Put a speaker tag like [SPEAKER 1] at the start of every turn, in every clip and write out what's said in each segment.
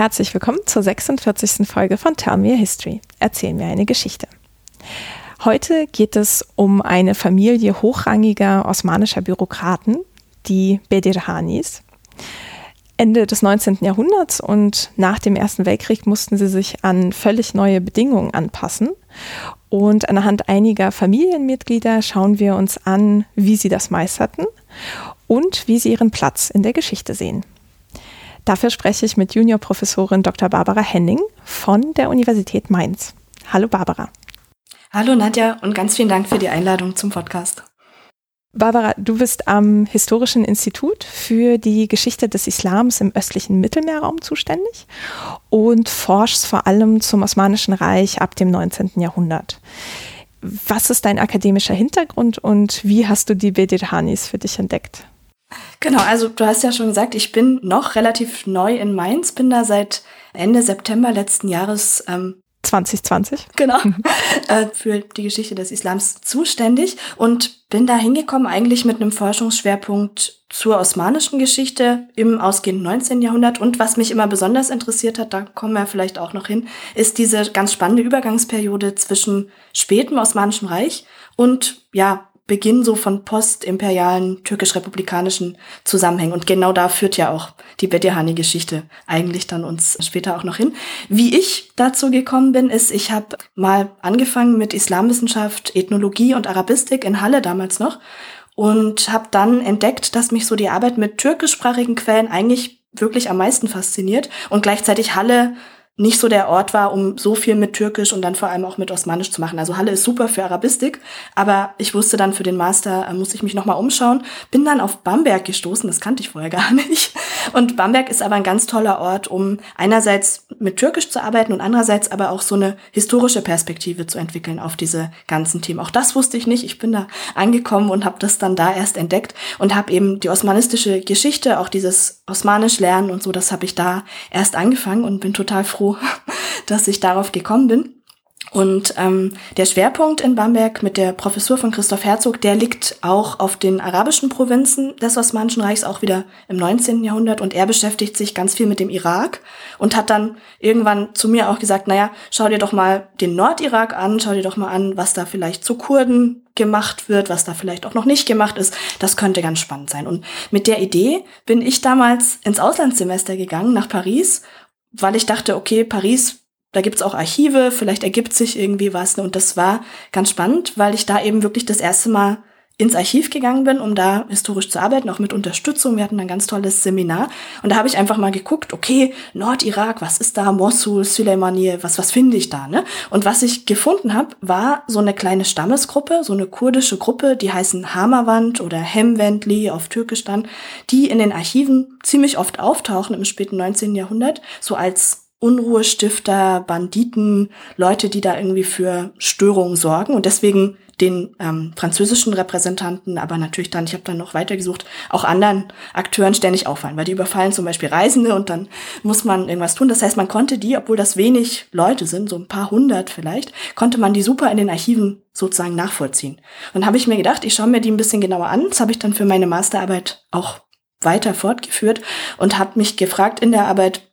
[SPEAKER 1] Herzlich willkommen zur 46. Folge von Tell Me a History. Erzähl mir eine Geschichte. Heute geht es um eine Familie hochrangiger osmanischer Bürokraten, die Bedirhanis. Ende des 19. Jahrhunderts und nach dem Ersten Weltkrieg mussten sie sich an völlig neue Bedingungen anpassen. Und anhand einiger Familienmitglieder schauen wir uns an, wie sie das meisterten und wie sie ihren Platz in der Geschichte sehen. Dafür spreche ich mit Juniorprofessorin Dr. Barbara Henning von der Universität Mainz. Hallo Barbara.
[SPEAKER 2] Hallo Nadja und ganz vielen Dank für die Einladung zum Podcast.
[SPEAKER 1] Barbara, du bist am Historischen Institut für die Geschichte des Islams im östlichen Mittelmeerraum zuständig und forschst vor allem zum Osmanischen Reich ab dem 19. Jahrhundert. Was ist dein akademischer Hintergrund und wie hast du die Bedirhanis für dich entdeckt?
[SPEAKER 2] Genau, also du hast ja schon gesagt, ich bin noch relativ neu in Mainz, bin da seit Ende September letzten Jahres
[SPEAKER 1] ähm, 2020.
[SPEAKER 2] Genau, äh, für die Geschichte des Islams zuständig und bin da hingekommen eigentlich mit einem Forschungsschwerpunkt zur osmanischen Geschichte im ausgehenden 19. Jahrhundert. Und was mich immer besonders interessiert hat, da kommen wir vielleicht auch noch hin, ist diese ganz spannende Übergangsperiode zwischen spätem Osmanischen Reich und ja, Beginn so von postimperialen türkisch-republikanischen Zusammenhängen. Und genau da führt ja auch die Bedihani-Geschichte eigentlich dann uns später auch noch hin. Wie ich dazu gekommen bin, ist, ich habe mal angefangen mit Islamwissenschaft, Ethnologie und Arabistik in Halle damals noch und habe dann entdeckt, dass mich so die Arbeit mit türkischsprachigen Quellen eigentlich wirklich am meisten fasziniert und gleichzeitig Halle nicht so der Ort war, um so viel mit Türkisch und dann vor allem auch mit Osmanisch zu machen. Also Halle ist super für Arabistik, aber ich wusste dann für den Master, äh, muss ich mich nochmal umschauen. Bin dann auf Bamberg gestoßen, das kannte ich vorher gar nicht. Und Bamberg ist aber ein ganz toller Ort, um einerseits mit Türkisch zu arbeiten und andererseits aber auch so eine historische Perspektive zu entwickeln auf diese ganzen Themen. Auch das wusste ich nicht. Ich bin da angekommen und habe das dann da erst entdeckt und habe eben die osmanistische Geschichte, auch dieses Osmanisch lernen und so, das habe ich da erst angefangen und bin total froh, dass ich darauf gekommen bin. Und ähm, der Schwerpunkt in Bamberg mit der Professur von Christoph Herzog, der liegt auch auf den arabischen Provinzen des Osmanischen Reichs, auch wieder im 19. Jahrhundert. Und er beschäftigt sich ganz viel mit dem Irak und hat dann irgendwann zu mir auch gesagt, naja, schau dir doch mal den Nordirak an, schau dir doch mal an, was da vielleicht zu Kurden gemacht wird, was da vielleicht auch noch nicht gemacht ist. Das könnte ganz spannend sein. Und mit der Idee bin ich damals ins Auslandssemester gegangen, nach Paris weil ich dachte, okay, Paris, da gibt's auch Archive, vielleicht ergibt sich irgendwie was. Und das war ganz spannend, weil ich da eben wirklich das erste Mal ins Archiv gegangen bin, um da historisch zu arbeiten, auch mit Unterstützung. Wir hatten ein ganz tolles Seminar und da habe ich einfach mal geguckt, okay, Nordirak, was ist da, Mosul, Süleymaniye, was was finde ich da, ne? Und was ich gefunden habe, war so eine kleine Stammesgruppe, so eine kurdische Gruppe, die heißen Hammerwand oder Hemwendli auf Türkisch dann, die in den Archiven ziemlich oft auftauchen im späten 19. Jahrhundert, so als Unruhestifter, Banditen, Leute, die da irgendwie für Störungen sorgen und deswegen den ähm, französischen Repräsentanten, aber natürlich dann, ich habe dann noch weitergesucht, auch anderen Akteuren ständig auffallen, weil die überfallen zum Beispiel Reisende und dann muss man irgendwas tun. Das heißt, man konnte die, obwohl das wenig Leute sind, so ein paar hundert vielleicht, konnte man die super in den Archiven sozusagen nachvollziehen. Und dann habe ich mir gedacht, ich schaue mir die ein bisschen genauer an. Das habe ich dann für meine Masterarbeit auch weiter fortgeführt und habe mich gefragt in der Arbeit,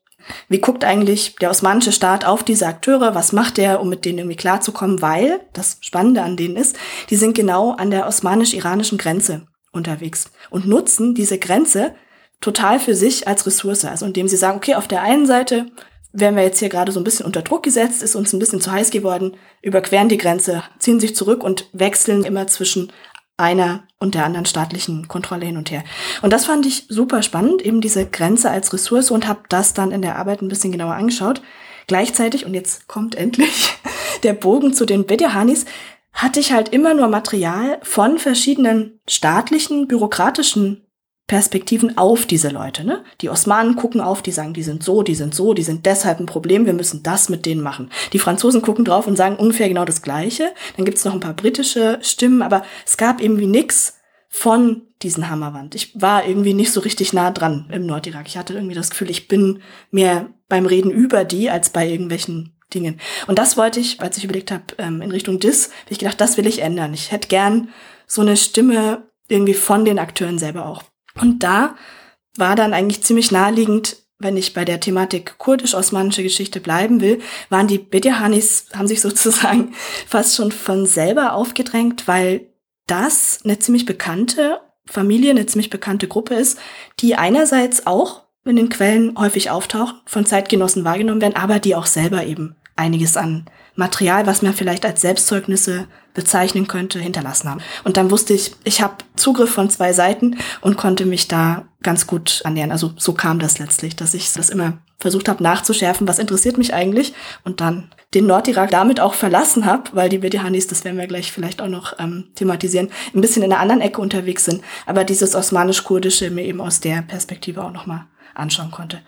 [SPEAKER 2] wie guckt eigentlich der osmanische Staat auf diese Akteure? Was macht er, um mit denen irgendwie klarzukommen? Weil, das Spannende an denen ist, die sind genau an der osmanisch-iranischen Grenze unterwegs und nutzen diese Grenze total für sich als Ressource. Also indem sie sagen, okay, auf der einen Seite werden wir jetzt hier gerade so ein bisschen unter Druck gesetzt, ist uns ein bisschen zu heiß geworden, überqueren die Grenze, ziehen sich zurück und wechseln immer zwischen einer und der anderen staatlichen Kontrolle hin und her. Und das fand ich super spannend, eben diese Grenze als Ressource und habe das dann in der Arbeit ein bisschen genauer angeschaut. Gleichzeitig, und jetzt kommt endlich der Bogen zu den Bedjahanis, hatte ich halt immer nur Material von verschiedenen staatlichen, bürokratischen Perspektiven auf diese Leute. Ne? Die Osmanen gucken auf, die sagen, die sind so, die sind so, die sind deshalb ein Problem, wir müssen das mit denen machen. Die Franzosen gucken drauf und sagen ungefähr genau das Gleiche. Dann gibt's noch ein paar britische Stimmen, aber es gab irgendwie nix von diesen Hammerwand. Ich war irgendwie nicht so richtig nah dran im Nordirak. Ich hatte irgendwie das Gefühl, ich bin mehr beim Reden über die als bei irgendwelchen Dingen. Und das wollte ich, als ich überlegt habe, ähm, in Richtung DIS, habe ich gedacht, das will ich ändern. Ich hätte gern so eine Stimme irgendwie von den Akteuren selber auch. Und da war dann eigentlich ziemlich naheliegend, wenn ich bei der Thematik kurdisch-osmanische Geschichte bleiben will, waren die Bedjahanis, haben sich sozusagen fast schon von selber aufgedrängt, weil das eine ziemlich bekannte Familie, eine ziemlich bekannte Gruppe ist, die einerseits auch in den Quellen häufig auftaucht, von Zeitgenossen wahrgenommen werden, aber die auch selber eben einiges an Material, was man vielleicht als Selbstzeugnisse bezeichnen könnte, hinterlassen haben. Und dann wusste ich, ich habe Zugriff von zwei Seiten und konnte mich da ganz gut annähern. Also so kam das letztlich, dass ich das immer versucht habe nachzuschärfen, was interessiert mich eigentlich und dann den Nordirak damit auch verlassen habe, weil die Bedihanis, das werden wir gleich vielleicht auch noch ähm, thematisieren, ein bisschen in einer anderen Ecke unterwegs sind, aber dieses osmanisch-kurdische mir eben aus der Perspektive auch nochmal anschauen konnte.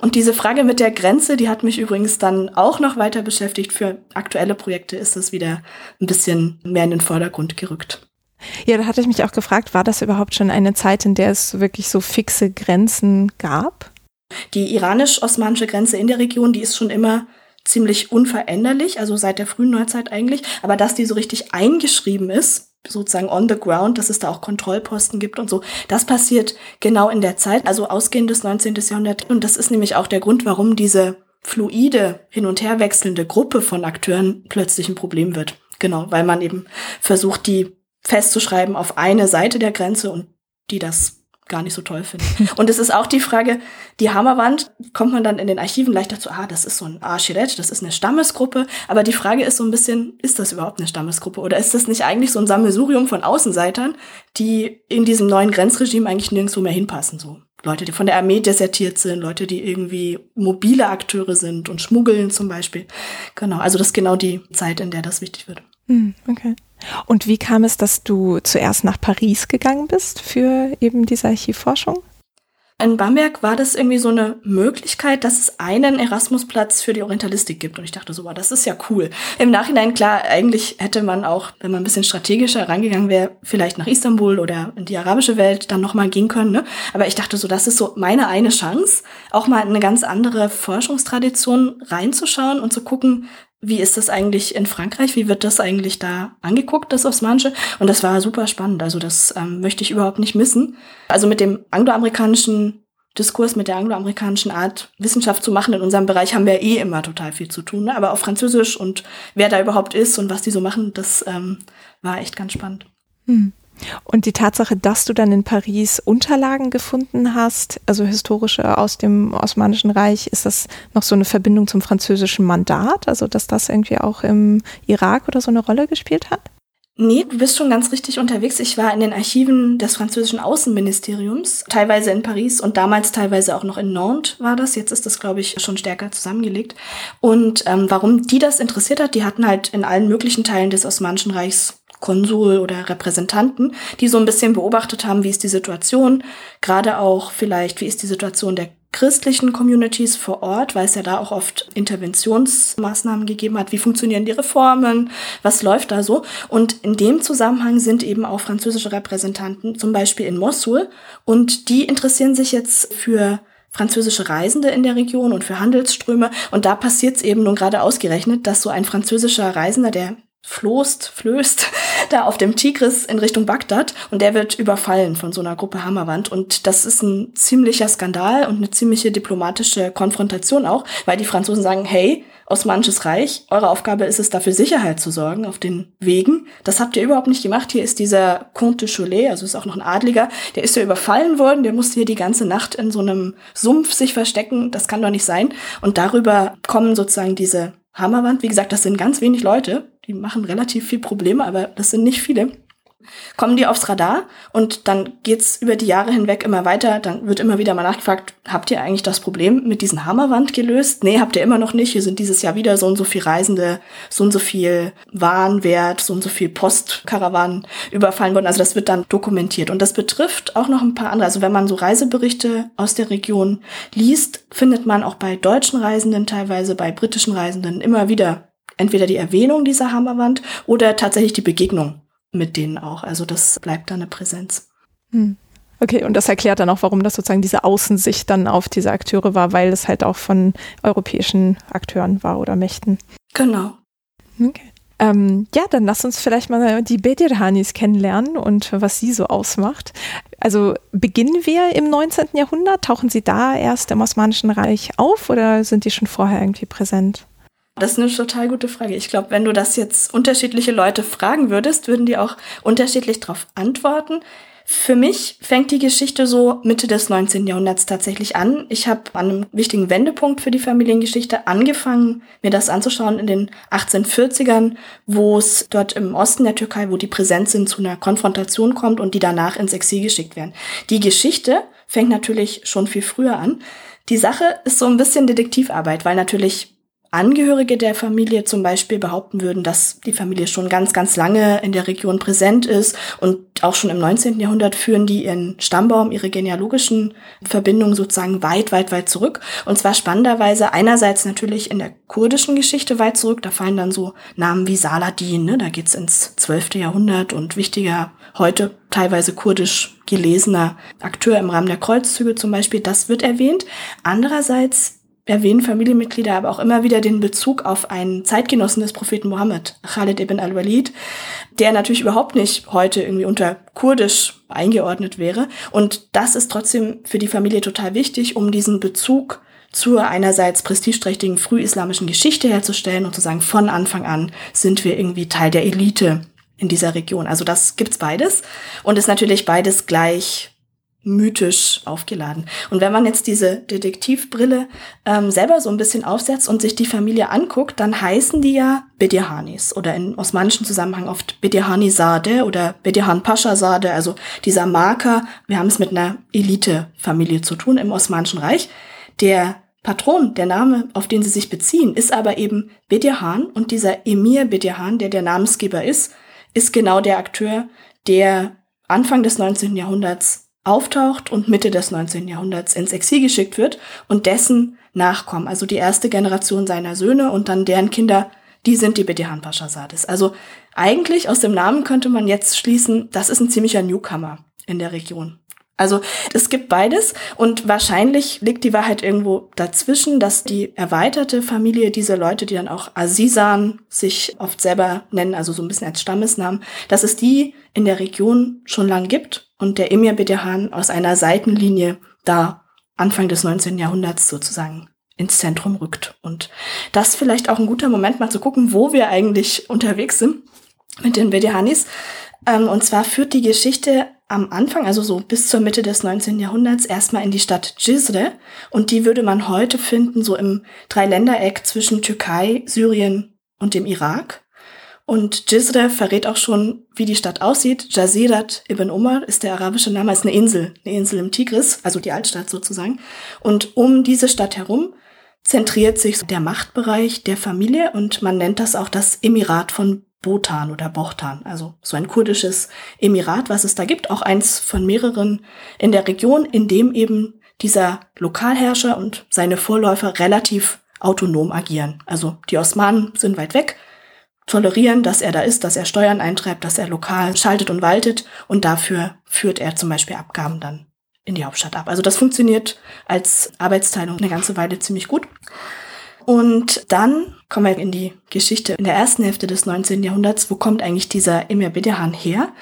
[SPEAKER 2] Und diese Frage mit der Grenze, die hat mich übrigens dann auch noch weiter beschäftigt. Für aktuelle Projekte ist es wieder ein bisschen mehr in den Vordergrund gerückt.
[SPEAKER 1] Ja, da hatte ich mich auch gefragt, war das überhaupt schon eine Zeit, in der es wirklich so fixe Grenzen gab?
[SPEAKER 2] Die iranisch-osmanische Grenze in der Region, die ist schon immer ziemlich unveränderlich, also seit der frühen Neuzeit eigentlich. Aber dass die so richtig eingeschrieben ist, sozusagen on the ground, dass es da auch Kontrollposten gibt und so. Das passiert genau in der Zeit, also ausgehendes 19. Jahrhundert. Und das ist nämlich auch der Grund, warum diese fluide, hin und her wechselnde Gruppe von Akteuren plötzlich ein Problem wird. Genau, weil man eben versucht, die festzuschreiben auf eine Seite der Grenze und die das gar nicht so toll finde. Und es ist auch die Frage, die Hammerwand, kommt man dann in den Archiven leicht dazu, ah, das ist so ein Ashiret, das ist eine Stammesgruppe. Aber die Frage ist so ein bisschen, ist das überhaupt eine Stammesgruppe? Oder ist das nicht eigentlich so ein Sammelsurium von Außenseitern, die in diesem neuen Grenzregime eigentlich nirgendwo mehr hinpassen? So Leute, die von der Armee desertiert sind, Leute, die irgendwie mobile Akteure sind und schmuggeln zum Beispiel. Genau, also das ist genau die Zeit, in der das wichtig wird.
[SPEAKER 1] Hm, okay. Und wie kam es, dass du zuerst nach Paris gegangen bist für eben diese Archivforschung?
[SPEAKER 2] In Bamberg war das irgendwie so eine Möglichkeit, dass es einen Erasmusplatz für die Orientalistik gibt. Und ich dachte so, wow, das ist ja cool. Im Nachhinein, klar, eigentlich hätte man auch, wenn man ein bisschen strategischer rangegangen wäre, vielleicht nach Istanbul oder in die arabische Welt dann nochmal gehen können. Ne? Aber ich dachte so, das ist so meine eine Chance, auch mal eine ganz andere Forschungstradition reinzuschauen und zu gucken, wie ist das eigentlich in Frankreich? Wie wird das eigentlich da angeguckt, das Osmanische? Und das war super spannend. Also das ähm, möchte ich überhaupt nicht missen. Also mit dem angloamerikanischen Diskurs, mit der angloamerikanischen Art, Wissenschaft zu machen in unserem Bereich, haben wir eh immer total viel zu tun. Ne? Aber auf Französisch und wer da überhaupt ist und was die so machen, das ähm, war echt ganz spannend.
[SPEAKER 1] Hm. Und die Tatsache, dass du dann in Paris Unterlagen gefunden hast, also historische aus dem Osmanischen Reich, ist das noch so eine Verbindung zum französischen Mandat? Also, dass das irgendwie auch im Irak oder so eine Rolle gespielt hat?
[SPEAKER 2] Nee, du bist schon ganz richtig unterwegs. Ich war in den Archiven des französischen Außenministeriums, teilweise in Paris und damals teilweise auch noch in Nantes war das. Jetzt ist das, glaube ich, schon stärker zusammengelegt. Und ähm, warum die das interessiert hat, die hatten halt in allen möglichen Teilen des Osmanischen Reichs Konsul oder Repräsentanten, die so ein bisschen beobachtet haben, wie ist die Situation, gerade auch vielleicht, wie ist die Situation der christlichen Communities vor Ort, weil es ja da auch oft Interventionsmaßnahmen gegeben hat. Wie funktionieren die Reformen? Was läuft da so? Und in dem Zusammenhang sind eben auch französische Repräsentanten, zum Beispiel in Mosul, und die interessieren sich jetzt für französische Reisende in der Region und für Handelsströme. Und da passiert es eben nun gerade ausgerechnet, dass so ein französischer Reisender, der floßt, flößt da auf dem Tigris in Richtung Bagdad und der wird überfallen von so einer Gruppe Hammerwand und das ist ein ziemlicher Skandal und eine ziemliche diplomatische Konfrontation auch, weil die Franzosen sagen, hey, Osmanisches Reich, eure Aufgabe ist es, dafür Sicherheit zu sorgen auf den Wegen. Das habt ihr überhaupt nicht gemacht. Hier ist dieser Comte de Cholet, also ist auch noch ein Adliger, der ist ja überfallen worden, der musste hier die ganze Nacht in so einem Sumpf sich verstecken. Das kann doch nicht sein. Und darüber kommen sozusagen diese Hammerwand. Wie gesagt, das sind ganz wenig Leute, die machen relativ viel Probleme, aber das sind nicht viele kommen die aufs Radar und dann geht's über die Jahre hinweg immer weiter. Dann wird immer wieder mal nachgefragt, habt ihr eigentlich das Problem mit diesen Hammerwand gelöst? Nee, habt ihr immer noch nicht. Hier sind dieses Jahr wieder so und so viel Reisende, so und so viel Warenwert, so und so viel Postkarawanen überfallen worden. Also das wird dann dokumentiert. Und das betrifft auch noch ein paar andere. Also wenn man so Reiseberichte aus der Region liest, findet man auch bei deutschen Reisenden teilweise, bei britischen Reisenden immer wieder entweder die Erwähnung dieser Hammerwand oder tatsächlich die Begegnung mit denen auch. Also das bleibt da eine Präsenz.
[SPEAKER 1] Hm. Okay, und das erklärt dann auch, warum das sozusagen diese Außensicht dann auf diese Akteure war, weil es halt auch von europäischen Akteuren war oder Mächten.
[SPEAKER 2] Genau.
[SPEAKER 1] Okay. Ähm, ja, dann lass uns vielleicht mal die Bedirhanis kennenlernen und was sie so ausmacht. Also beginnen wir im 19. Jahrhundert? Tauchen sie da erst im Osmanischen Reich auf oder sind die schon vorher irgendwie präsent?
[SPEAKER 2] Das ist eine total gute Frage. Ich glaube, wenn du das jetzt unterschiedliche Leute fragen würdest, würden die auch unterschiedlich darauf antworten. Für mich fängt die Geschichte so Mitte des 19. Jahrhunderts tatsächlich an. Ich habe an einem wichtigen Wendepunkt für die Familiengeschichte angefangen, mir das anzuschauen in den 1840ern, wo es dort im Osten der Türkei, wo die präsent sind, zu einer Konfrontation kommt und die danach ins Exil geschickt werden. Die Geschichte fängt natürlich schon viel früher an. Die Sache ist so ein bisschen Detektivarbeit, weil natürlich Angehörige der Familie zum Beispiel behaupten würden, dass die Familie schon ganz, ganz lange in der Region präsent ist und auch schon im 19. Jahrhundert führen die ihren Stammbaum, ihre genealogischen Verbindungen sozusagen weit, weit, weit zurück. Und zwar spannenderweise einerseits natürlich in der kurdischen Geschichte weit zurück. Da fallen dann so Namen wie Saladin, ne? da geht's ins 12. Jahrhundert und wichtiger, heute teilweise kurdisch gelesener Akteur im Rahmen der Kreuzzüge zum Beispiel, das wird erwähnt. Andererseits erwähnen Familienmitglieder aber auch immer wieder den Bezug auf einen Zeitgenossen des Propheten Mohammed, Khalid ibn al-Walid, der natürlich überhaupt nicht heute irgendwie unter kurdisch eingeordnet wäre. Und das ist trotzdem für die Familie total wichtig, um diesen Bezug zur einerseits prestigeträchtigen frühislamischen Geschichte herzustellen und zu sagen, von Anfang an sind wir irgendwie Teil der Elite in dieser Region. Also das gibt's beides und ist natürlich beides gleich mythisch aufgeladen. Und wenn man jetzt diese Detektivbrille ähm, selber so ein bisschen aufsetzt und sich die Familie anguckt, dann heißen die ja Bedirhanis oder in osmanischen Zusammenhang oft Bedirhani Sade oder Bedirhan Pascha Sade, also dieser Marker. Wir haben es mit einer Elite-Familie zu tun im Osmanischen Reich. Der Patron, der Name, auf den sie sich beziehen, ist aber eben Bedirhan und dieser Emir Bedirhan, der der Namensgeber ist, ist genau der Akteur, der Anfang des 19. Jahrhunderts auftaucht und Mitte des 19. Jahrhunderts ins Exil geschickt wird und dessen Nachkommen, also die erste Generation seiner Söhne und dann deren Kinder, die sind die Bedehan Paschasades. Also eigentlich aus dem Namen könnte man jetzt schließen, das ist ein ziemlicher Newcomer in der Region. Also es gibt beides und wahrscheinlich liegt die Wahrheit irgendwo dazwischen, dass die erweiterte Familie, diese Leute, die dann auch Azisan sich oft selber nennen, also so ein bisschen als Stammesnamen, dass es die in der Region schon lang gibt und der Emir Bedehan aus einer Seitenlinie da Anfang des 19. Jahrhunderts sozusagen ins Zentrum rückt. Und das vielleicht auch ein guter Moment, mal zu gucken, wo wir eigentlich unterwegs sind mit den Bedehanis. Ähm, und zwar führt die Geschichte am Anfang, also so bis zur Mitte des 19. Jahrhunderts, erstmal in die Stadt Cizre. Und die würde man heute finden, so im Dreiländereck zwischen Türkei, Syrien und dem Irak. Und Cizre verrät auch schon, wie die Stadt aussieht. Jazirat ibn Umar ist der arabische Name, ist eine Insel, eine Insel im Tigris, also die Altstadt sozusagen. Und um diese Stadt herum zentriert sich der Machtbereich der Familie und man nennt das auch das Emirat von Botan oder Bochtan, also so ein kurdisches Emirat, was es da gibt, auch eins von mehreren in der Region, in dem eben dieser Lokalherrscher und seine Vorläufer relativ autonom agieren. Also die Osmanen sind weit weg, tolerieren, dass er da ist, dass er Steuern eintreibt, dass er lokal schaltet und waltet und dafür führt er zum Beispiel Abgaben dann in die Hauptstadt ab. Also das funktioniert als Arbeitsteilung eine ganze Weile ziemlich gut. Und dann kommen wir in die Geschichte in der ersten Hälfte des 19. Jahrhunderts. Wo kommt eigentlich dieser Emir Bedehan her?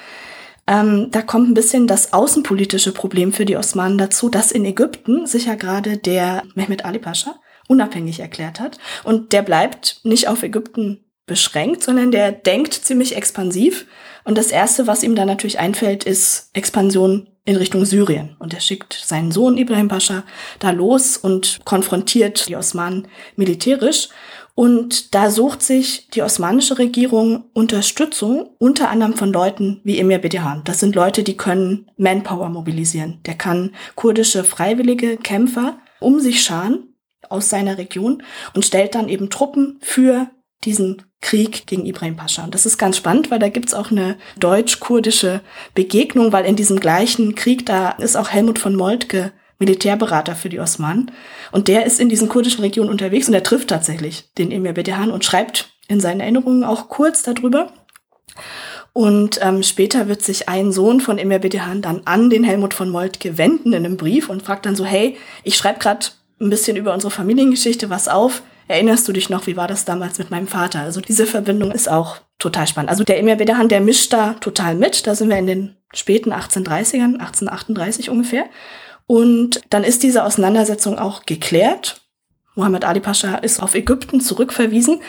[SPEAKER 2] Ähm, da kommt ein bisschen das außenpolitische Problem für die Osmanen dazu, dass in Ägypten sich ja gerade der Mehmet Ali Pascha unabhängig erklärt hat. Und der bleibt nicht auf Ägypten beschränkt, sondern der denkt ziemlich expansiv. Und das Erste, was ihm da natürlich einfällt, ist Expansion in Richtung Syrien. Und er schickt seinen Sohn Ibrahim Pascha da los und konfrontiert die Osmanen militärisch. Und da sucht sich die osmanische Regierung Unterstützung, unter anderem von Leuten wie Emir Bedehan. Das sind Leute, die können Manpower mobilisieren. Der kann kurdische freiwillige Kämpfer um sich scharen aus seiner Region und stellt dann eben Truppen für diesen Krieg gegen Ibrahim Pascha. Und das ist ganz spannend, weil da gibt's auch eine deutsch-kurdische Begegnung, weil in diesem gleichen Krieg, da ist auch Helmut von Moltke Militärberater für die Osmanen. Und der ist in diesen kurdischen Regionen unterwegs und er trifft tatsächlich den Emir Bedehan und schreibt in seinen Erinnerungen auch kurz darüber. Und ähm, später wird sich ein Sohn von Emir Bedehan dann an den Helmut von Moltke wenden in einem Brief und fragt dann so, hey, ich schreibe gerade ein bisschen über unsere Familiengeschichte was auf erinnerst du dich noch, wie war das damals mit meinem Vater? Also diese Verbindung ist auch total spannend. Also der Emir Bedahan, der mischt da total mit. Da sind wir in den späten 1830ern, 1838 ungefähr. Und dann ist diese Auseinandersetzung auch geklärt. Muhammad Ali Pascha ist auf Ägypten zurückverwiesen.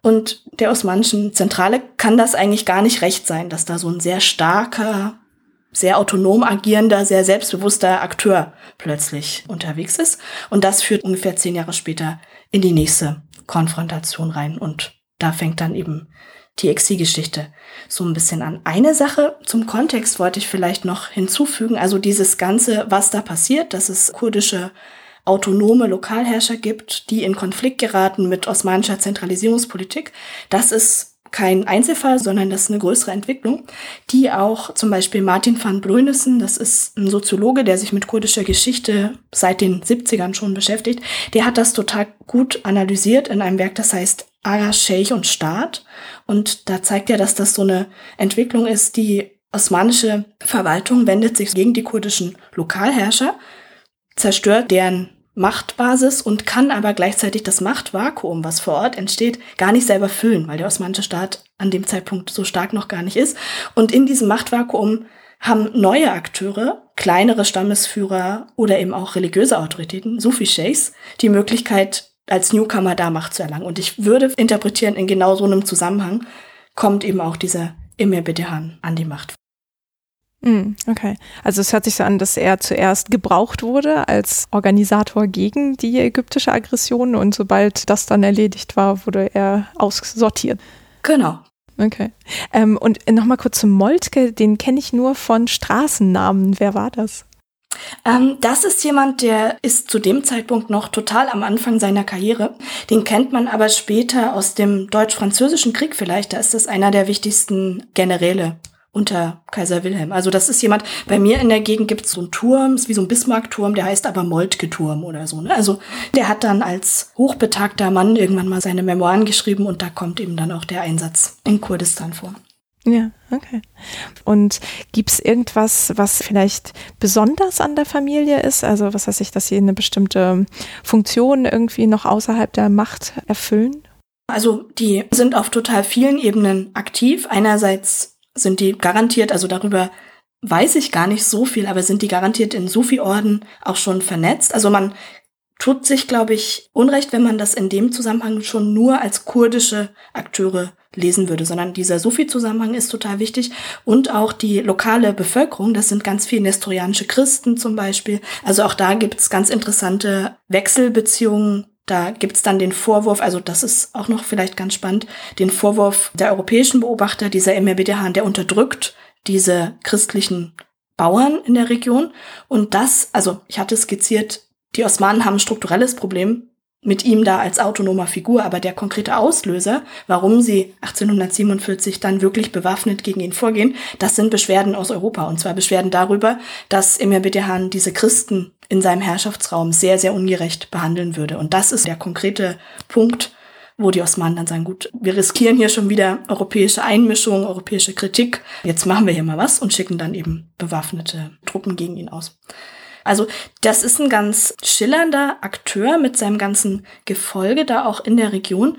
[SPEAKER 2] Und der osmanischen Zentrale kann das eigentlich gar nicht recht sein, dass da so ein sehr starker, sehr autonom agierender, sehr selbstbewusster Akteur plötzlich unterwegs ist. Und das führt ungefähr zehn Jahre später in die nächste Konfrontation rein. Und da fängt dann eben die Exilgeschichte so ein bisschen an. Eine Sache zum Kontext wollte ich vielleicht noch hinzufügen. Also dieses Ganze, was da passiert, dass es kurdische autonome Lokalherrscher gibt, die in Konflikt geraten mit osmanischer Zentralisierungspolitik. Das ist kein Einzelfall, sondern das ist eine größere Entwicklung, die auch zum Beispiel Martin van Bruynissen, das ist ein Soziologe, der sich mit kurdischer Geschichte seit den 70ern schon beschäftigt, der hat das total gut analysiert in einem Werk, das heißt Aga, Sheikh und Staat. Und da zeigt er, dass das so eine Entwicklung ist, die osmanische Verwaltung wendet sich gegen die kurdischen Lokalherrscher, zerstört deren Machtbasis und kann aber gleichzeitig das Machtvakuum, was vor Ort entsteht, gar nicht selber füllen, weil der osmanische Staat an dem Zeitpunkt so stark noch gar nicht ist. Und in diesem Machtvakuum haben neue Akteure, kleinere Stammesführer oder eben auch religiöse Autoritäten, Sufi-Sheikhs, die Möglichkeit, als Newcomer da Macht zu erlangen. Und ich würde interpretieren, in genau so einem Zusammenhang kommt eben auch dieser Emir Bedehan an die Macht.
[SPEAKER 1] Hm, okay. Also es hört sich so an, dass er zuerst gebraucht wurde als Organisator gegen die ägyptische Aggression und sobald das dann erledigt war, wurde er aussortiert.
[SPEAKER 2] Genau.
[SPEAKER 1] Okay. Ähm, und nochmal kurz zum Moltke, den kenne ich nur von Straßennamen. Wer war das?
[SPEAKER 2] Ähm, das ist jemand, der ist zu dem Zeitpunkt noch total am Anfang seiner Karriere. Den kennt man aber später aus dem Deutsch-Französischen Krieg vielleicht. Da ist das einer der wichtigsten Generäle unter Kaiser Wilhelm. Also das ist jemand, bei mir in der Gegend gibt es so einen Turm, ist wie so ein Bismarck-Turm, der heißt aber Moltke-Turm oder so. Ne? Also der hat dann als hochbetagter Mann irgendwann mal seine Memoiren geschrieben und da kommt eben dann auch der Einsatz in Kurdistan vor.
[SPEAKER 1] Ja, okay. Und gibt es irgendwas, was vielleicht besonders an der Familie ist? Also was heißt ich, dass sie eine bestimmte Funktion irgendwie noch außerhalb der Macht erfüllen?
[SPEAKER 2] Also die sind auf total vielen Ebenen aktiv. Einerseits sind die garantiert, also darüber weiß ich gar nicht so viel, aber sind die garantiert in Sufi-Orden auch schon vernetzt? Also man tut sich, glaube ich, unrecht, wenn man das in dem Zusammenhang schon nur als kurdische Akteure lesen würde, sondern dieser Sufi-Zusammenhang ist total wichtig und auch die lokale Bevölkerung, das sind ganz viele nestorianische Christen zum Beispiel. Also auch da gibt's ganz interessante Wechselbeziehungen da gibt's dann den Vorwurf, also das ist auch noch vielleicht ganz spannend, den Vorwurf der europäischen Beobachter, dieser Bedehan, der unterdrückt diese christlichen Bauern in der Region. Und das, also ich hatte skizziert, die Osmanen haben ein strukturelles Problem mit ihm da als autonomer Figur, aber der konkrete Auslöser, warum sie 1847 dann wirklich bewaffnet gegen ihn vorgehen, das sind Beschwerden aus Europa. Und zwar Beschwerden darüber, dass Emir Bedehan diese Christen in seinem Herrschaftsraum sehr, sehr ungerecht behandeln würde. Und das ist der konkrete Punkt, wo die Osmanen dann sagen, gut, wir riskieren hier schon wieder europäische Einmischung, europäische Kritik. Jetzt machen wir hier mal was und schicken dann eben bewaffnete Truppen gegen ihn aus. Also das ist ein ganz schillernder Akteur mit seinem ganzen Gefolge da auch in der Region.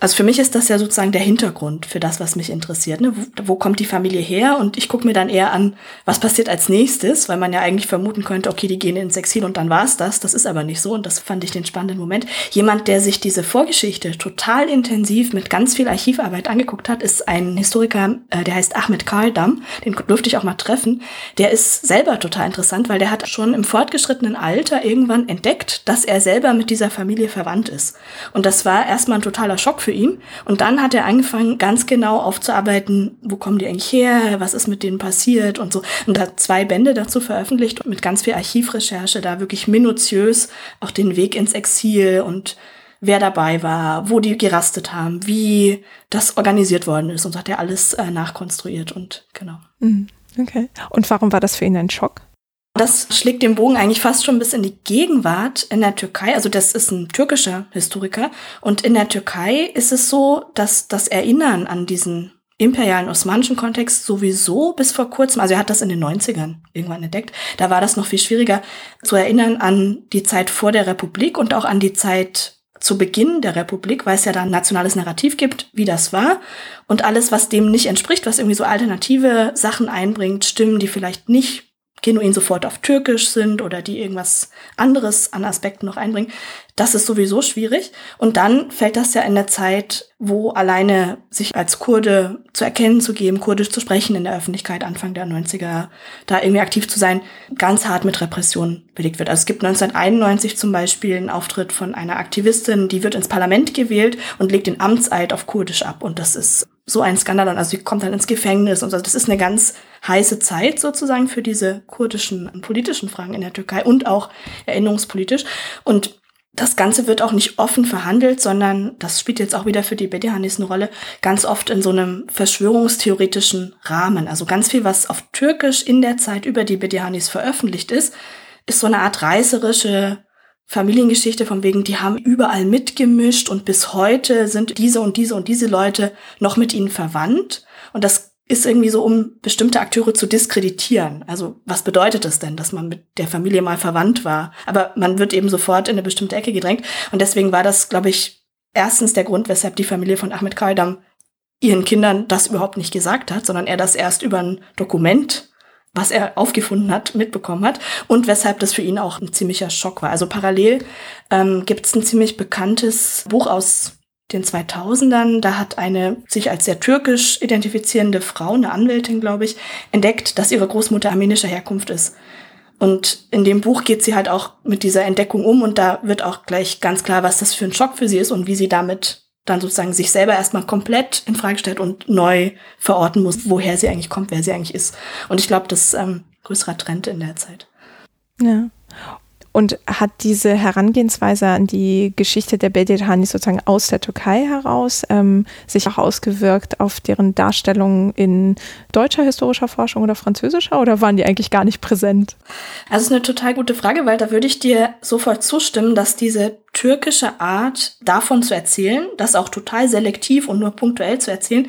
[SPEAKER 2] Also für mich ist das ja sozusagen der Hintergrund für das, was mich interessiert. Ne? Wo, wo kommt die Familie her? Und ich gucke mir dann eher an, was passiert als nächstes, weil man ja eigentlich vermuten könnte, okay, die gehen ins Exil und dann war's das. Das ist aber nicht so und das fand ich den spannenden Moment. Jemand, der sich diese Vorgeschichte total intensiv mit ganz viel Archivarbeit angeguckt hat, ist ein Historiker, äh, der heißt Ahmed Kaldam. Den durfte ich auch mal treffen. Der ist selber total interessant, weil der hat schon im fortgeschrittenen Alter irgendwann entdeckt, dass er selber mit dieser Familie verwandt ist. Und das war erstmal ein totaler Schock für ihn. Und dann hat er angefangen, ganz genau aufzuarbeiten, wo kommen die eigentlich her, was ist mit denen passiert und so. Und hat zwei Bände dazu veröffentlicht mit ganz viel Archivrecherche, da wirklich minutiös auch den Weg ins Exil und wer dabei war, wo die gerastet haben, wie das organisiert worden ist und so hat er alles äh, nachkonstruiert und genau.
[SPEAKER 1] Mhm. Okay. Und warum war das für ihn ein Schock?
[SPEAKER 2] Das schlägt den Bogen eigentlich fast schon bis in die Gegenwart in der Türkei. Also das ist ein türkischer Historiker. Und in der Türkei ist es so, dass das Erinnern an diesen imperialen osmanischen Kontext sowieso bis vor kurzem, also er hat das in den 90ern irgendwann entdeckt, da war das noch viel schwieriger zu erinnern an die Zeit vor der Republik und auch an die Zeit zu Beginn der Republik, weil es ja da ein nationales Narrativ gibt, wie das war. Und alles, was dem nicht entspricht, was irgendwie so alternative Sachen einbringt, Stimmen, die vielleicht nicht genuin sofort auf Türkisch sind oder die irgendwas anderes an Aspekten noch einbringen, das ist sowieso schwierig. Und dann fällt das ja in der Zeit, wo alleine sich als Kurde zu erkennen zu geben, kurdisch zu sprechen in der Öffentlichkeit, Anfang der 90er, da irgendwie aktiv zu sein, ganz hart mit Repression belegt wird. Also es gibt 1991 zum Beispiel einen Auftritt von einer Aktivistin, die wird ins Parlament gewählt und legt den Amtseid auf Kurdisch ab. Und das ist so ein Skandal. Und also sie kommt dann ins Gefängnis und so. Das ist eine ganz heiße Zeit sozusagen für diese kurdischen politischen Fragen in der Türkei und auch erinnerungspolitisch. Und das Ganze wird auch nicht offen verhandelt, sondern das spielt jetzt auch wieder für die Bedihanis eine Rolle, ganz oft in so einem verschwörungstheoretischen Rahmen. Also ganz viel, was auf Türkisch in der Zeit über die Bedihanis veröffentlicht ist, ist so eine Art reißerische Familiengeschichte von wegen, die haben überall mitgemischt und bis heute sind diese und diese und diese Leute noch mit ihnen verwandt. Und das ist irgendwie so, um bestimmte Akteure zu diskreditieren. Also was bedeutet das denn, dass man mit der Familie mal verwandt war? Aber man wird eben sofort in eine bestimmte Ecke gedrängt. Und deswegen war das, glaube ich, erstens der Grund, weshalb die Familie von Ahmed Kaidam ihren Kindern das überhaupt nicht gesagt hat, sondern er das erst über ein Dokument, was er aufgefunden hat, mitbekommen hat und weshalb das für ihn auch ein ziemlicher Schock war. Also parallel ähm, gibt es ein ziemlich bekanntes Buch aus den 2000ern. Da hat eine sich als sehr türkisch identifizierende Frau, eine Anwältin, glaube ich, entdeckt, dass ihre Großmutter armenischer Herkunft ist. Und in dem Buch geht sie halt auch mit dieser Entdeckung um und da wird auch gleich ganz klar, was das für ein Schock für sie ist und wie sie damit dann sozusagen sich selber erstmal komplett in Frage stellt und neu verorten muss, woher sie eigentlich kommt, wer sie eigentlich ist. Und ich glaube, das ist ähm, größerer Trend in der Zeit.
[SPEAKER 1] Ja. Und hat diese Herangehensweise an die Geschichte der Bedirhani sozusagen aus der Türkei heraus ähm, sich auch ausgewirkt auf deren Darstellung in deutscher historischer Forschung oder französischer oder waren die eigentlich gar nicht präsent?
[SPEAKER 2] Also es ist eine total gute Frage, weil da würde ich dir sofort zustimmen, dass diese türkische Art davon zu erzählen, das auch total selektiv und nur punktuell zu erzählen,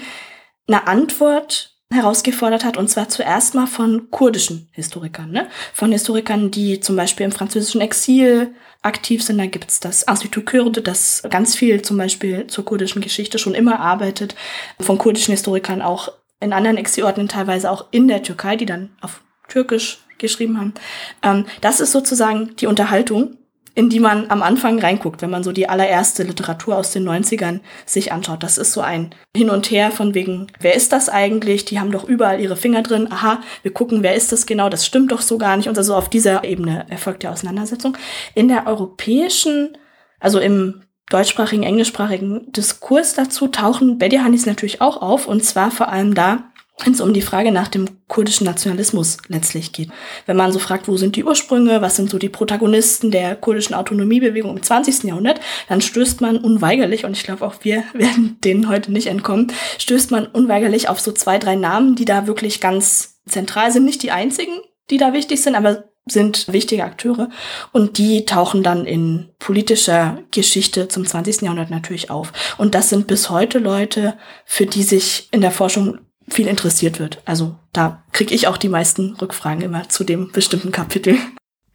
[SPEAKER 2] eine Antwort herausgefordert hat, und zwar zuerst mal von kurdischen Historikern, ne? von Historikern, die zum Beispiel im französischen Exil aktiv sind. Da gibt's das Institut Kurde, das ganz viel zum Beispiel zur kurdischen Geschichte schon immer arbeitet, von kurdischen Historikern auch in anderen Exilorten, teilweise auch in der Türkei, die dann auf Türkisch geschrieben haben. Ähm, das ist sozusagen die Unterhaltung in die man am Anfang reinguckt, wenn man so die allererste Literatur aus den 90ern sich anschaut. Das ist so ein Hin und Her von wegen, wer ist das eigentlich? Die haben doch überall ihre Finger drin. Aha, wir gucken, wer ist das genau? Das stimmt doch so gar nicht. Und also auf dieser Ebene erfolgt die Auseinandersetzung. In der europäischen, also im deutschsprachigen, englischsprachigen Diskurs dazu tauchen Bediahanis natürlich auch auf. Und zwar vor allem da, wenn es um die Frage nach dem kurdischen Nationalismus letztlich geht. Wenn man so fragt, wo sind die Ursprünge, was sind so die Protagonisten der kurdischen Autonomiebewegung im 20. Jahrhundert, dann stößt man unweigerlich, und ich glaube auch wir werden denen heute nicht entkommen, stößt man unweigerlich auf so zwei, drei Namen, die da wirklich ganz zentral sind. Nicht die einzigen, die da wichtig sind, aber sind wichtige Akteure und die tauchen dann in politischer Geschichte zum 20. Jahrhundert natürlich auf. Und das sind bis heute Leute, für die sich in der Forschung viel interessiert wird. Also da kriege ich auch die meisten Rückfragen immer zu dem bestimmten Kapitel.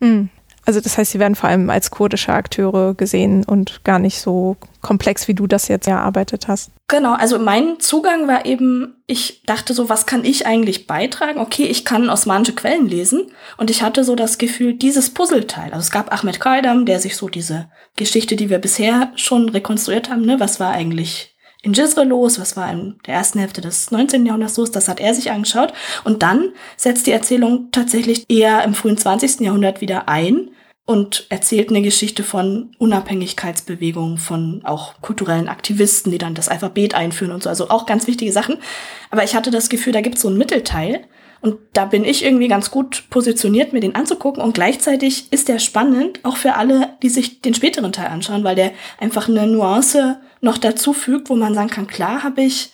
[SPEAKER 1] Hm. Also das heißt, sie werden vor allem als kurdische Akteure gesehen und gar nicht so komplex, wie du das jetzt erarbeitet hast.
[SPEAKER 2] Genau, also mein Zugang war eben, ich dachte so, was kann ich eigentlich beitragen? Okay, ich kann osmanische Quellen lesen und ich hatte so das Gefühl, dieses Puzzleteil, also es gab Ahmed Kaidam, der sich so diese Geschichte, die wir bisher schon rekonstruiert haben, ne, was war eigentlich in Gisre los, was war in der ersten Hälfte des 19. Jahrhunderts los, das hat er sich angeschaut. Und dann setzt die Erzählung tatsächlich eher im frühen 20. Jahrhundert wieder ein und erzählt eine Geschichte von Unabhängigkeitsbewegungen, von auch kulturellen Aktivisten, die dann das Alphabet einführen und so. Also auch ganz wichtige Sachen. Aber ich hatte das Gefühl, da gibt es so einen Mittelteil. Und da bin ich irgendwie ganz gut positioniert, mir den anzugucken. Und gleichzeitig ist der spannend, auch für alle, die sich den späteren Teil anschauen, weil der einfach eine Nuance noch dazu fügt, wo man sagen kann, klar habe ich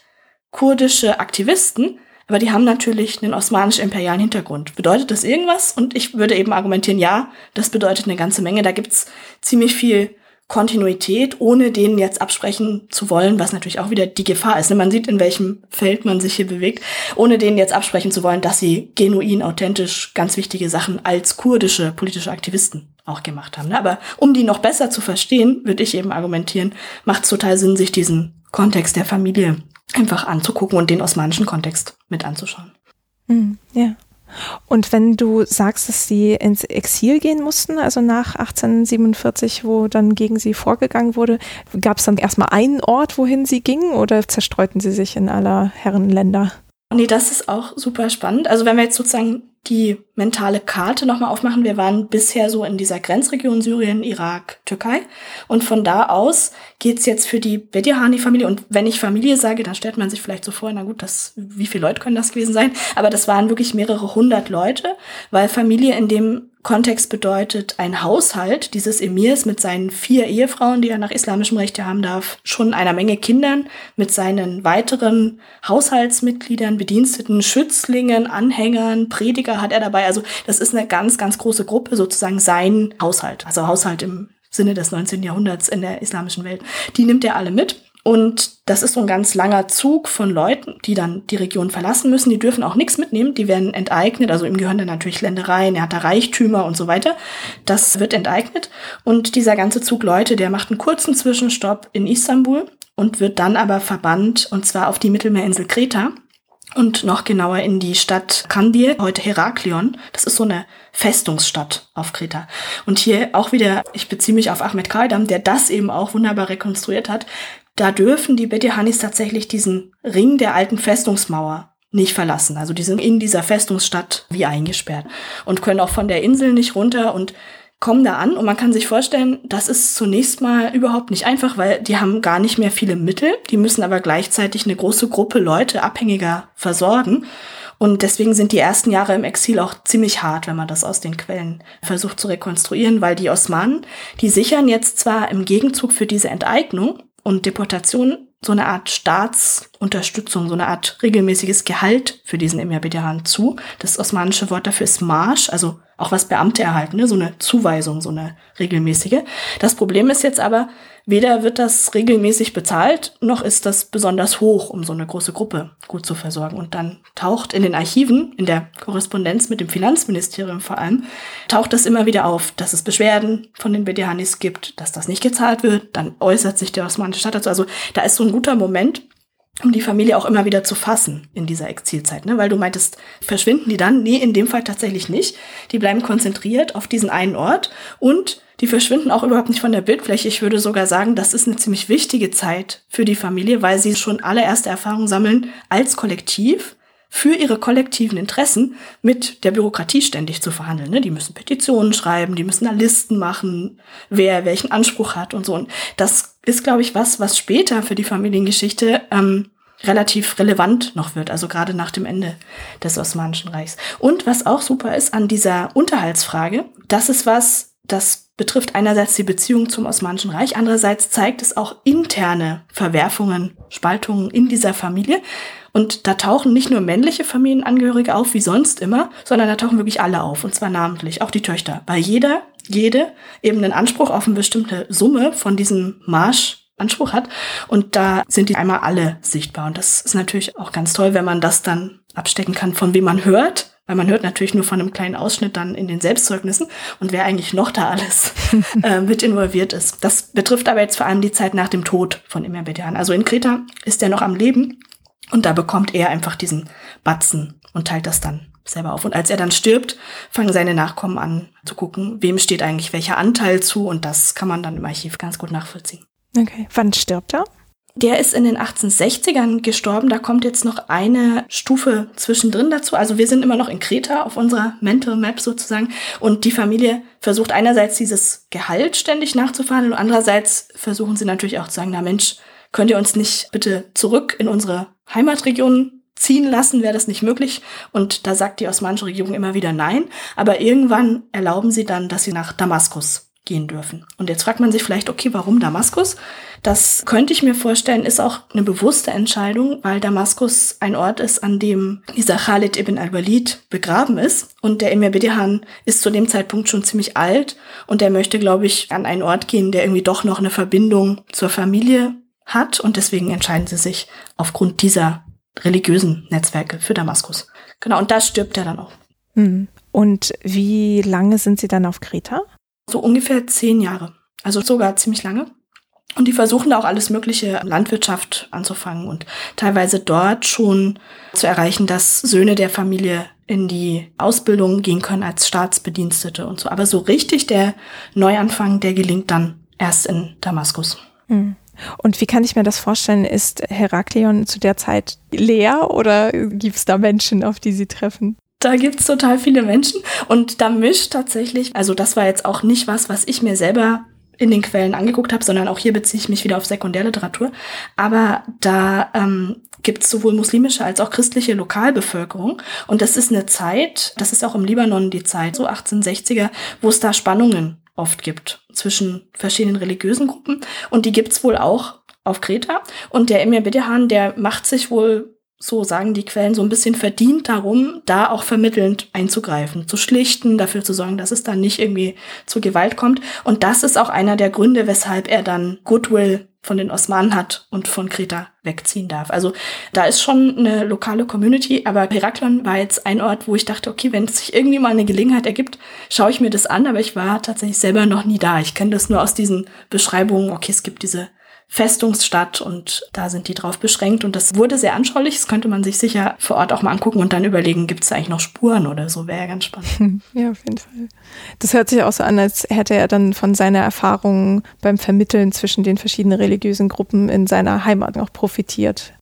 [SPEAKER 2] kurdische Aktivisten, aber die haben natürlich einen osmanisch-imperialen Hintergrund. Bedeutet das irgendwas? Und ich würde eben argumentieren, ja, das bedeutet eine ganze Menge. Da gibt's ziemlich viel Kontinuität, ohne denen jetzt absprechen zu wollen, was natürlich auch wieder die Gefahr ist. Ne? Man sieht, in welchem Feld man sich hier bewegt, ohne denen jetzt absprechen zu wollen, dass sie genuin, authentisch ganz wichtige Sachen als kurdische politische Aktivisten auch gemacht haben. Ne? Aber um die noch besser zu verstehen, würde ich eben argumentieren, macht es total Sinn, sich diesen Kontext der Familie einfach anzugucken und den osmanischen Kontext mit anzuschauen.
[SPEAKER 1] Hm, ja. Und wenn du sagst, dass sie ins Exil gehen mussten, also nach 1847, wo dann gegen sie vorgegangen wurde, gab es dann erstmal einen Ort, wohin sie gingen oder zerstreuten sie sich in aller Herren Länder?
[SPEAKER 2] Nee, das ist auch super spannend. Also wenn wir jetzt sozusagen die mentale Karte nochmal aufmachen. Wir waren bisher so in dieser Grenzregion Syrien, Irak, Türkei. Und von da aus geht's jetzt für die Bedihani-Familie. Und wenn ich Familie sage, dann stellt man sich vielleicht so vor, na gut, das, wie viele Leute können das gewesen sein? Aber das waren wirklich mehrere hundert Leute, weil Familie in dem Kontext bedeutet ein Haushalt dieses Emirs mit seinen vier Ehefrauen, die er nach islamischem Recht haben darf, schon einer Menge Kindern, mit seinen weiteren Haushaltsmitgliedern, Bediensteten, Schützlingen, Anhängern, Prediger hat er dabei. Also das ist eine ganz, ganz große Gruppe, sozusagen sein Haushalt. Also Haushalt im Sinne des 19. Jahrhunderts in der islamischen Welt. Die nimmt er alle mit. Und das ist so ein ganz langer Zug von Leuten, die dann die Region verlassen müssen. Die dürfen auch nichts mitnehmen, die werden enteignet. Also ihm gehören dann natürlich Ländereien, er hat da Reichtümer und so weiter. Das wird enteignet. Und dieser ganze Zug Leute, der macht einen kurzen Zwischenstopp in Istanbul und wird dann aber verbannt, und zwar auf die Mittelmeerinsel Kreta und noch genauer in die Stadt Kandir, heute Heraklion. Das ist so eine Festungsstadt auf Kreta. Und hier auch wieder, ich beziehe mich auf Ahmed Kaidam, der das eben auch wunderbar rekonstruiert hat. Da dürfen die Bedihanis tatsächlich diesen Ring der alten Festungsmauer nicht verlassen. Also die sind in dieser Festungsstadt wie eingesperrt und können auch von der Insel nicht runter und kommen da an. Und man kann sich vorstellen, das ist zunächst mal überhaupt nicht einfach, weil die haben gar nicht mehr viele Mittel, die müssen aber gleichzeitig eine große Gruppe Leute abhängiger versorgen. Und deswegen sind die ersten Jahre im Exil auch ziemlich hart, wenn man das aus den Quellen versucht zu rekonstruieren, weil die Osmanen, die sichern jetzt zwar im Gegenzug für diese Enteignung und Deportation so eine Art Staatsunterstützung, so eine Art regelmäßiges Gehalt für diesen Emir zu. Das osmanische Wort dafür ist Marsch, also auch was Beamte erhalten, ne? so eine Zuweisung, so eine regelmäßige. Das Problem ist jetzt aber, weder wird das regelmäßig bezahlt, noch ist das besonders hoch, um so eine große Gruppe gut zu versorgen. Und dann taucht in den Archiven, in der Korrespondenz mit dem Finanzministerium vor allem, taucht das immer wieder auf, dass es Beschwerden von den Bedehanis gibt, dass das nicht gezahlt wird. Dann äußert sich der osmanische Staat dazu. Also da ist so ein guter Moment, um die Familie auch immer wieder zu fassen in dieser Exilzeit, ne? Weil du meintest, verschwinden die dann? Nee, in dem Fall tatsächlich nicht. Die bleiben konzentriert auf diesen einen Ort und die verschwinden auch überhaupt nicht von der Bildfläche. Ich würde sogar sagen, das ist eine ziemlich wichtige Zeit für die Familie, weil sie schon allererste Erfahrungen sammeln als Kollektiv für ihre kollektiven Interessen mit der Bürokratie ständig zu verhandeln. Ne? Die müssen Petitionen schreiben, die müssen da Listen machen, wer welchen Anspruch hat und so. Und das ist, glaube ich, was, was später für die Familiengeschichte ähm, relativ relevant noch wird, also gerade nach dem Ende des Osmanischen Reichs. Und was auch super ist an dieser Unterhaltsfrage, das ist was, das betrifft einerseits die Beziehung zum Osmanischen Reich, andererseits zeigt es auch interne Verwerfungen, Spaltungen in dieser Familie. Und da tauchen nicht nur männliche Familienangehörige auf, wie sonst immer, sondern da tauchen wirklich alle auf, und zwar namentlich, auch die Töchter. Weil jeder, jede eben einen Anspruch auf eine bestimmte Summe von diesem Marsch Anspruch hat. Und da sind die einmal alle sichtbar. Und das ist natürlich auch ganz toll, wenn man das dann abstecken kann, von wem man hört weil man hört natürlich nur von einem kleinen Ausschnitt dann in den Selbstzeugnissen und wer eigentlich noch da alles äh, mit involviert ist. Das betrifft aber jetzt vor allem die Zeit nach dem Tod von Emir Bedian. Also in Kreta ist er noch am Leben und da bekommt er einfach diesen Batzen und teilt das dann selber auf. Und als er dann stirbt, fangen seine Nachkommen an zu gucken, wem steht eigentlich welcher Anteil zu und das kann man dann im Archiv ganz gut nachvollziehen.
[SPEAKER 1] Okay, wann stirbt er?
[SPEAKER 2] Der ist in den 1860ern gestorben. Da kommt jetzt noch eine Stufe zwischendrin dazu. Also wir sind immer noch in Kreta auf unserer Mental Map sozusagen. Und die Familie versucht einerseits dieses Gehalt ständig nachzuverhandeln und andererseits versuchen sie natürlich auch zu sagen, na Mensch, könnt ihr uns nicht bitte zurück in unsere Heimatregion ziehen lassen, wäre das nicht möglich. Und da sagt die osmanische Regierung immer wieder nein. Aber irgendwann erlauben sie dann, dass sie nach Damaskus gehen dürfen. Und jetzt fragt man sich vielleicht, okay, warum Damaskus? Das könnte ich mir vorstellen, ist auch eine bewusste Entscheidung, weil Damaskus ein Ort ist, an dem dieser Khalid ibn al-Walid begraben ist. Und der Emir Bedehan ist zu dem Zeitpunkt schon ziemlich alt und der möchte, glaube ich, an einen Ort gehen, der irgendwie doch noch eine Verbindung zur Familie hat. Und deswegen entscheiden sie sich aufgrund dieser religiösen Netzwerke für Damaskus. Genau, und da stirbt er dann auch.
[SPEAKER 1] Hm. Und wie lange sind Sie dann auf Kreta?
[SPEAKER 2] So ungefähr zehn Jahre. Also sogar ziemlich lange. Und die versuchen da auch alles mögliche Landwirtschaft anzufangen und teilweise dort schon zu erreichen, dass Söhne der Familie in die Ausbildung gehen können als Staatsbedienstete und so. Aber so richtig der Neuanfang, der gelingt dann erst in Damaskus.
[SPEAKER 1] Hm. Und wie kann ich mir das vorstellen? Ist Heraklion zu der Zeit leer oder gibt es da Menschen, auf die sie treffen?
[SPEAKER 2] Da gibt's total viele Menschen und da mischt tatsächlich, also das war jetzt auch nicht was, was ich mir selber in den Quellen angeguckt habe, sondern auch hier beziehe ich mich wieder auf Sekundärliteratur. Aber da ähm, gibt es sowohl muslimische als auch christliche Lokalbevölkerung. Und das ist eine Zeit, das ist auch im Libanon die Zeit, so 1860er, wo es da Spannungen oft gibt zwischen verschiedenen religiösen Gruppen. Und die gibt's wohl auch auf Kreta. Und der Emir Bedehan, der macht sich wohl so sagen die Quellen, so ein bisschen verdient darum, da auch vermittelnd einzugreifen, zu schlichten, dafür zu sorgen, dass es dann nicht irgendwie zu Gewalt kommt. Und das ist auch einer der Gründe, weshalb er dann Goodwill von den Osmanen hat und von Kreta wegziehen darf. Also da ist schon eine lokale Community, aber Heraklion war jetzt ein Ort, wo ich dachte, okay, wenn es sich irgendwie mal eine Gelegenheit ergibt, schaue ich mir das an, aber ich war tatsächlich selber noch nie da. Ich kenne das nur aus diesen Beschreibungen, okay, es gibt diese Festungsstadt und da sind die drauf beschränkt und das wurde sehr anschaulich. Das könnte man sich sicher vor Ort auch mal angucken und dann überlegen, gibt es eigentlich noch Spuren oder so, wäre ja ganz spannend.
[SPEAKER 1] Ja, auf jeden Fall. Das hört sich auch so an, als hätte er dann von seiner Erfahrung beim Vermitteln zwischen den verschiedenen religiösen Gruppen in seiner Heimat noch profitiert.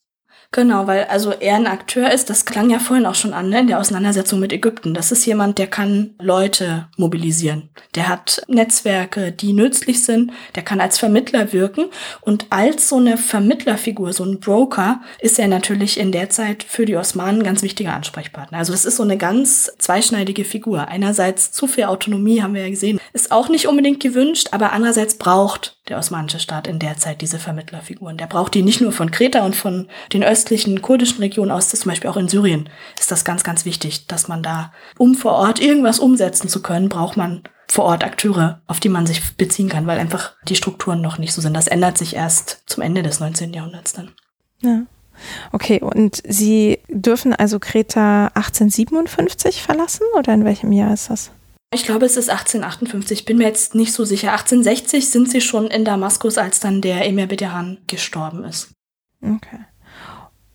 [SPEAKER 2] Genau, weil also er ein Akteur ist, das klang ja vorhin auch schon an, ne, in der Auseinandersetzung mit Ägypten. Das ist jemand, der kann Leute mobilisieren. Der hat Netzwerke, die nützlich sind, der kann als Vermittler wirken. Und als so eine Vermittlerfigur, so ein Broker, ist er natürlich in der Zeit für die Osmanen ein ganz wichtiger Ansprechpartner. Also das ist so eine ganz zweischneidige Figur. Einerseits zu viel Autonomie, haben wir ja gesehen, ist auch nicht unbedingt gewünscht, aber andererseits braucht der osmanische Staat in der Zeit diese Vermittlerfiguren. Der braucht die nicht nur von Kreta und von den östlichen kurdischen Regionen aus, zum Beispiel auch in Syrien ist das ganz, ganz wichtig, dass man da, um vor Ort irgendwas umsetzen zu können, braucht man vor Ort Akteure, auf die man sich beziehen kann, weil einfach die Strukturen noch nicht so sind. Das ändert sich erst zum Ende des 19. Jahrhunderts dann.
[SPEAKER 1] Ja. Okay, und Sie dürfen also Kreta 1857 verlassen oder in welchem Jahr ist das?
[SPEAKER 2] Ich glaube, es ist 1858, bin mir jetzt nicht so sicher. 1860 sind sie schon in Damaskus, als dann der Emir Bedehan gestorben ist.
[SPEAKER 1] Okay.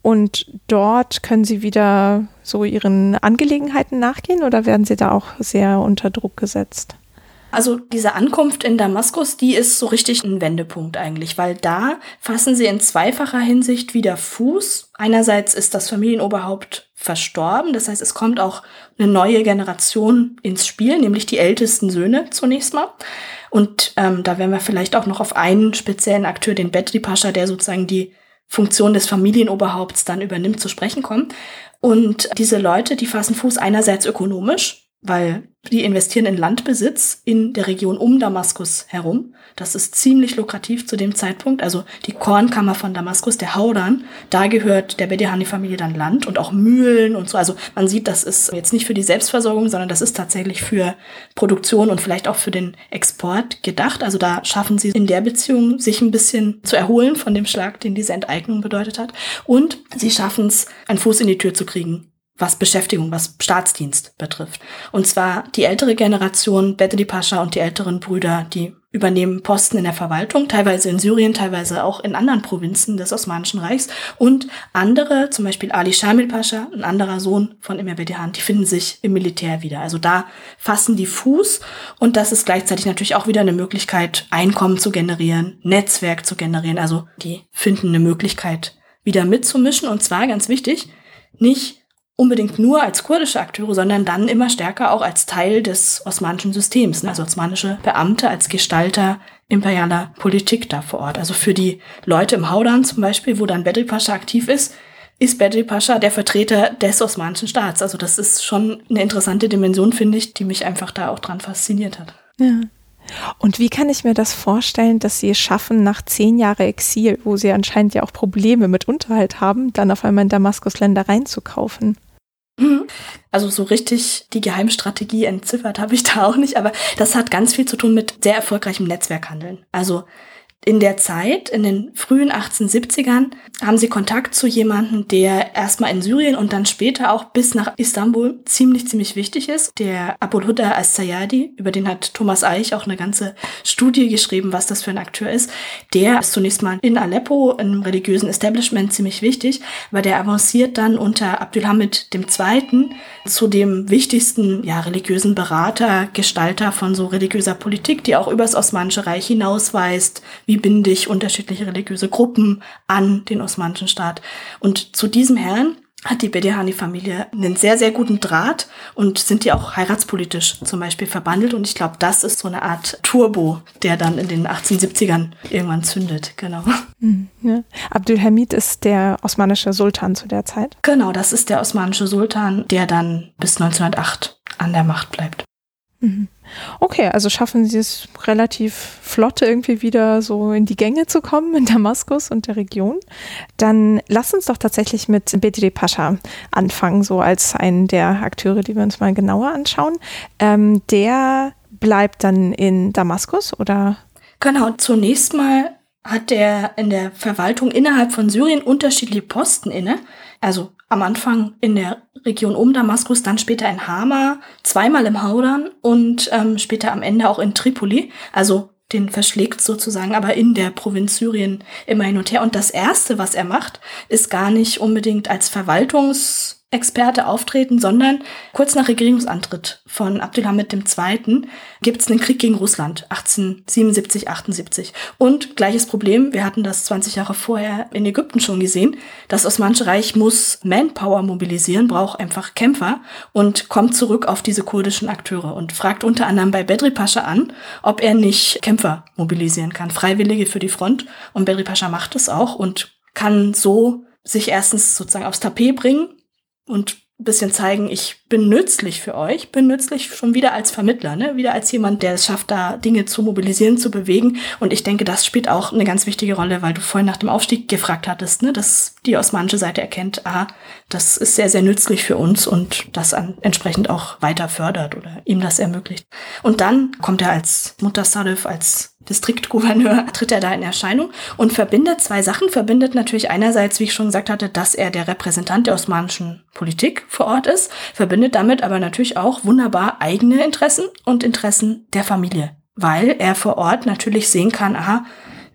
[SPEAKER 1] Und dort können Sie wieder so Ihren Angelegenheiten nachgehen oder werden Sie da auch sehr unter Druck gesetzt?
[SPEAKER 2] Also diese Ankunft in Damaskus, die ist so richtig ein Wendepunkt eigentlich, weil da fassen sie in zweifacher Hinsicht wieder Fuß. Einerseits ist das Familienoberhaupt verstorben, das heißt, es kommt auch eine neue Generation ins Spiel, nämlich die ältesten Söhne zunächst mal. Und ähm, da werden wir vielleicht auch noch auf einen speziellen Akteur, den Betri Pascha, der sozusagen die Funktion des Familienoberhaupts dann übernimmt, zu sprechen kommen. Und diese Leute, die fassen Fuß einerseits ökonomisch, weil die investieren in Landbesitz in der Region um Damaskus herum. Das ist ziemlich lukrativ zu dem Zeitpunkt. Also die Kornkammer von Damaskus, der Hauran, da gehört der Bedehani-Familie dann Land und auch Mühlen und so. Also man sieht, das ist jetzt nicht für die Selbstversorgung, sondern das ist tatsächlich für Produktion und vielleicht auch für den Export gedacht. Also da schaffen sie in der Beziehung, sich ein bisschen zu erholen von dem Schlag, den diese Enteignung bedeutet hat. Und sie schaffen es, einen Fuß in die Tür zu kriegen was Beschäftigung, was Staatsdienst betrifft. Und zwar die ältere Generation, Bedri Pascha und die älteren Brüder, die übernehmen Posten in der Verwaltung, teilweise in Syrien, teilweise auch in anderen Provinzen des Osmanischen Reichs. Und andere, zum Beispiel Ali Shamil Pascha, ein anderer Sohn von Emir Bedehan, die finden sich im Militär wieder. Also da fassen die Fuß und das ist gleichzeitig natürlich auch wieder eine Möglichkeit, Einkommen zu generieren, Netzwerk zu generieren. Also die finden eine Möglichkeit, wieder mitzumischen. Und zwar ganz wichtig, nicht unbedingt nur als kurdische Akteure, sondern dann immer stärker auch als Teil des osmanischen Systems, ne? also osmanische Beamte als Gestalter imperialer Politik da vor Ort. Also für die Leute im Haudan zum Beispiel, wo dann Bedri Pascha aktiv ist, ist Bedri Pascha der Vertreter des osmanischen Staats. Also das ist schon eine interessante Dimension, finde ich, die mich einfach da auch dran fasziniert hat.
[SPEAKER 1] Ja. Und wie kann ich mir das vorstellen, dass sie es schaffen, nach zehn Jahren Exil, wo sie anscheinend ja auch Probleme mit Unterhalt haben, dann auf einmal in Damaskus Ländereien zu kaufen?
[SPEAKER 2] Mhm. Also so richtig die Geheimstrategie entziffert habe ich da auch nicht, aber das hat ganz viel zu tun mit sehr erfolgreichem Netzwerkhandeln. Also in der Zeit, in den frühen 1870ern, haben sie Kontakt zu jemandem, der erstmal in Syrien und dann später auch bis nach Istanbul ziemlich, ziemlich wichtig ist. Der Abul Huda al-Sayyadi, über den hat Thomas Eich auch eine ganze Studie geschrieben, was das für ein Akteur ist. Der ist zunächst mal in Aleppo, im religiösen Establishment ziemlich wichtig, aber der avanciert dann unter Abdülhamid II. zu dem wichtigsten, ja, religiösen Berater, Gestalter von so religiöser Politik, die auch übers Osmanische Reich hinausweist, wie binde ich unterschiedliche religiöse Gruppen an den osmanischen Staat. Und zu diesem Herrn hat die Bedehani-Familie einen sehr, sehr guten Draht und sind die auch heiratspolitisch zum Beispiel verbandelt. Und ich glaube, das ist so eine Art Turbo, der dann in den 1870ern irgendwann zündet. Genau.
[SPEAKER 1] Mhm, ja. Abdülhamid ist der osmanische Sultan zu der Zeit.
[SPEAKER 2] Genau, das ist der osmanische Sultan, der dann bis 1908 an der Macht bleibt.
[SPEAKER 1] Mhm. Okay, also schaffen sie es relativ flott irgendwie wieder so in die Gänge zu kommen in Damaskus und der Region. Dann lass uns doch tatsächlich mit Bedri Pascha anfangen, so als einen der Akteure, die wir uns mal genauer anschauen. Ähm, der bleibt dann in Damaskus oder?
[SPEAKER 2] Genau, zunächst mal hat er in der Verwaltung innerhalb von Syrien unterschiedliche Posten inne. Also am Anfang in der Region um Damaskus, dann später in Hama, zweimal im Haudan und ähm, später am Ende auch in Tripoli. Also den verschlägt sozusagen, aber in der Provinz Syrien immer hin und her. Und das Erste, was er macht, ist gar nicht unbedingt als Verwaltungs Experte auftreten, sondern kurz nach Regierungsantritt von Abdülhamid II. gibt es einen Krieg gegen Russland 1877, 78. Und gleiches Problem, wir hatten das 20 Jahre vorher in Ägypten schon gesehen, das Osmanische Reich muss Manpower mobilisieren, braucht einfach Kämpfer und kommt zurück auf diese kurdischen Akteure und fragt unter anderem bei Bedri Pascha an, ob er nicht Kämpfer mobilisieren kann, Freiwillige für die Front. Und Bedri Pascha macht es auch und kann so sich erstens sozusagen aufs Tapet bringen und ein bisschen zeigen, ich bin nützlich für euch, bin nützlich schon wieder als Vermittler, ne? wieder als jemand, der es schafft, da Dinge zu mobilisieren, zu bewegen. Und ich denke, das spielt auch eine ganz wichtige Rolle, weil du vorhin nach dem Aufstieg gefragt hattest, ne? dass die osmanische Seite erkennt, ah, das ist sehr, sehr nützlich für uns und das an, entsprechend auch weiter fördert oder ihm das ermöglicht. Und dann kommt er als Mutasarif, als Distriktgouverneur tritt er da in Erscheinung und verbindet zwei Sachen. Verbindet natürlich einerseits, wie ich schon gesagt hatte, dass er der Repräsentant der osmanischen Politik vor Ort ist, verbindet damit aber natürlich auch wunderbar eigene Interessen und Interessen der Familie, weil er vor Ort natürlich sehen kann, aha,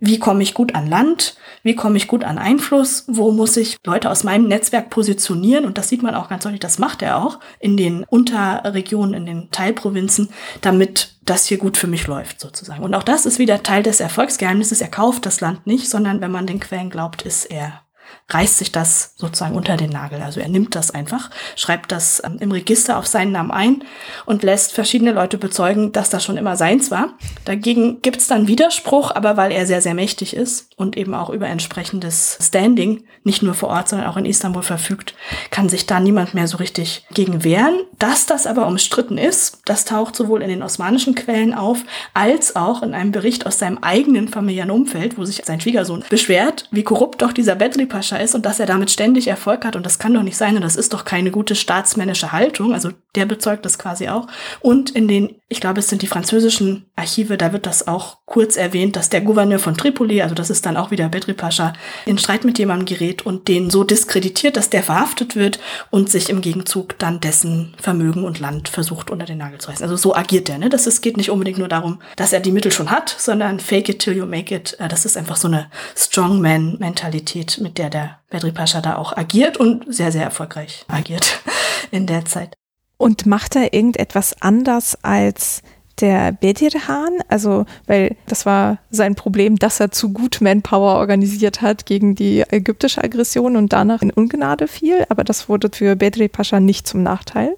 [SPEAKER 2] wie komme ich gut an Land, wie komme ich gut an Einfluss, wo muss ich Leute aus meinem Netzwerk positionieren und das sieht man auch ganz deutlich, das macht er auch in den Unterregionen, in den Teilprovinzen, damit das hier gut für mich läuft sozusagen. Und auch das ist wieder Teil des Erfolgsgeheimnisses. Er kauft das Land nicht, sondern wenn man den Quellen glaubt, ist er reißt sich das sozusagen unter den Nagel. Also er nimmt das einfach, schreibt das ähm, im Register auf seinen Namen ein und lässt verschiedene Leute bezeugen, dass das schon immer seins war. Dagegen gibt's dann Widerspruch, aber weil er sehr, sehr mächtig ist und eben auch über entsprechendes Standing, nicht nur vor Ort, sondern auch in Istanbul verfügt, kann sich da niemand mehr so richtig gegen wehren. Dass das aber umstritten ist, das taucht sowohl in den osmanischen Quellen auf, als auch in einem Bericht aus seinem eigenen familiären Umfeld, wo sich sein Schwiegersohn beschwert, wie korrupt doch dieser Bedri Pascha ist und dass er damit ständig Erfolg hat und das kann doch nicht sein und das ist doch keine gute staatsmännische Haltung. Also der bezeugt das quasi auch. Und in den, ich glaube, es sind die französischen Archive, da wird das auch kurz erwähnt, dass der Gouverneur von Tripoli, also das ist dann auch wieder Bedri Pascha, in Streit mit jemandem gerät und den so diskreditiert, dass der verhaftet wird und sich im Gegenzug dann dessen Vermögen und Land versucht unter den Nagel zu reißen. Also so agiert der. Ne? Das ist, geht nicht unbedingt nur darum, dass er die Mittel schon hat, sondern fake it till you make it. Äh, das ist einfach so eine Strongman-Mentalität, mit der der Bedri Pascha da auch agiert und sehr, sehr erfolgreich agiert in der Zeit.
[SPEAKER 1] Und macht er irgendetwas anders als der Bedirhan, also weil das war sein Problem, dass er zu gut Manpower organisiert hat gegen die ägyptische Aggression und danach in Ungnade fiel, aber das wurde für Bedri Pascha nicht zum Nachteil.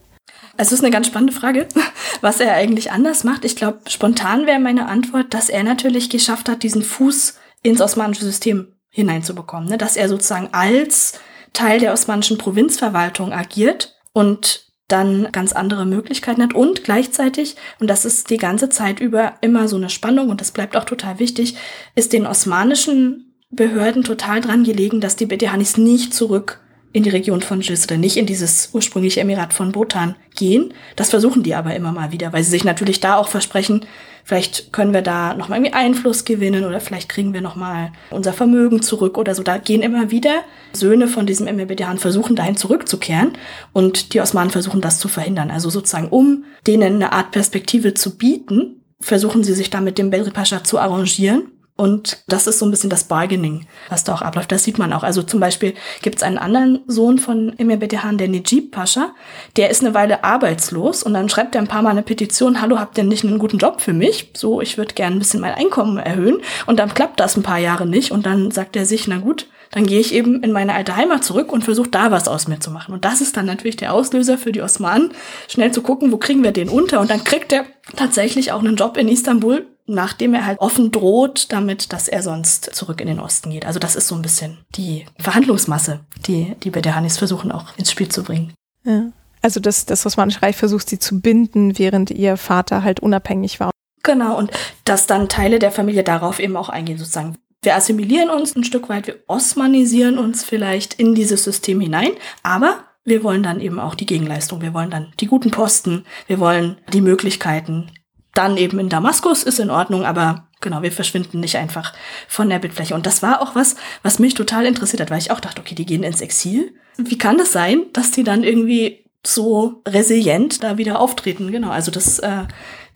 [SPEAKER 2] Also ist eine ganz spannende Frage, was er eigentlich anders macht. Ich glaube, spontan wäre meine Antwort, dass er natürlich geschafft hat, diesen Fuß ins osmanische System hineinzubekommen, ne? dass er sozusagen als Teil der osmanischen Provinzverwaltung agiert und dann ganz andere Möglichkeiten hat und gleichzeitig, und das ist die ganze Zeit über immer so eine Spannung und das bleibt auch total wichtig, ist den osmanischen Behörden total dran gelegen, dass die Bedehanis nicht zurück in die Region von Jizre, nicht in dieses ursprüngliche Emirat von Bhutan gehen. Das versuchen die aber immer mal wieder, weil sie sich natürlich da auch versprechen, vielleicht können wir da nochmal irgendwie Einfluss gewinnen oder vielleicht kriegen wir nochmal unser Vermögen zurück oder so. Da gehen immer wieder Söhne von diesem Emir Bedehan versuchen dahin zurückzukehren und die Osmanen versuchen das zu verhindern. Also sozusagen, um denen eine Art Perspektive zu bieten, versuchen sie sich da mit dem Bedri Pascha zu arrangieren und das ist so ein bisschen das Bargaining, was da auch abläuft. Das sieht man auch. Also zum Beispiel gibt es einen anderen Sohn von Emir Betehan, der Nejib Pascha. Der ist eine Weile arbeitslos und dann schreibt er ein paar Mal eine Petition, hallo, habt ihr nicht einen guten Job für mich? So, ich würde gerne ein bisschen mein Einkommen erhöhen. Und dann klappt das ein paar Jahre nicht. Und dann sagt er sich, na gut, dann gehe ich eben in meine alte Heimat zurück und versuche da was aus mir zu machen. Und das ist dann natürlich der Auslöser für die Osmanen, schnell zu gucken, wo kriegen wir den unter. Und dann kriegt er tatsächlich auch einen Job in Istanbul nachdem er halt offen droht, damit, dass er sonst zurück in den Osten geht. Also das ist so ein bisschen die Verhandlungsmasse, die die Bedehanis versuchen auch ins Spiel zu bringen.
[SPEAKER 1] Ja. Also das, das Osmanische Reich versucht sie zu binden, während ihr Vater halt unabhängig war.
[SPEAKER 2] Genau, und dass dann Teile der Familie darauf eben auch eingehen, sozusagen. Wir assimilieren uns ein Stück weit, wir osmanisieren uns vielleicht in dieses System hinein, aber wir wollen dann eben auch die Gegenleistung, wir wollen dann die guten Posten, wir wollen die Möglichkeiten, dann eben in Damaskus ist in Ordnung, aber genau, wir verschwinden nicht einfach von der Bildfläche. Und das war auch was, was mich total interessiert hat, weil ich auch dachte, okay, die gehen ins Exil. Wie kann das sein, dass die dann irgendwie so resilient da wieder auftreten? Genau, also das äh,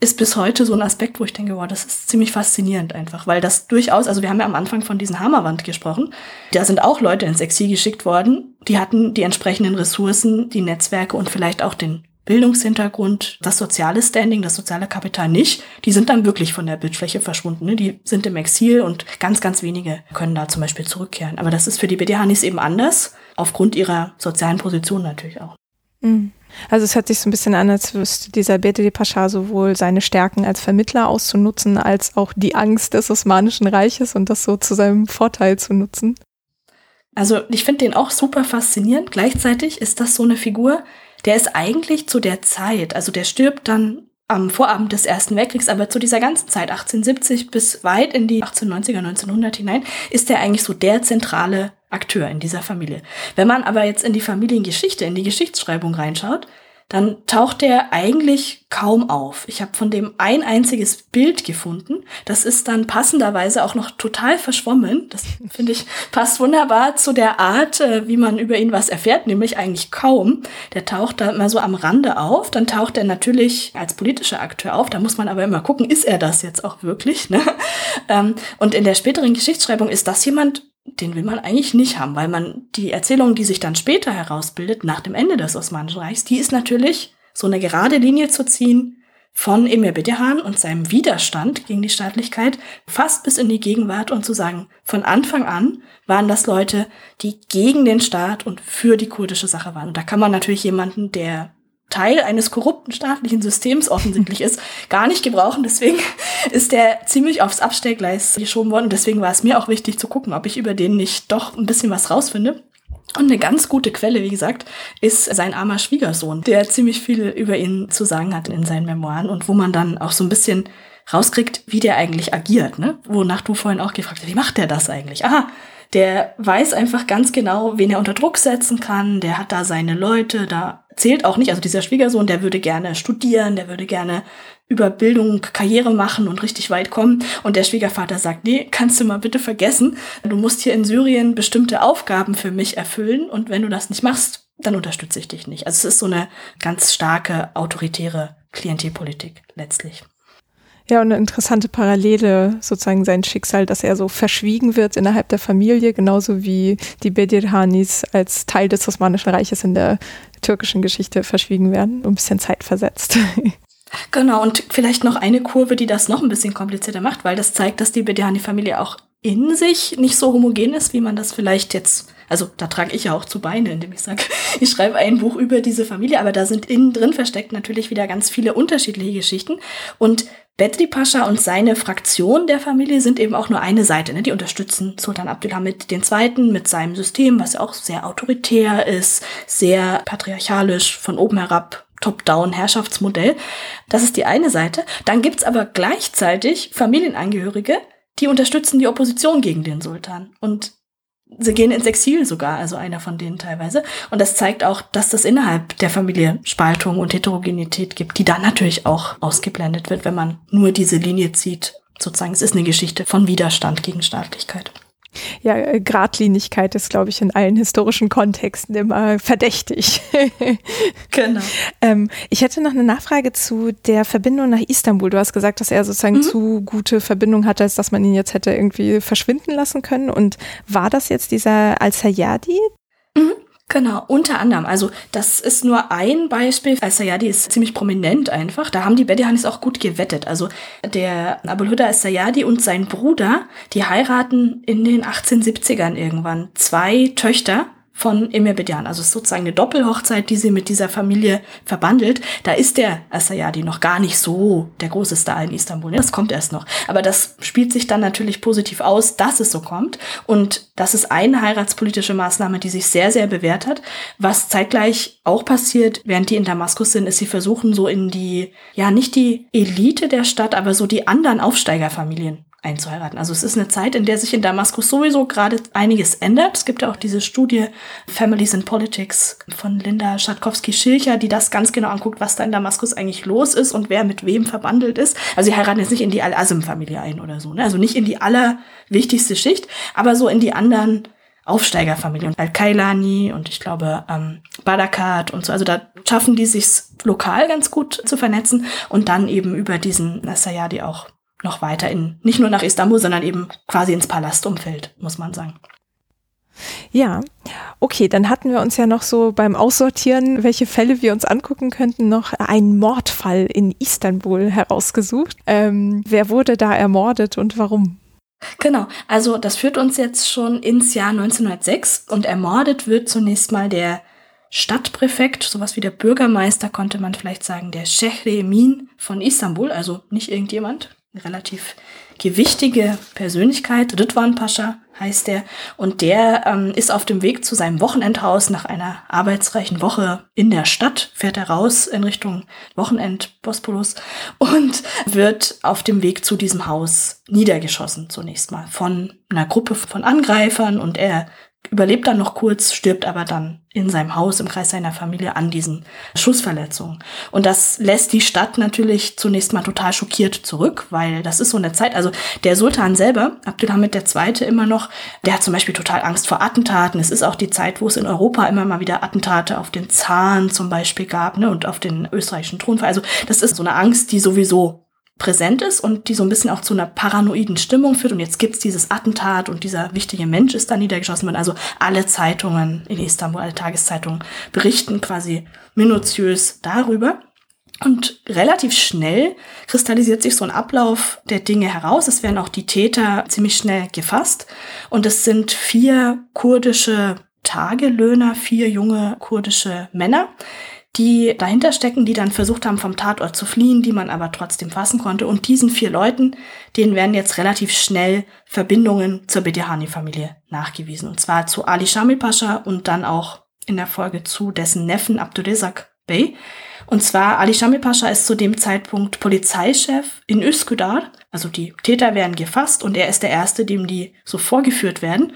[SPEAKER 2] ist bis heute so ein Aspekt, wo ich denke, wow, das ist ziemlich faszinierend einfach, weil das durchaus, also wir haben ja am Anfang von diesen Hammerwand gesprochen, da sind auch Leute ins Exil geschickt worden, die hatten die entsprechenden Ressourcen, die Netzwerke und vielleicht auch den Bildungshintergrund, das soziale Standing, das soziale Kapital nicht, die sind dann wirklich von der Bildfläche verschwunden. Ne? Die sind im Exil und ganz, ganz wenige können da zum Beispiel zurückkehren. Aber das ist für die BDHanis eben anders, aufgrund ihrer sozialen Position natürlich auch.
[SPEAKER 1] Mhm. Also es hört sich so ein bisschen an, als wüsste dieser Bedri Pascha sowohl seine Stärken als Vermittler auszunutzen, als auch die Angst des Osmanischen Reiches und das so zu seinem Vorteil zu nutzen.
[SPEAKER 2] Also ich finde den auch super faszinierend. Gleichzeitig ist das so eine Figur, der ist eigentlich zu der Zeit, also der stirbt dann am Vorabend des Ersten Weltkriegs, aber zu dieser ganzen Zeit, 1870 bis weit in die 1890er, 1900 hinein, ist er eigentlich so der zentrale Akteur in dieser Familie. Wenn man aber jetzt in die Familiengeschichte, in die Geschichtsschreibung reinschaut, dann taucht der eigentlich kaum auf. Ich habe von dem ein einziges Bild gefunden. Das ist dann passenderweise auch noch total verschwommen. Das finde ich passt wunderbar zu der Art, äh, wie man über ihn was erfährt, nämlich eigentlich kaum. Der taucht da immer so am Rande auf. Dann taucht er natürlich als politischer Akteur auf. Da muss man aber immer gucken, ist er das jetzt auch wirklich? Ne? Ähm, und in der späteren Geschichtsschreibung ist das jemand, den will man eigentlich nicht haben, weil man die Erzählung, die sich dann später herausbildet, nach dem Ende des Osmanischen Reichs, die ist natürlich so eine gerade Linie zu ziehen von Emir Bedehan und seinem Widerstand gegen die Staatlichkeit fast bis in die Gegenwart und zu sagen, von Anfang an waren das Leute, die gegen den Staat und für die kurdische Sache waren. Und da kann man natürlich jemanden, der Teil eines korrupten staatlichen Systems offensichtlich ist, gar nicht gebrauchen. Deswegen ist der ziemlich aufs Abstellgleis geschoben worden. Und deswegen war es mir auch wichtig zu gucken, ob ich über den nicht doch ein bisschen was rausfinde. Und eine ganz gute Quelle, wie gesagt, ist sein armer Schwiegersohn, der ziemlich viel über ihn zu sagen hat in seinen Memoiren und wo man dann auch so ein bisschen rauskriegt, wie der eigentlich agiert, ne? Wonach du vorhin auch gefragt hast, wie macht der das eigentlich? Aha, der weiß einfach ganz genau, wen er unter Druck setzen kann, der hat da seine Leute, da zählt auch nicht, also dieser Schwiegersohn, der würde gerne studieren, der würde gerne über Bildung Karriere machen und richtig weit kommen. Und der Schwiegervater sagt, nee, kannst du mal bitte vergessen. Du musst hier in Syrien bestimmte Aufgaben für mich erfüllen und wenn du das nicht machst, dann unterstütze ich dich nicht. Also es ist so eine ganz starke autoritäre Klientelpolitik letztlich.
[SPEAKER 1] Ja, und eine interessante Parallele, sozusagen sein Schicksal, dass er so verschwiegen wird innerhalb der Familie, genauso wie die Bedirhanis als Teil des Osmanischen Reiches in der türkischen Geschichte verschwiegen werden, ein bisschen zeitversetzt.
[SPEAKER 2] Genau, und vielleicht noch eine Kurve, die das noch ein bisschen komplizierter macht, weil das zeigt, dass die Bedirhani-Familie auch in sich nicht so homogen ist, wie man das vielleicht jetzt, also da trage ich ja auch zu Beine, indem ich sage, ich schreibe ein Buch über diese Familie, aber da sind innen drin versteckt natürlich wieder ganz viele unterschiedliche Geschichten. Und Bedri Pascha und seine Fraktion der Familie sind eben auch nur eine Seite. Ne? Die unterstützen Sultan Abdülhamid II. mit seinem System, was ja auch sehr autoritär ist, sehr patriarchalisch, von oben herab Top-Down-Herrschaftsmodell. Das ist die eine Seite. Dann gibt's aber gleichzeitig Familienangehörige, die unterstützen die Opposition gegen den Sultan. Und sie gehen ins Exil sogar, also einer von denen teilweise. Und das zeigt auch, dass das innerhalb der Familie Spaltung und Heterogenität gibt, die dann natürlich auch ausgeblendet wird, wenn man nur diese Linie zieht. Sozusagen, es ist eine Geschichte von Widerstand gegen Staatlichkeit.
[SPEAKER 1] Ja, äh, Gradlinigkeit ist, glaube ich, in allen historischen Kontexten immer verdächtig. genau. Ähm, ich hätte noch eine Nachfrage zu der Verbindung nach Istanbul. Du hast gesagt, dass er sozusagen mhm. zu gute Verbindung hatte, als dass man ihn jetzt hätte irgendwie verschwinden lassen können. Und war das jetzt dieser Al-Sayyadi?
[SPEAKER 2] Mhm. Genau, unter anderem. Also das ist nur ein Beispiel. Al-Sayyadi ist ziemlich prominent einfach. Da haben die Bedihanis auch gut gewettet. Also der Abul Huda Al-Sayyadi und sein Bruder, die heiraten in den 1870ern irgendwann. Zwei Töchter von Emir Bedian. Also es ist sozusagen eine Doppelhochzeit, die sie mit dieser Familie verbandelt. Da ist der Asayadi noch gar nicht so der große Star in Istanbul. Das kommt erst noch. Aber das spielt sich dann natürlich positiv aus, dass es so kommt. Und das ist eine heiratspolitische Maßnahme, die sich sehr, sehr bewährt hat. Was zeitgleich auch passiert, während die in Damaskus sind, ist, sie versuchen so in die, ja, nicht die Elite der Stadt, aber so die anderen Aufsteigerfamilien einzuheiraten. Also es ist eine Zeit, in der sich in Damaskus sowieso gerade einiges ändert. Es gibt ja auch diese Studie Families in Politics von Linda Schatkowski-Schilcher, die das ganz genau anguckt, was da in Damaskus eigentlich los ist und wer mit wem verbandelt ist. Also sie heiraten jetzt nicht in die Al-Azm-Familie ein oder so, ne? also nicht in die allerwichtigste Schicht, aber so in die anderen Aufsteigerfamilien. Al-Kailani und ich glaube ähm, Badakat und so. Also da schaffen die sich lokal ganz gut zu vernetzen und dann eben über diesen Sayadi auch noch weiter in, nicht nur nach Istanbul, sondern eben quasi ins Palastumfeld, muss man sagen.
[SPEAKER 1] Ja, okay, dann hatten wir uns ja noch so beim Aussortieren, welche Fälle wir uns angucken könnten, noch einen Mordfall in Istanbul herausgesucht. Ähm, wer wurde da ermordet und warum?
[SPEAKER 2] Genau, also das führt uns jetzt schon ins Jahr 1906 und ermordet wird zunächst mal der Stadtpräfekt, sowas wie der Bürgermeister, konnte man vielleicht sagen, der Shehri Emin von Istanbul, also nicht irgendjemand, relativ gewichtige Persönlichkeit. Ridwan Pascha heißt er. Und der ähm, ist auf dem Weg zu seinem Wochenendhaus nach einer arbeitsreichen Woche in der Stadt, fährt er raus in Richtung Wochenend Bosporus und wird auf dem Weg zu diesem Haus niedergeschossen zunächst mal von einer Gruppe von Angreifern und er überlebt dann noch kurz, stirbt aber dann in seinem Haus im Kreis seiner Familie an diesen Schussverletzungen. Und das lässt die Stadt natürlich zunächst mal total schockiert zurück, weil das ist so eine Zeit, also der Sultan selber, Abdülhamid II. immer noch, der hat zum Beispiel total Angst vor Attentaten. Es ist auch die Zeit, wo es in Europa immer mal wieder Attentate auf den Zahn zum Beispiel gab, ne, und auf den österreichischen Thronfall. Also das ist so eine Angst, die sowieso präsent ist und die so ein bisschen auch zu einer paranoiden Stimmung führt. Und jetzt gibt's dieses Attentat und dieser wichtige Mensch ist da niedergeschossen worden. Also alle Zeitungen in Istanbul, alle Tageszeitungen berichten quasi minutiös darüber. Und relativ schnell kristallisiert sich so ein Ablauf der Dinge heraus. Es werden auch die Täter ziemlich schnell gefasst. Und es sind vier kurdische Tagelöhner, vier junge kurdische Männer, die dahinter stecken, die dann versucht haben, vom Tatort zu fliehen, die man aber trotzdem fassen konnte. Und diesen vier Leuten, denen werden jetzt relativ schnell Verbindungen zur Bedihani-Familie nachgewiesen. Und zwar zu Ali Shamil Pascha und dann auch in der Folge zu dessen Neffen Abdurezak Bey. Und zwar Ali Shamil Pascha ist zu dem Zeitpunkt Polizeichef in Üsküdar. Also die Täter werden gefasst und er ist der Erste, dem die so vorgeführt werden.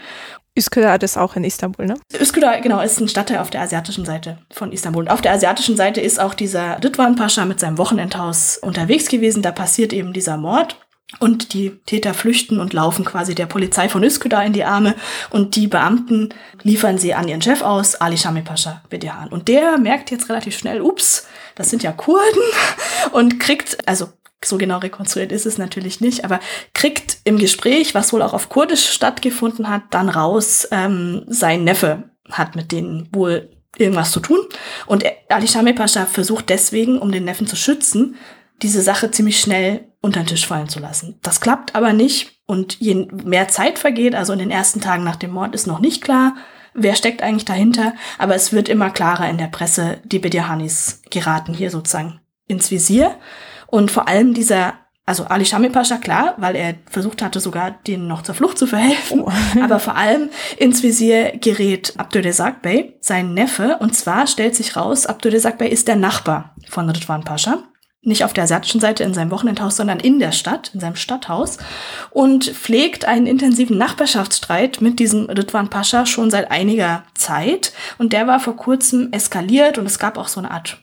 [SPEAKER 1] Üsküdar ist auch in Istanbul, ne?
[SPEAKER 2] Üsküdar, genau, ist ein Stadtteil auf der asiatischen Seite von Istanbul. Und auf der asiatischen Seite ist auch dieser Ridwan Pascha mit seinem Wochenendhaus unterwegs gewesen. Da passiert eben dieser Mord. Und die Täter flüchten und laufen quasi der Polizei von Üsküdar in die Arme. Und die Beamten liefern sie an ihren Chef aus, Ali Shami Pascha Bedihan. Und der merkt jetzt relativ schnell, ups, das sind ja Kurden. Und kriegt, also so genau rekonstruiert ist es natürlich nicht, aber kriegt im Gespräch, was wohl auch auf Kurdisch stattgefunden hat, dann raus, ähm, sein Neffe hat mit denen wohl irgendwas zu tun. Und Ali Shami Pascha versucht deswegen, um den Neffen zu schützen, diese Sache ziemlich schnell unter den Tisch fallen zu lassen. Das klappt aber nicht. Und je mehr Zeit vergeht, also in den ersten Tagen nach dem Mord, ist noch nicht klar, wer steckt eigentlich dahinter. Aber es wird immer klarer in der Presse, die Bediahanis geraten hier sozusagen ins Visier. Und vor allem dieser also Ali Shamil Pascha, klar, weil er versucht hatte, sogar denen noch zur Flucht zu verhelfen. Oh. Aber vor allem ins Visier gerät Abdülrezzak Bey, sein Neffe. Und zwar stellt sich raus, Abdülrezzak Bey ist der Nachbar von Ridwan Pascha. Nicht auf der asiatischen Seite in seinem Wochenendhaus, sondern in der Stadt, in seinem Stadthaus. Und pflegt einen intensiven Nachbarschaftsstreit mit diesem Ridwan Pascha schon seit einiger Zeit. Und der war vor kurzem eskaliert und es gab auch so eine Art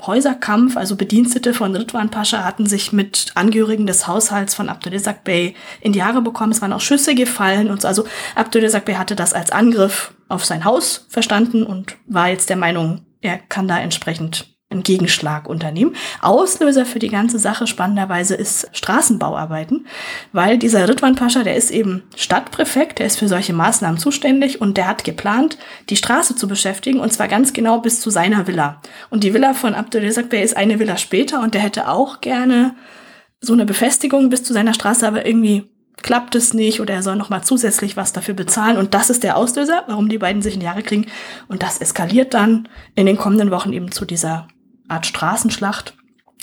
[SPEAKER 2] Häuserkampf, also Bedienstete von Ridwan Pascha hatten sich mit Angehörigen des Haushalts von Abdulrazak Bey in die Haare bekommen. Es waren auch Schüsse gefallen und so. Also Abdulrazak Bey hatte das als Angriff auf sein Haus verstanden und war jetzt der Meinung, er kann da entsprechend einen Gegenschlag unternehmen. Auslöser für die ganze Sache spannenderweise ist Straßenbauarbeiten, weil dieser Ridwan Pascha, der ist eben Stadtpräfekt, der ist für solche Maßnahmen zuständig und der hat geplant, die Straße zu beschäftigen und zwar ganz genau bis zu seiner Villa. Und die Villa von Abdulrazak Bey ist eine Villa später und der hätte auch gerne so eine Befestigung bis zu seiner Straße, aber irgendwie klappt es nicht oder er soll noch mal zusätzlich was dafür bezahlen. Und das ist der Auslöser, warum die beiden sich in Jahre kriegen. Und das eskaliert dann in den kommenden Wochen eben zu dieser Art Straßenschlacht.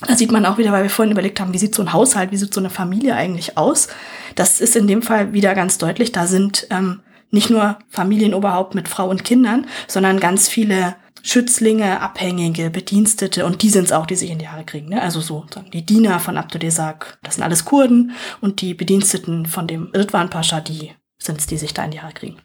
[SPEAKER 2] Da sieht man auch wieder, weil wir vorhin überlegt haben, wie sieht so ein Haushalt, wie sieht so eine Familie eigentlich aus. Das ist in dem Fall wieder ganz deutlich. Da sind ähm, nicht nur Familienoberhaupt mit Frau und Kindern, sondern ganz viele Schützlinge, Abhängige, Bedienstete und die sind es auch, die sich in die Haare kriegen. Ne? Also so die Diener von Abdudesak, das sind alles Kurden und die Bediensteten von dem Ridwan Pascha, die sind es, die sich da in die Haare kriegen.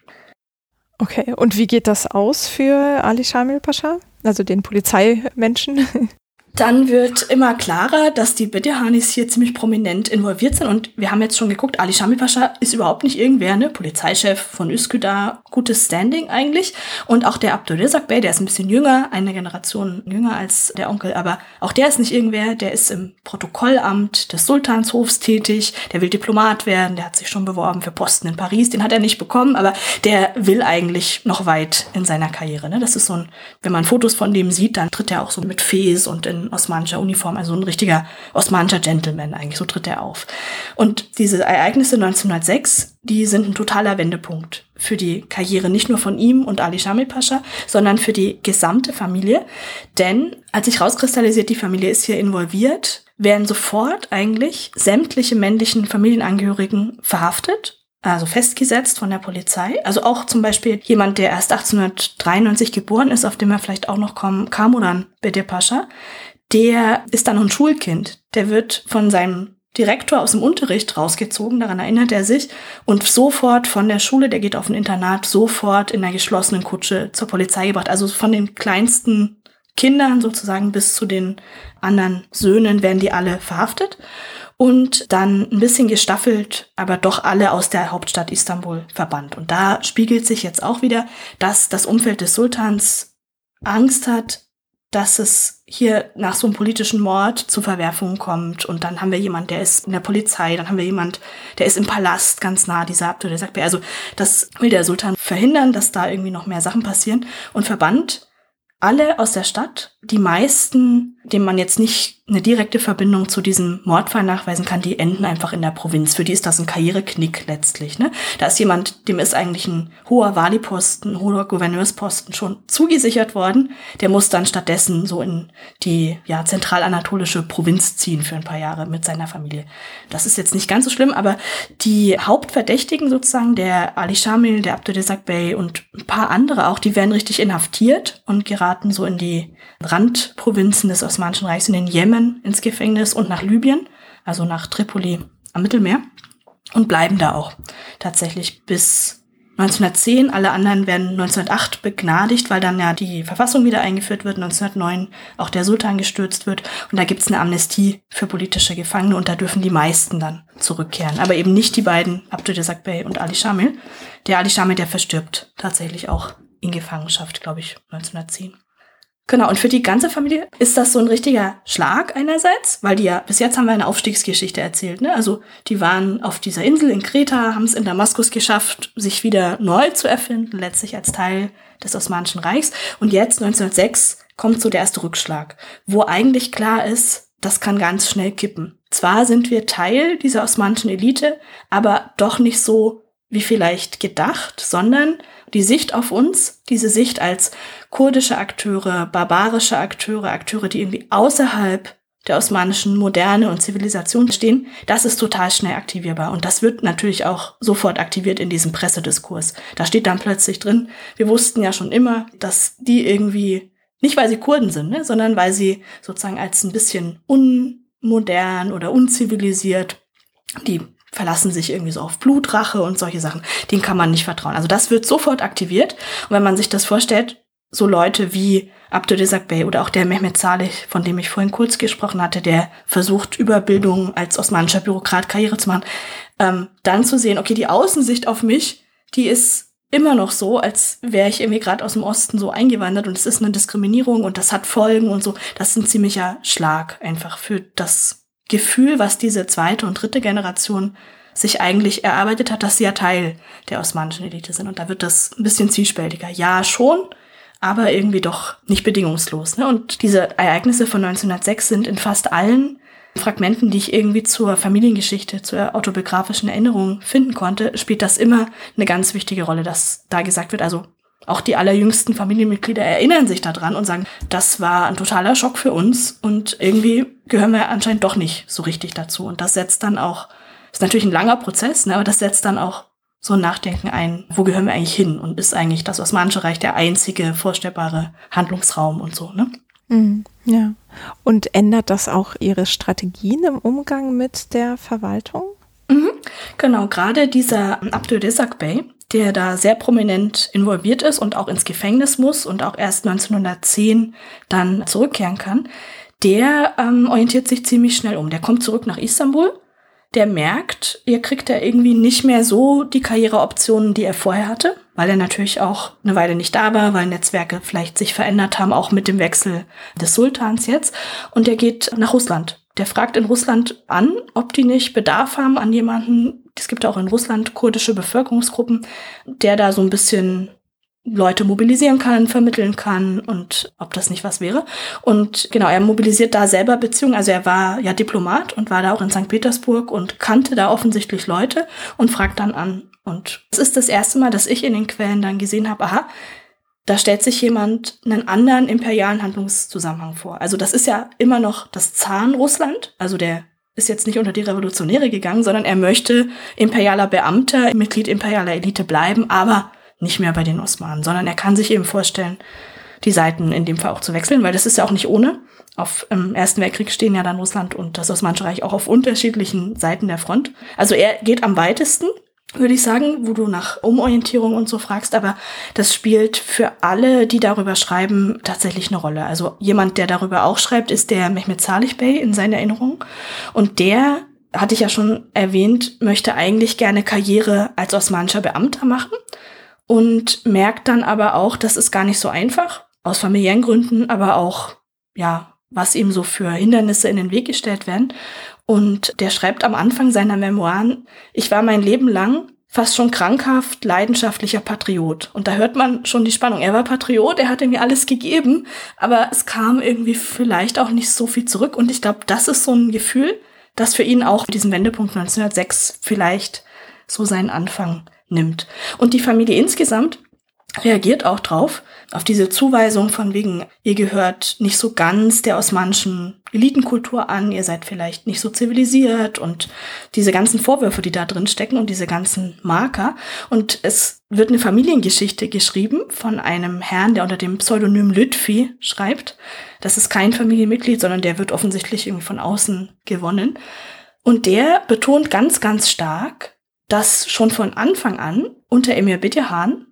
[SPEAKER 1] Okay, und wie geht das aus für Ali Shamil Pascha, also den Polizeimenschen?
[SPEAKER 2] Dann wird immer klarer, dass die Bedehanis hier ziemlich prominent involviert sind. Und wir haben jetzt schon geguckt, Ali Shami Pascha ist überhaupt nicht irgendwer, ne? Polizeichef von Üsküdar, gutes Standing eigentlich. Und auch der Abdulrazak Bey, der ist ein bisschen jünger, eine Generation jünger als der Onkel, aber auch der ist nicht irgendwer, der ist im Protokollamt des Sultanshofs tätig, der will Diplomat werden, der hat sich schon beworben für Posten in Paris, den hat er nicht bekommen, aber der will eigentlich noch weit in seiner Karriere. Ne? Das ist so ein, wenn man Fotos von dem sieht, dann tritt er auch so mit Fes und in osmanischer Uniform, also ein richtiger osmanischer Gentleman eigentlich, so tritt er auf. Und diese Ereignisse 1906, die sind ein totaler Wendepunkt für die Karriere nicht nur von ihm und Ali Shamil Pascha, sondern für die gesamte Familie. Denn als sich rauskristallisiert, die Familie ist hier involviert, werden sofort eigentlich sämtliche männlichen Familienangehörigen verhaftet also festgesetzt von der Polizei. Also auch zum Beispiel jemand, der erst 1893 geboren ist, auf dem wir vielleicht auch noch kommen, Kamuran Bede Pascha, der ist dann ein Schulkind. Der wird von seinem Direktor aus dem Unterricht rausgezogen, daran erinnert er sich, und sofort von der Schule, der geht auf ein Internat, sofort in der geschlossenen Kutsche zur Polizei gebracht. Also von den kleinsten Kindern sozusagen bis zu den anderen Söhnen werden die alle verhaftet und dann ein bisschen gestaffelt, aber doch alle aus der Hauptstadt Istanbul verbannt. Und da spiegelt sich jetzt auch wieder, dass das Umfeld des Sultans Angst hat, dass es hier nach so einem politischen Mord zu Verwerfungen kommt. Und dann haben wir jemand, der ist in der Polizei, dann haben wir jemand, der ist im Palast ganz nah, dieser Abdul, der sagt, also das will der Sultan verhindern, dass da irgendwie noch mehr Sachen passieren und verbannt alle aus der Stadt. Die meisten, denen man jetzt nicht eine direkte Verbindung zu diesem Mordfall nachweisen kann, die enden einfach in der Provinz. Für die ist das ein Karriereknick letztlich. Ne? Da ist jemand, dem ist eigentlich ein hoher Waliposten, hoher Gouverneursposten schon zugesichert worden. Der muss dann stattdessen so in die ja, zentralanatolische Provinz ziehen für ein paar Jahre mit seiner Familie. Das ist jetzt nicht ganz so schlimm, aber die Hauptverdächtigen sozusagen, der Ali Shamil, der Abdulrazak Bey und ein paar andere auch, die werden richtig inhaftiert und geraten so in die Randprovinzen des Osmanischen Reichs, in den Jemen Jemen ins Gefängnis und nach Libyen, also nach Tripoli am Mittelmeer und bleiben da auch tatsächlich bis 1910. Alle anderen werden 1908 begnadigt, weil dann ja die Verfassung wieder eingeführt wird, 1909 auch der Sultan gestürzt wird und da gibt es eine Amnestie für politische Gefangene und da dürfen die meisten dann zurückkehren. Aber eben nicht die beiden, Abdulrazak Bey und Ali Shamil. Der Ali Shamil, der verstirbt tatsächlich auch in Gefangenschaft, glaube ich, 1910. Genau, und für die ganze Familie ist das so ein richtiger Schlag einerseits, weil die ja, bis jetzt haben wir eine Aufstiegsgeschichte erzählt, ne? Also die waren auf dieser Insel in Kreta, haben es in Damaskus geschafft, sich wieder neu zu erfinden, letztlich als Teil des Osmanischen Reichs. Und jetzt, 1906, kommt so der erste Rückschlag, wo eigentlich klar ist, das kann ganz schnell kippen. Zwar sind wir Teil dieser osmanischen Elite, aber doch nicht so wie vielleicht gedacht, sondern die Sicht auf uns, diese Sicht als kurdische Akteure, barbarische Akteure, Akteure, die irgendwie außerhalb der osmanischen Moderne und Zivilisation stehen, das ist total schnell aktivierbar. Und das wird natürlich auch sofort aktiviert in diesem Pressediskurs. Da steht dann plötzlich drin, wir wussten ja schon immer, dass die irgendwie, nicht weil sie Kurden sind, ne, sondern weil sie sozusagen als ein bisschen unmodern oder unzivilisiert, die verlassen sich irgendwie so auf Blutrache und solche Sachen. Denen kann man nicht vertrauen. Also das wird sofort aktiviert. Und wenn man sich das vorstellt, so Leute wie Abdulrazak Bey oder auch der Mehmet Saleh, von dem ich vorhin kurz gesprochen hatte, der versucht, über Bildung als osmanischer Bürokrat Karriere zu machen, ähm, dann zu sehen, okay, die Außensicht auf mich, die ist immer noch so, als wäre ich irgendwie gerade aus dem Osten so eingewandert und es ist eine Diskriminierung und das hat Folgen und so. Das ist ein ziemlicher Schlag einfach für das Gefühl, was diese zweite und dritte Generation sich eigentlich erarbeitet hat, dass sie ja Teil der osmanischen Elite sind. Und da wird das ein bisschen zielspältiger. Ja, schon, aber irgendwie doch nicht bedingungslos. Ne? Und diese Ereignisse von 1906 sind in fast allen Fragmenten, die ich irgendwie zur Familiengeschichte, zur autobiografischen Erinnerung finden konnte, spielt das immer eine ganz wichtige Rolle, dass da gesagt wird, also auch die allerjüngsten Familienmitglieder erinnern sich daran und sagen, das war ein totaler Schock für uns und irgendwie gehören wir anscheinend doch nicht so richtig dazu. Und das setzt dann auch, ist natürlich ein langer Prozess, ne, aber das setzt dann auch so ein Nachdenken ein, wo gehören wir eigentlich hin und ist eigentlich das Osmanische Reich der einzige vorstellbare Handlungsraum und so, ne?
[SPEAKER 1] Mhm, ja. Und ändert das auch Ihre Strategien im Umgang mit der Verwaltung?
[SPEAKER 2] Mhm, genau, gerade dieser Abdul Desak Bey, der da sehr prominent involviert ist und auch ins Gefängnis muss und auch erst 1910 dann zurückkehren kann, der ähm, orientiert sich ziemlich schnell um. Der kommt zurück nach Istanbul der merkt, ihr kriegt er irgendwie nicht mehr so die Karriereoptionen, die er vorher hatte, weil er natürlich auch eine Weile nicht da war, weil Netzwerke vielleicht sich verändert haben, auch mit dem Wechsel des Sultans jetzt. Und er geht nach Russland. Der fragt in Russland an, ob die nicht Bedarf haben an jemanden. Es gibt auch in Russland kurdische Bevölkerungsgruppen, der da so ein bisschen Leute mobilisieren kann, vermitteln kann und ob das nicht was wäre. Und genau, er mobilisiert da selber Beziehungen. Also er war ja Diplomat und war da auch in St. Petersburg und kannte da offensichtlich Leute und fragt dann an. Und es ist das erste Mal, dass ich in den Quellen dann gesehen habe, aha, da stellt sich jemand einen anderen imperialen Handlungszusammenhang vor. Also das ist ja immer noch das Zahn Russland, also der ist jetzt nicht unter die Revolutionäre gegangen, sondern er möchte imperialer Beamter, Mitglied imperialer Elite bleiben, aber nicht mehr bei den Osmanen, sondern er kann sich eben vorstellen, die Seiten in dem Fall auch zu wechseln, weil das ist ja auch nicht ohne. Auf im Ersten Weltkrieg stehen ja dann Russland und das Osmanische Reich auch auf unterschiedlichen Seiten der Front. Also er geht am weitesten, würde ich sagen, wo du nach Umorientierung und so fragst, aber das spielt für alle, die darüber schreiben, tatsächlich eine Rolle. Also jemand, der darüber auch schreibt, ist der Mehmet Salih Bey in seiner Erinnerung und der hatte ich ja schon erwähnt, möchte eigentlich gerne Karriere als osmanischer Beamter machen und merkt dann aber auch, das ist gar nicht so einfach, aus familiären Gründen, aber auch, ja, was ihm so für Hindernisse in den Weg gestellt werden. Und der schreibt am Anfang seiner Memoiren, ich war mein Leben lang fast schon krankhaft leidenschaftlicher Patriot. Und da hört man schon die Spannung. Er war Patriot, er hat irgendwie alles gegeben, aber es kam irgendwie vielleicht auch nicht so viel zurück. Und ich glaube, das ist so ein Gefühl, das für ihn auch diesen Wendepunkt 1906 vielleicht so seinen Anfang nimmt. Und die Familie insgesamt reagiert auch drauf, auf diese Zuweisung von wegen, ihr gehört nicht so ganz der osmanischen Elitenkultur an, ihr seid vielleicht nicht so zivilisiert und diese ganzen Vorwürfe, die da drin stecken und diese ganzen Marker. Und es wird eine Familiengeschichte geschrieben von einem Herrn, der unter dem Pseudonym Lütfi schreibt. Das ist kein Familienmitglied, sondern der wird offensichtlich irgendwie von außen gewonnen. Und der betont ganz, ganz stark, dass schon von Anfang an unter Emir Bidjahan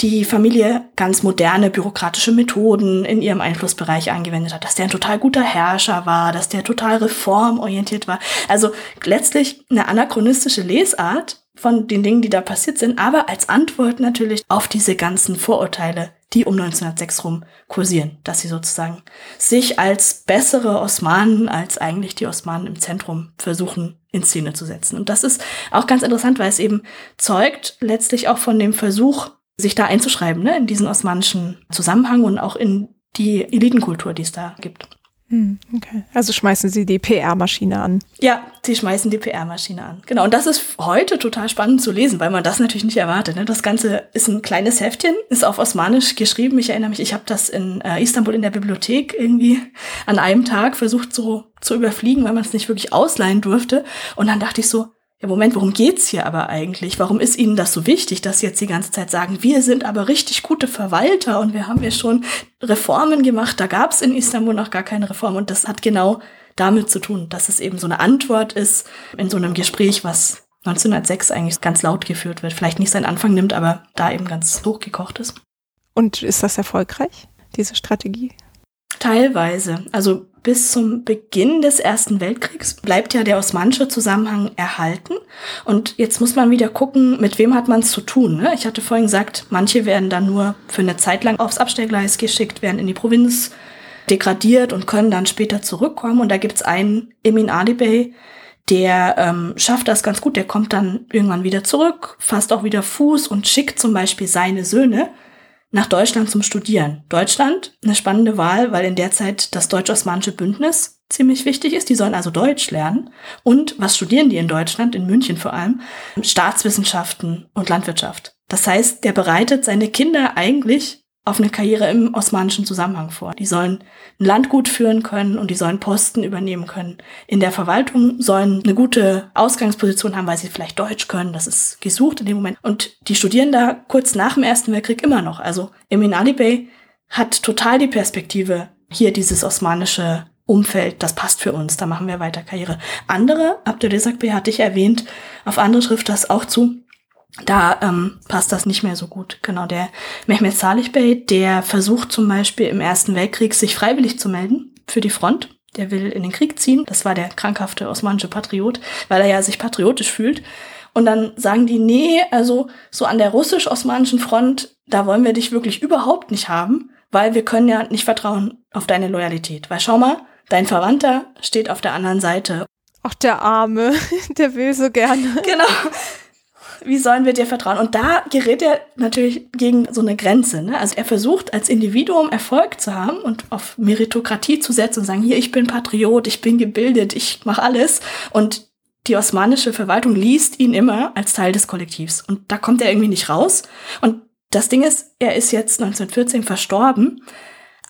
[SPEAKER 2] die Familie ganz moderne bürokratische Methoden in ihrem Einflussbereich angewendet hat, dass der ein total guter Herrscher war, dass der total reformorientiert war. Also letztlich eine anachronistische Lesart von den Dingen, die da passiert sind, aber als Antwort natürlich auf diese ganzen Vorurteile, die um 1906 rum kursieren, dass sie sozusagen sich als bessere Osmanen als eigentlich die Osmanen im Zentrum versuchen in Szene zu setzen. Und das ist auch ganz interessant, weil es eben zeugt letztlich auch von dem Versuch, sich da einzuschreiben, ne, in diesen osmanischen Zusammenhang und auch in die Elitenkultur, die es da gibt.
[SPEAKER 1] Hm, okay. Also schmeißen Sie die PR-Maschine an.
[SPEAKER 2] Ja, Sie schmeißen die PR-Maschine an. Genau. Und das ist heute total spannend zu lesen, weil man das natürlich nicht erwartet. Ne? Das Ganze ist ein kleines Heftchen, ist auf Osmanisch geschrieben. Ich erinnere mich, ich habe das in äh, Istanbul in der Bibliothek irgendwie an einem Tag versucht so zu überfliegen, weil man es nicht wirklich ausleihen durfte. Und dann dachte ich so, ja, Moment, worum geht's hier aber eigentlich? Warum ist Ihnen das so wichtig, dass Sie jetzt die ganze Zeit sagen, wir sind aber richtig gute Verwalter und wir haben ja schon Reformen gemacht. Da gab's in Istanbul noch gar keine Reform und das hat genau damit zu tun, dass es eben so eine Antwort ist in so einem Gespräch, was 1906 eigentlich ganz laut geführt wird. Vielleicht nicht seinen Anfang nimmt, aber da eben ganz hochgekocht ist.
[SPEAKER 1] Und ist das erfolgreich, diese Strategie?
[SPEAKER 2] Teilweise. Also bis zum Beginn des Ersten Weltkriegs bleibt ja der osmanische Zusammenhang erhalten. Und jetzt muss man wieder gucken, mit wem hat man es zu tun. Ne? Ich hatte vorhin gesagt, manche werden dann nur für eine Zeit lang aufs Abstellgleis geschickt, werden in die Provinz degradiert und können dann später zurückkommen. Und da gibt's einen, Emin Ali Bey, der ähm, schafft das ganz gut. Der kommt dann irgendwann wieder zurück, fasst auch wieder Fuß und schickt zum Beispiel seine Söhne nach Deutschland zum Studieren. Deutschland, eine spannende Wahl, weil in der Zeit das deutsch-osmanische Bündnis ziemlich wichtig ist. Die sollen also Deutsch lernen. Und was studieren die in Deutschland, in München vor allem? Staatswissenschaften und Landwirtschaft. Das heißt, der bereitet seine Kinder eigentlich auf eine Karriere im osmanischen Zusammenhang vor. Die sollen ein Landgut führen können und die sollen Posten übernehmen können. In der Verwaltung sollen eine gute Ausgangsposition haben, weil sie vielleicht Deutsch können. Das ist gesucht in dem Moment. Und die studieren da kurz nach dem Ersten Weltkrieg immer noch. Also Emin Ali hat total die Perspektive, hier dieses osmanische Umfeld, das passt für uns, da machen wir weiter Karriere. Andere, Abdelresak Bey hatte ich erwähnt, auf andere trifft das auch zu, da ähm, passt das nicht mehr so gut. Genau, der Mehmet Salih Bey, der versucht zum Beispiel im Ersten Weltkrieg sich freiwillig zu melden für die Front. Der will in den Krieg ziehen. Das war der krankhafte osmanische Patriot, weil er ja sich patriotisch fühlt. Und dann sagen die, nee, also so an der russisch-osmanischen Front, da wollen wir dich wirklich überhaupt nicht haben, weil wir können ja nicht vertrauen auf deine Loyalität. Weil schau mal, dein Verwandter steht auf der anderen Seite.
[SPEAKER 1] Ach, der Arme, der will so gerne.
[SPEAKER 2] Genau wie sollen wir dir vertrauen? Und da gerät er natürlich gegen so eine Grenze. Ne? Also er versucht als Individuum Erfolg zu haben und auf Meritokratie zu setzen und sagen, hier, ich bin Patriot, ich bin gebildet, ich mache alles. Und die osmanische Verwaltung liest ihn immer als Teil des Kollektivs. Und da kommt er irgendwie nicht raus. Und das Ding ist, er ist jetzt 1914 verstorben.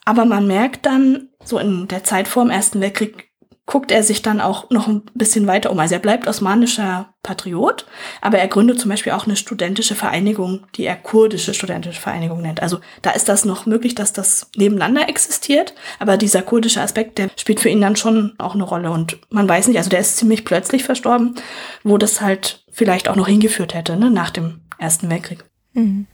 [SPEAKER 2] Aber man merkt dann, so in der Zeit vor dem Ersten Weltkrieg, guckt er sich dann auch noch ein bisschen weiter um. Also er bleibt osmanischer Patriot, aber er gründet zum Beispiel auch eine studentische Vereinigung, die er kurdische studentische Vereinigung nennt. Also da ist das noch möglich, dass das nebeneinander existiert, aber dieser kurdische Aspekt, der spielt für ihn dann schon auch eine Rolle und man weiß nicht, also der ist ziemlich plötzlich verstorben, wo das halt vielleicht auch noch hingeführt hätte, ne, nach dem Ersten Weltkrieg.
[SPEAKER 1] Mhm.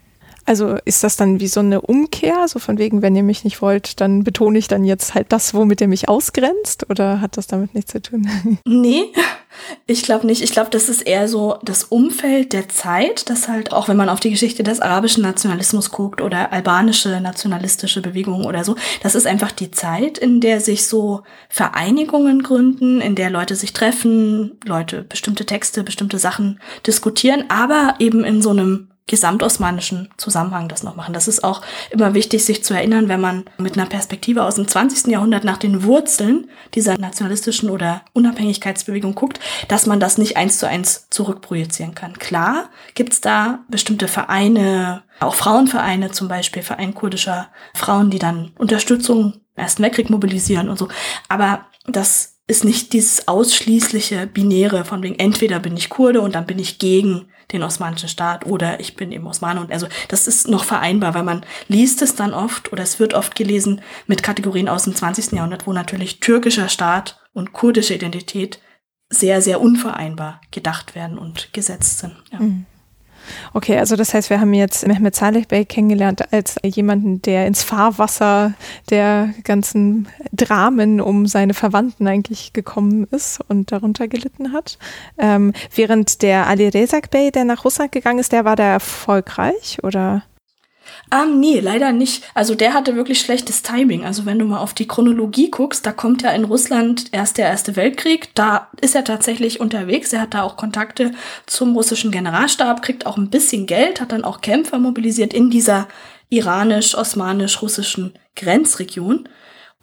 [SPEAKER 1] Also ist das dann wie so eine Umkehr, so von wegen, wenn ihr mich nicht wollt, dann betone ich dann jetzt halt das, womit ihr mich ausgrenzt? Oder hat das damit nichts zu tun?
[SPEAKER 2] Nee, ich glaube nicht. Ich glaube, das ist eher so das Umfeld der Zeit, das halt auch, wenn man auf die Geschichte des arabischen Nationalismus guckt oder albanische nationalistische Bewegungen oder so, das ist einfach die Zeit, in der sich so Vereinigungen gründen, in der Leute sich treffen, Leute bestimmte Texte, bestimmte Sachen diskutieren, aber eben in so einem gesamtosmanischen Zusammenhang das noch machen. Das ist auch immer wichtig, sich zu erinnern, wenn man mit einer Perspektive aus dem 20. Jahrhundert nach den Wurzeln dieser nationalistischen oder Unabhängigkeitsbewegung guckt, dass man das nicht eins zu eins zurückprojizieren kann. Klar gibt's da bestimmte Vereine, auch Frauenvereine zum Beispiel, Verein kurdischer Frauen, die dann Unterstützung im Ersten Weltkrieg mobilisieren und so. Aber das ist nicht dieses ausschließliche Binäre von wegen entweder bin ich Kurde und dann bin ich gegen den osmanischen Staat oder ich bin eben Osmane und also das ist noch vereinbar, weil man liest es dann oft oder es wird oft gelesen mit Kategorien aus dem 20. Jahrhundert, wo natürlich türkischer Staat und kurdische Identität sehr, sehr unvereinbar gedacht werden und gesetzt sind. Ja. Mhm.
[SPEAKER 1] Okay, also das heißt, wir haben jetzt Mehmet Saleh Bey kennengelernt als jemanden, der ins Fahrwasser der ganzen Dramen um seine Verwandten eigentlich gekommen ist und darunter gelitten hat. Ähm, während der Ali Rezak Bey, der nach Russland gegangen ist, der war da erfolgreich oder?
[SPEAKER 2] Ähm, nee, leider nicht. Also der hatte wirklich schlechtes Timing. Also wenn du mal auf die Chronologie guckst, da kommt ja in Russland erst der Erste Weltkrieg. Da ist er tatsächlich unterwegs. Er hat da auch Kontakte zum russischen Generalstab, kriegt auch ein bisschen Geld, hat dann auch Kämpfer mobilisiert in dieser iranisch-osmanisch-russischen Grenzregion.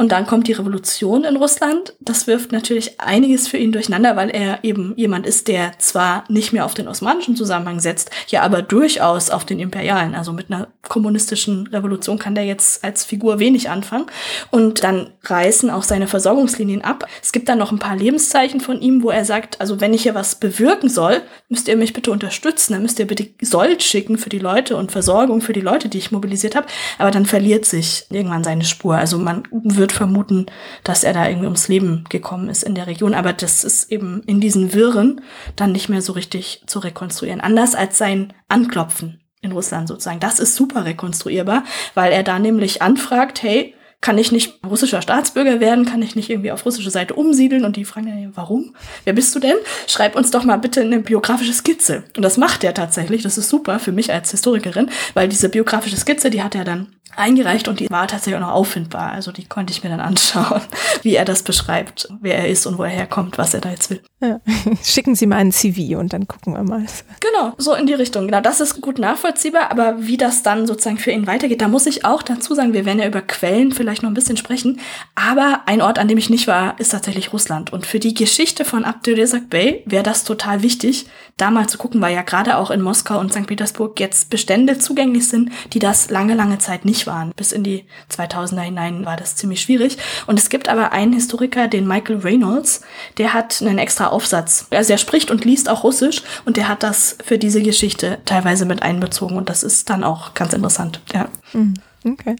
[SPEAKER 2] Und dann kommt die Revolution in Russland. Das wirft natürlich einiges für ihn durcheinander, weil er eben jemand ist, der zwar nicht mehr auf den osmanischen Zusammenhang setzt, ja aber durchaus auf den imperialen. Also mit einer kommunistischen Revolution kann der jetzt als Figur wenig anfangen. Und dann reißen auch seine Versorgungslinien ab. Es gibt dann noch ein paar Lebenszeichen von ihm, wo er sagt, also wenn ich hier was bewirken soll, müsst ihr mich bitte unterstützen, dann müsst ihr bitte Sold schicken für die Leute und Versorgung für die Leute, die ich mobilisiert habe. Aber dann verliert sich irgendwann seine Spur. Also man wird vermuten, dass er da irgendwie ums Leben gekommen ist in der Region. Aber das ist eben in diesen Wirren dann nicht mehr so richtig zu rekonstruieren. Anders als sein Anklopfen in Russland sozusagen. Das ist super rekonstruierbar, weil er da nämlich anfragt, hey, kann ich nicht russischer Staatsbürger werden? Kann ich nicht irgendwie auf russische Seite umsiedeln? Und die fragen dann, warum? Wer bist du denn? Schreib uns doch mal bitte eine biografische Skizze. Und das macht er tatsächlich. Das ist super für mich als Historikerin, weil diese biografische Skizze, die hat er dann eingereicht und die war tatsächlich auch noch auffindbar. Also die konnte ich mir dann anschauen, wie er das beschreibt, wer er ist und wo er herkommt, was er da jetzt will.
[SPEAKER 1] Ja. Schicken Sie mal ein CV und dann gucken wir mal.
[SPEAKER 2] Genau, so in die Richtung. Genau, das ist gut nachvollziehbar, aber wie das dann sozusagen für ihn weitergeht, da muss ich auch dazu sagen, wir werden ja über Quellen vielleicht noch ein bisschen sprechen, aber ein Ort, an dem ich nicht war, ist tatsächlich Russland. Und für die Geschichte von Abdülresak Bey wäre das total wichtig, da mal zu gucken, weil ja gerade auch in Moskau und St. Petersburg jetzt Bestände zugänglich sind, die das lange, lange Zeit nicht waren. Bis in die 2000er hinein war das ziemlich schwierig. Und es gibt aber einen Historiker, den Michael Reynolds, der hat einen extra Aufsatz. Also er spricht und liest auch Russisch und der hat das für diese Geschichte teilweise mit einbezogen und das ist dann auch ganz interessant. Ja.
[SPEAKER 1] Mhm. Okay.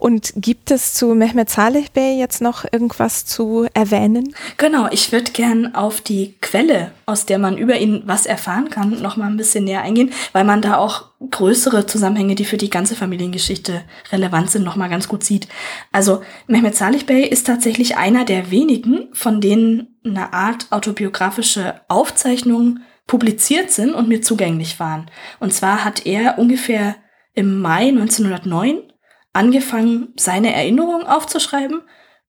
[SPEAKER 1] Und gibt es zu Mehmet Saleh Bey jetzt noch irgendwas zu erwähnen?
[SPEAKER 2] Genau, ich würde gern auf die Quelle, aus der man über ihn was erfahren kann, noch mal ein bisschen näher eingehen, weil man da auch größere Zusammenhänge, die für die ganze Familiengeschichte relevant sind, noch mal ganz gut sieht. Also Mehmet Saleh Bey ist tatsächlich einer der wenigen, von denen eine Art autobiografische Aufzeichnungen publiziert sind und mir zugänglich waren. Und zwar hat er ungefähr im Mai 1909 angefangen, seine Erinnerungen aufzuschreiben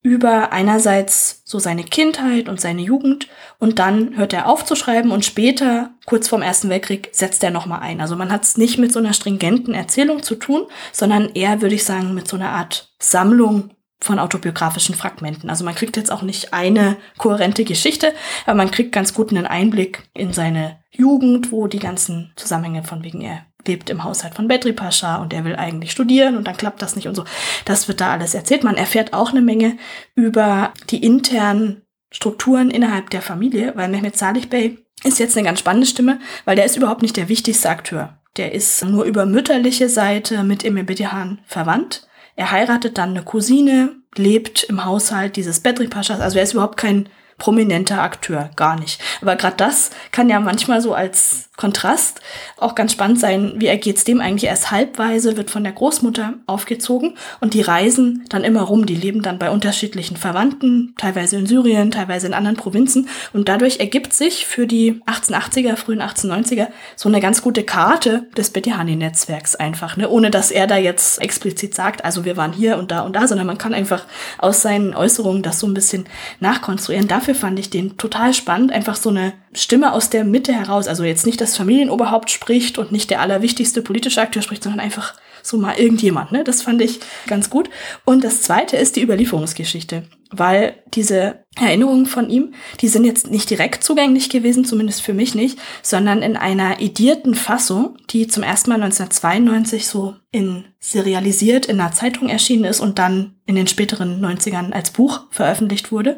[SPEAKER 2] über einerseits so seine Kindheit und seine Jugend und dann hört er auf zu schreiben und später, kurz vorm Ersten Weltkrieg, setzt er nochmal ein. Also man hat es nicht mit so einer stringenten Erzählung zu tun, sondern eher, würde ich sagen, mit so einer Art Sammlung von autobiografischen Fragmenten. Also man kriegt jetzt auch nicht eine kohärente Geschichte, aber man kriegt ganz gut einen Einblick in seine Jugend, wo die ganzen Zusammenhänge von wegen er lebt im Haushalt von Bedri Pascha und er will eigentlich studieren und dann klappt das nicht und so. Das wird da alles erzählt. Man erfährt auch eine Menge über die internen Strukturen innerhalb der Familie, weil Mehmet Salih Bey ist jetzt eine ganz spannende Stimme, weil der ist überhaupt nicht der wichtigste Akteur. Der ist nur über mütterliche Seite mit Emir Bedihan verwandt. Er heiratet dann eine Cousine, lebt im Haushalt dieses Bedri Paschas, also er ist überhaupt kein prominenter Akteur, gar nicht. Aber gerade das kann ja manchmal so als Kontrast auch ganz spannend sein, wie ergeht es dem eigentlich erst halbweise, wird von der Großmutter aufgezogen und die reisen dann immer rum, die leben dann bei unterschiedlichen Verwandten, teilweise in Syrien, teilweise in anderen Provinzen und dadurch ergibt sich für die 1880er, frühen 1890er so eine ganz gute Karte des Betihani-Netzwerks einfach, ne? ohne dass er da jetzt explizit sagt, also wir waren hier und da und da, sondern man kann einfach aus seinen Äußerungen das so ein bisschen nachkonstruieren. Dafür fand ich den total spannend, einfach so eine Stimme aus der Mitte heraus, also jetzt nicht das Familienoberhaupt spricht und nicht der allerwichtigste politische Akteur spricht, sondern einfach so mal irgendjemand. Ne? Das fand ich ganz gut. Und das Zweite ist die Überlieferungsgeschichte, weil diese Erinnerungen von ihm, die sind jetzt nicht direkt zugänglich gewesen, zumindest für mich nicht, sondern in einer edierten Fassung, die zum ersten Mal 1992 so in serialisiert in einer Zeitung erschienen ist und dann in den späteren 90ern als Buch veröffentlicht wurde.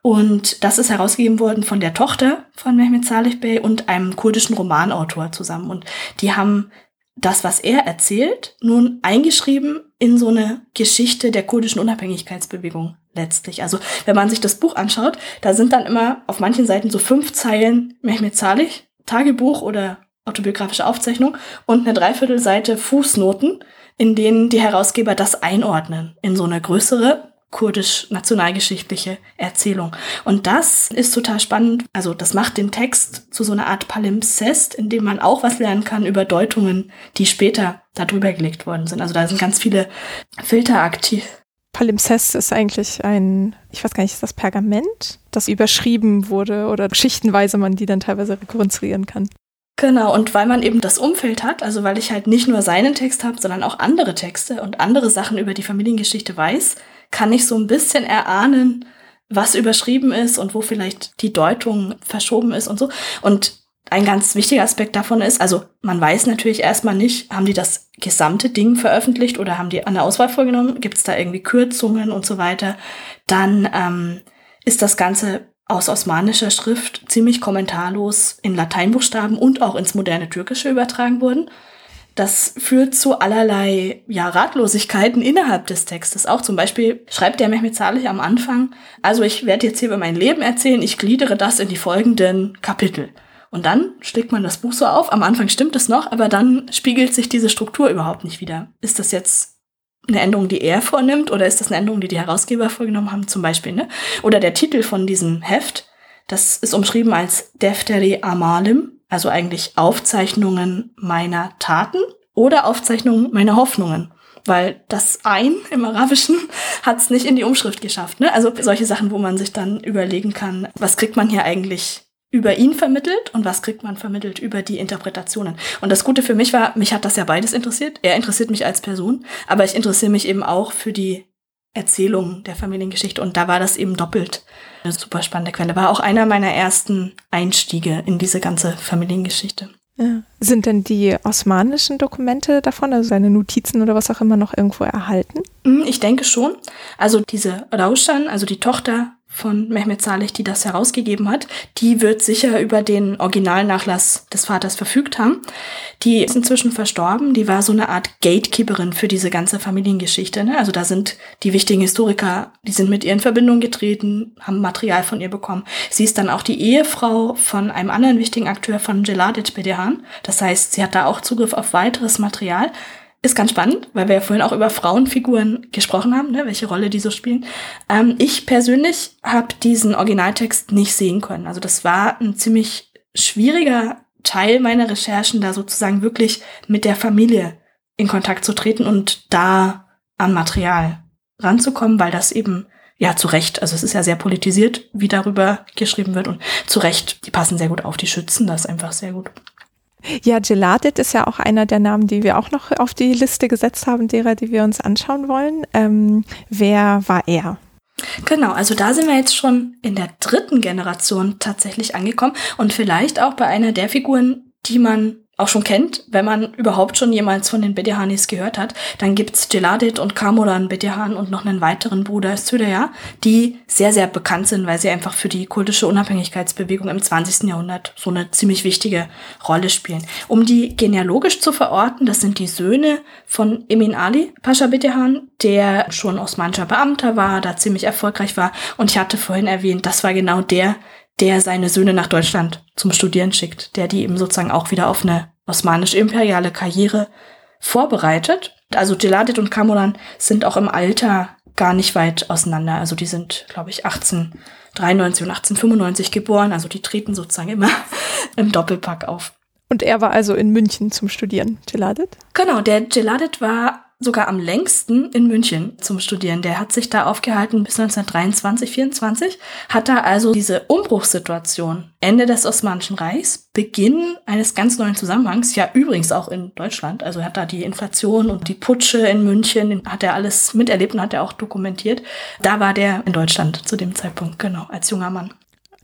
[SPEAKER 2] Und das ist herausgegeben worden von der Tochter von Mehmet Salih Bey und einem kurdischen Romanautor zusammen. Und die haben das, was er erzählt, nun eingeschrieben in so eine Geschichte der kurdischen Unabhängigkeitsbewegung letztlich. Also wenn man sich das Buch anschaut, da sind dann immer auf manchen Seiten so fünf Zeilen Mehmet Salih, Tagebuch oder autobiografische Aufzeichnung und eine Dreiviertelseite Fußnoten, in denen die Herausgeber das einordnen in so eine größere kurdisch-nationalgeschichtliche Erzählung. Und das ist total spannend. Also das macht den Text zu so einer Art Palimpsest, in dem man auch was lernen kann über Deutungen, die später darüber gelegt worden sind. Also da sind ganz viele Filter aktiv.
[SPEAKER 1] Palimpsest ist eigentlich ein, ich weiß gar nicht, ist das Pergament, das überschrieben wurde oder schichtenweise man die dann teilweise rekonstruieren kann.
[SPEAKER 2] Genau, und weil man eben das Umfeld hat, also weil ich halt nicht nur seinen Text habe, sondern auch andere Texte und andere Sachen über die Familiengeschichte weiß, kann ich so ein bisschen erahnen, was überschrieben ist und wo vielleicht die Deutung verschoben ist und so. Und ein ganz wichtiger Aspekt davon ist, also man weiß natürlich erstmal nicht, haben die das gesamte Ding veröffentlicht oder haben die der Auswahl vorgenommen? Gibt es da irgendwie Kürzungen und so weiter? Dann ähm, ist das Ganze aus osmanischer Schrift ziemlich kommentarlos in Lateinbuchstaben und auch ins moderne Türkische übertragen worden. Das führt zu allerlei ja, Ratlosigkeiten innerhalb des Textes. Auch zum Beispiel schreibt der Mehmet Salih am Anfang, also ich werde jetzt hier über mein Leben erzählen, ich gliedere das in die folgenden Kapitel. Und dann schlägt man das Buch so auf, am Anfang stimmt es noch, aber dann spiegelt sich diese Struktur überhaupt nicht wieder. Ist das jetzt eine Änderung, die er vornimmt, oder ist das eine Änderung, die die Herausgeber vorgenommen haben, zum Beispiel, ne? Oder der Titel von diesem Heft, das ist umschrieben als Defteri Amalim, also eigentlich Aufzeichnungen meiner Taten oder Aufzeichnungen meiner Hoffnungen. Weil das ein im Arabischen hat es nicht in die Umschrift geschafft. Ne? Also solche Sachen, wo man sich dann überlegen kann, was kriegt man hier eigentlich über ihn vermittelt und was kriegt man vermittelt über die Interpretationen. Und das Gute für mich war, mich hat das ja beides interessiert. Er interessiert mich als Person, aber ich interessiere mich eben auch für die Erzählung der Familiengeschichte und da war das eben doppelt eine super spannende Quelle. War auch einer meiner ersten Einstiege in diese ganze Familiengeschichte.
[SPEAKER 1] Ja. Sind denn die osmanischen Dokumente davon, also seine Notizen oder was auch immer, noch irgendwo erhalten?
[SPEAKER 2] Hm, ich denke schon. Also diese Raushan, also die Tochter von Mehmet Saleh, die das herausgegeben hat, die wird sicher über den Originalnachlass des Vaters verfügt haben. Die ist inzwischen verstorben. Die war so eine Art Gatekeeperin für diese ganze Familiengeschichte. Ne? Also da sind die wichtigen Historiker, die sind mit ihr in Verbindung getreten, haben Material von ihr bekommen. Sie ist dann auch die Ehefrau von einem anderen wichtigen Akteur von Geladet Bedehan. Das heißt, sie hat da auch Zugriff auf weiteres Material. Ist ganz spannend, weil wir ja vorhin auch über Frauenfiguren gesprochen haben, ne, welche Rolle die so spielen. Ähm, ich persönlich habe diesen Originaltext nicht sehen können. Also das war ein ziemlich schwieriger Teil meiner Recherchen, da sozusagen wirklich mit der Familie in Kontakt zu treten und da an Material ranzukommen, weil das eben ja zu Recht, also es ist ja sehr politisiert, wie darüber geschrieben wird und zu Recht, die passen sehr gut auf, die schützen das einfach sehr gut.
[SPEAKER 1] Ja, Geladit ist ja auch einer der Namen, die wir auch noch auf die Liste gesetzt haben, derer, die wir uns anschauen wollen. Ähm, wer war er?
[SPEAKER 2] Genau, also da sind wir jetzt schon in der dritten Generation tatsächlich angekommen und vielleicht auch bei einer der Figuren, die man auch schon kennt, wenn man überhaupt schon jemals von den Bedehanis gehört hat, dann gibt's Geladit und Kamuran Bedehan und noch einen weiteren Bruder Sudaya, die sehr, sehr bekannt sind, weil sie einfach für die kurdische Unabhängigkeitsbewegung im 20. Jahrhundert so eine ziemlich wichtige Rolle spielen. Um die genealogisch zu verorten, das sind die Söhne von Emin Ali Pascha Bedehan, der schon osmanischer Beamter war, da ziemlich erfolgreich war und ich hatte vorhin erwähnt, das war genau der, der seine Söhne nach Deutschland zum Studieren schickt, der die eben sozusagen auch wieder auf eine osmanisch-imperiale Karriere vorbereitet. Also Geladit und Kamuran sind auch im Alter gar nicht weit auseinander. Also die sind, glaube ich, 1893 und 1895 geboren. Also die treten sozusagen immer im Doppelpack auf.
[SPEAKER 1] Und er war also in München zum Studieren, Geladit?
[SPEAKER 2] Genau, der Geladit war sogar am längsten in München zum Studieren. Der hat sich da aufgehalten bis 1923, 24, hat da also diese Umbruchssituation, Ende des Osmanischen Reichs, Beginn eines ganz neuen Zusammenhangs, ja übrigens auch in Deutschland, also hat da die Inflation und die Putsche in München, hat er alles miterlebt und hat er auch dokumentiert. Da war der in Deutschland zu dem Zeitpunkt, genau, als junger Mann.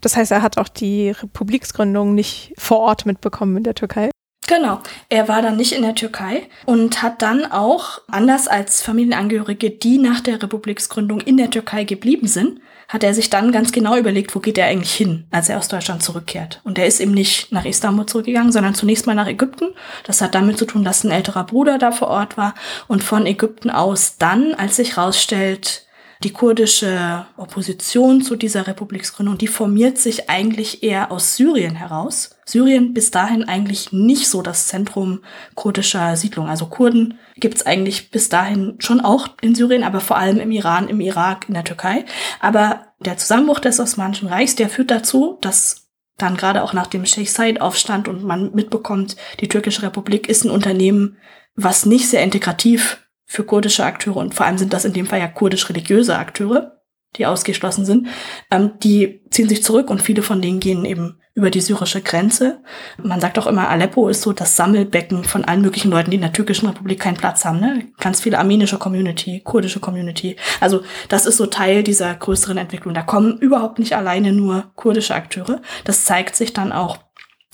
[SPEAKER 1] Das heißt, er hat auch die Republiksgründung nicht vor Ort mitbekommen in der Türkei?
[SPEAKER 2] Genau. Er war dann nicht in der Türkei und hat dann auch, anders als Familienangehörige, die nach der Republiksgründung in der Türkei geblieben sind, hat er sich dann ganz genau überlegt, wo geht er eigentlich hin, als er aus Deutschland zurückkehrt. Und er ist eben nicht nach Istanbul zurückgegangen, sondern zunächst mal nach Ägypten. Das hat damit zu tun, dass ein älterer Bruder da vor Ort war und von Ägypten aus dann, als sich rausstellt, die kurdische Opposition zu dieser Republiksgründung, die formiert sich eigentlich eher aus Syrien heraus. Syrien bis dahin eigentlich nicht so das Zentrum kurdischer Siedlung. Also Kurden gibt's eigentlich bis dahin schon auch in Syrien, aber vor allem im Iran, im Irak, in der Türkei. Aber der Zusammenbruch des Osmanischen Reichs, der führt dazu, dass dann gerade auch nach dem Sheikh Said Aufstand und man mitbekommt, die türkische Republik ist ein Unternehmen, was nicht sehr integrativ für kurdische Akteure und vor allem sind das in dem Fall ja kurdisch-religiöse Akteure, die ausgeschlossen sind, ähm, die ziehen sich zurück und viele von denen gehen eben über die syrische Grenze. Man sagt auch immer, Aleppo ist so das Sammelbecken von allen möglichen Leuten, die in der türkischen Republik keinen Platz haben. Ne? Ganz viele armenische Community, kurdische Community. Also das ist so Teil dieser größeren Entwicklung. Da kommen überhaupt nicht alleine nur kurdische Akteure. Das zeigt sich dann auch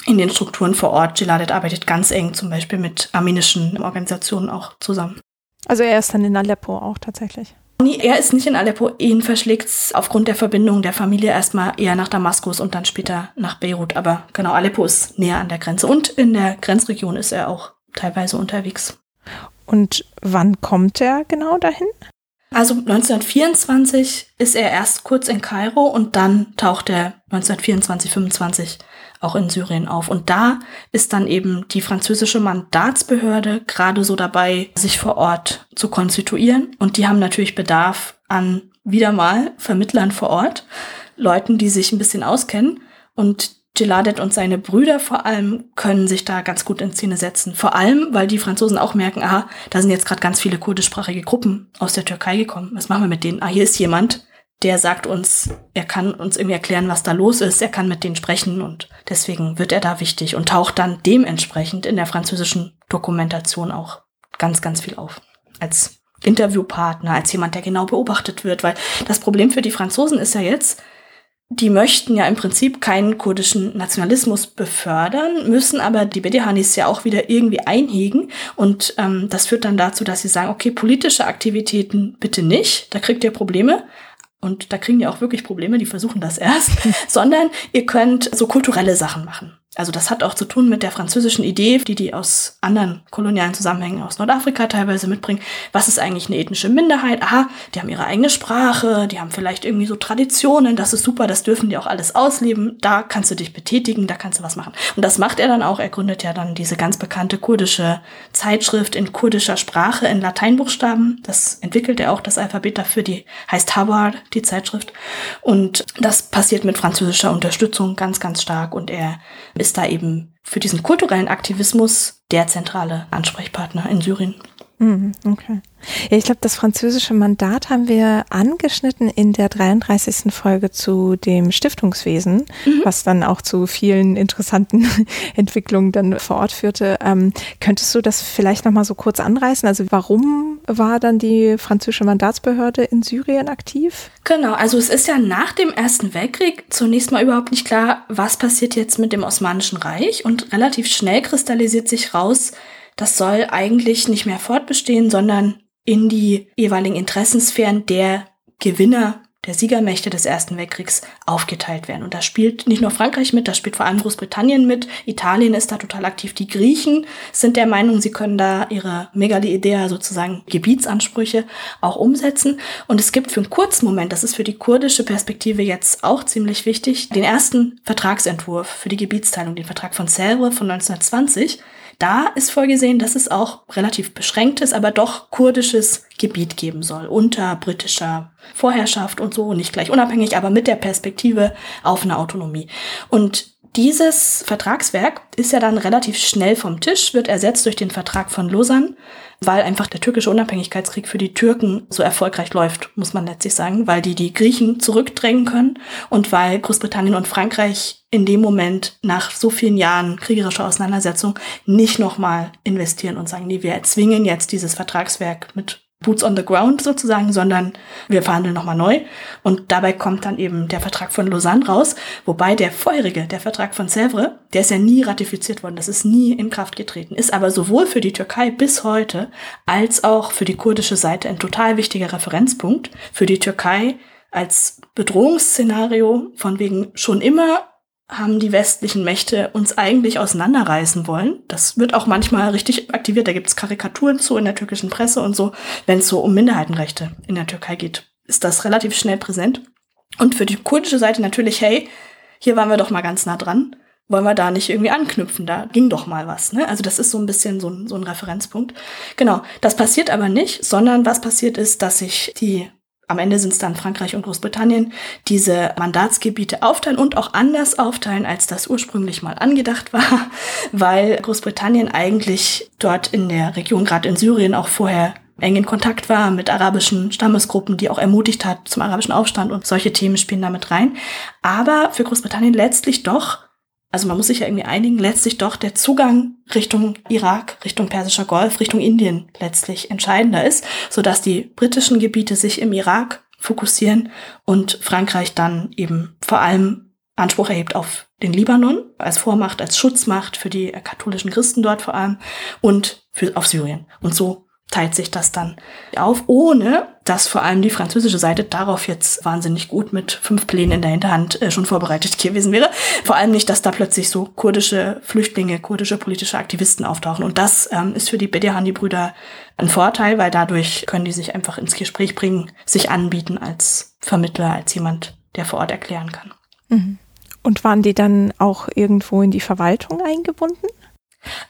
[SPEAKER 2] in den Strukturen vor Ort. Geladet arbeitet ganz eng zum Beispiel mit armenischen Organisationen auch zusammen.
[SPEAKER 1] Also er ist dann in Aleppo auch tatsächlich.
[SPEAKER 2] Nee, er ist nicht in Aleppo. Ihn verschlägt aufgrund der Verbindung der Familie erstmal eher nach Damaskus und dann später nach Beirut. Aber genau, Aleppo ist näher an der Grenze. Und in der Grenzregion ist er auch teilweise unterwegs.
[SPEAKER 1] Und wann kommt er genau dahin?
[SPEAKER 2] Also 1924 ist er erst kurz in Kairo und dann taucht er 1924, 25 auch in Syrien auf. Und da ist dann eben die französische Mandatsbehörde gerade so dabei, sich vor Ort zu konstituieren. Und die haben natürlich Bedarf an wieder mal Vermittlern vor Ort, Leuten, die sich ein bisschen auskennen. Und Geladet und seine Brüder vor allem können sich da ganz gut in Szene setzen. Vor allem, weil die Franzosen auch merken, aha, da sind jetzt gerade ganz viele kurdischsprachige Gruppen aus der Türkei gekommen. Was machen wir mit denen? Ah, hier ist jemand, der sagt uns, er kann uns irgendwie erklären, was da los ist, er kann mit denen sprechen und deswegen wird er da wichtig und taucht dann dementsprechend in der französischen Dokumentation auch ganz, ganz viel auf. Als Interviewpartner, als jemand, der genau beobachtet wird, weil das Problem für die Franzosen ist ja jetzt, die möchten ja im Prinzip keinen kurdischen Nationalismus befördern, müssen aber die BDHanis ja auch wieder irgendwie einhegen. Und ähm, das führt dann dazu, dass sie sagen, okay, politische Aktivitäten bitte nicht, da kriegt ihr Probleme und da kriegen die auch wirklich Probleme, die versuchen das erst, sondern ihr könnt so kulturelle Sachen machen. Also das hat auch zu tun mit der französischen Idee, die die aus anderen kolonialen Zusammenhängen aus Nordafrika teilweise mitbringen. Was ist eigentlich eine ethnische Minderheit? Aha, die haben ihre eigene Sprache, die haben vielleicht irgendwie so Traditionen, das ist super, das dürfen die auch alles ausleben. Da kannst du dich betätigen, da kannst du was machen. Und das macht er dann auch. Er gründet ja dann diese ganz bekannte kurdische Zeitschrift in kurdischer Sprache in Lateinbuchstaben. Das entwickelt er auch, das Alphabet dafür, die heißt Hawar, die Zeitschrift. Und das passiert mit französischer Unterstützung ganz, ganz stark und er ist ist da eben für diesen kulturellen Aktivismus der zentrale Ansprechpartner in Syrien.
[SPEAKER 1] Mhm, okay. Ja, ich glaube, das französische Mandat haben wir angeschnitten in der 33. Folge zu dem Stiftungswesen, mhm. was dann auch zu vielen interessanten Entwicklungen dann vor Ort führte. Ähm, könntest du das vielleicht nochmal so kurz anreißen? Also warum war dann die französische Mandatsbehörde in Syrien aktiv?
[SPEAKER 2] Genau, also es ist ja nach dem Ersten Weltkrieg zunächst mal überhaupt nicht klar, was passiert jetzt mit dem Osmanischen Reich und relativ schnell kristallisiert sich raus, das soll eigentlich nicht mehr fortbestehen, sondern in die jeweiligen Interessensphären der Gewinner der Siegermächte des Ersten Weltkriegs aufgeteilt werden. Und da spielt nicht nur Frankreich mit, da spielt vor allem Großbritannien mit. Italien ist da total aktiv. Die Griechen sind der Meinung, sie können da ihre Megali-Idea, sozusagen Gebietsansprüche, auch umsetzen. Und es gibt für einen kurzen Moment, das ist für die kurdische Perspektive jetzt auch ziemlich wichtig, den ersten Vertragsentwurf für die Gebietsteilung, den Vertrag von Selve von 1920 da ist vorgesehen, dass es auch relativ beschränktes, aber doch kurdisches Gebiet geben soll, unter britischer Vorherrschaft und so, nicht gleich unabhängig, aber mit der Perspektive auf eine Autonomie. Und dieses Vertragswerk ist ja dann relativ schnell vom Tisch, wird ersetzt durch den Vertrag von Lausanne, weil einfach der türkische Unabhängigkeitskrieg für die Türken so erfolgreich läuft, muss man letztlich sagen, weil die die Griechen zurückdrängen können und weil Großbritannien und Frankreich in dem Moment nach so vielen Jahren kriegerischer Auseinandersetzung nicht nochmal investieren und sagen, nee, wir erzwingen jetzt dieses Vertragswerk mit Boots on the Ground sozusagen, sondern wir verhandeln nochmal neu. Und dabei kommt dann eben der Vertrag von Lausanne raus, wobei der vorherige, der Vertrag von Sèvres, der ist ja nie ratifiziert worden, das ist nie in Kraft getreten, ist aber sowohl für die Türkei bis heute als auch für die kurdische Seite ein total wichtiger Referenzpunkt. Für die Türkei als Bedrohungsszenario von wegen schon immer haben die westlichen Mächte uns eigentlich auseinanderreißen wollen. Das wird auch manchmal richtig aktiviert. Da gibt es Karikaturen zu in der türkischen Presse und so. Wenn es so um Minderheitenrechte in der Türkei geht, ist das relativ schnell präsent. Und für die kurdische Seite natürlich, hey, hier waren wir doch mal ganz nah dran. Wollen wir da nicht irgendwie anknüpfen? Da ging doch mal was. Ne? Also das ist so ein bisschen so ein, so ein Referenzpunkt. Genau, das passiert aber nicht, sondern was passiert ist, dass sich die am Ende sind es dann Frankreich und Großbritannien, diese Mandatsgebiete aufteilen und auch anders aufteilen, als das ursprünglich mal angedacht war, weil Großbritannien eigentlich dort in der Region, gerade in Syrien, auch vorher eng in Kontakt war mit arabischen Stammesgruppen, die auch ermutigt hat zum arabischen Aufstand und solche Themen spielen damit rein. Aber für Großbritannien letztlich doch also man muss sich ja irgendwie einigen, letztlich doch der Zugang Richtung Irak, Richtung Persischer Golf, Richtung Indien letztlich entscheidender ist, so dass die britischen Gebiete sich im Irak fokussieren und Frankreich dann eben vor allem Anspruch erhebt auf den Libanon als Vormacht, als Schutzmacht für die katholischen Christen dort vor allem und für, auf Syrien. Und so teilt sich das dann auf, ohne dass vor allem die französische Seite darauf jetzt wahnsinnig gut mit fünf Plänen in der Hinterhand äh, schon vorbereitet gewesen wäre. Vor allem nicht, dass da plötzlich so kurdische Flüchtlinge, kurdische politische Aktivisten auftauchen. Und das ähm, ist für die Bedehani-Brüder ein Vorteil, weil dadurch können die sich einfach ins Gespräch bringen, sich anbieten als Vermittler, als jemand, der vor Ort erklären kann.
[SPEAKER 1] Mhm. Und waren die dann auch irgendwo in die Verwaltung eingebunden?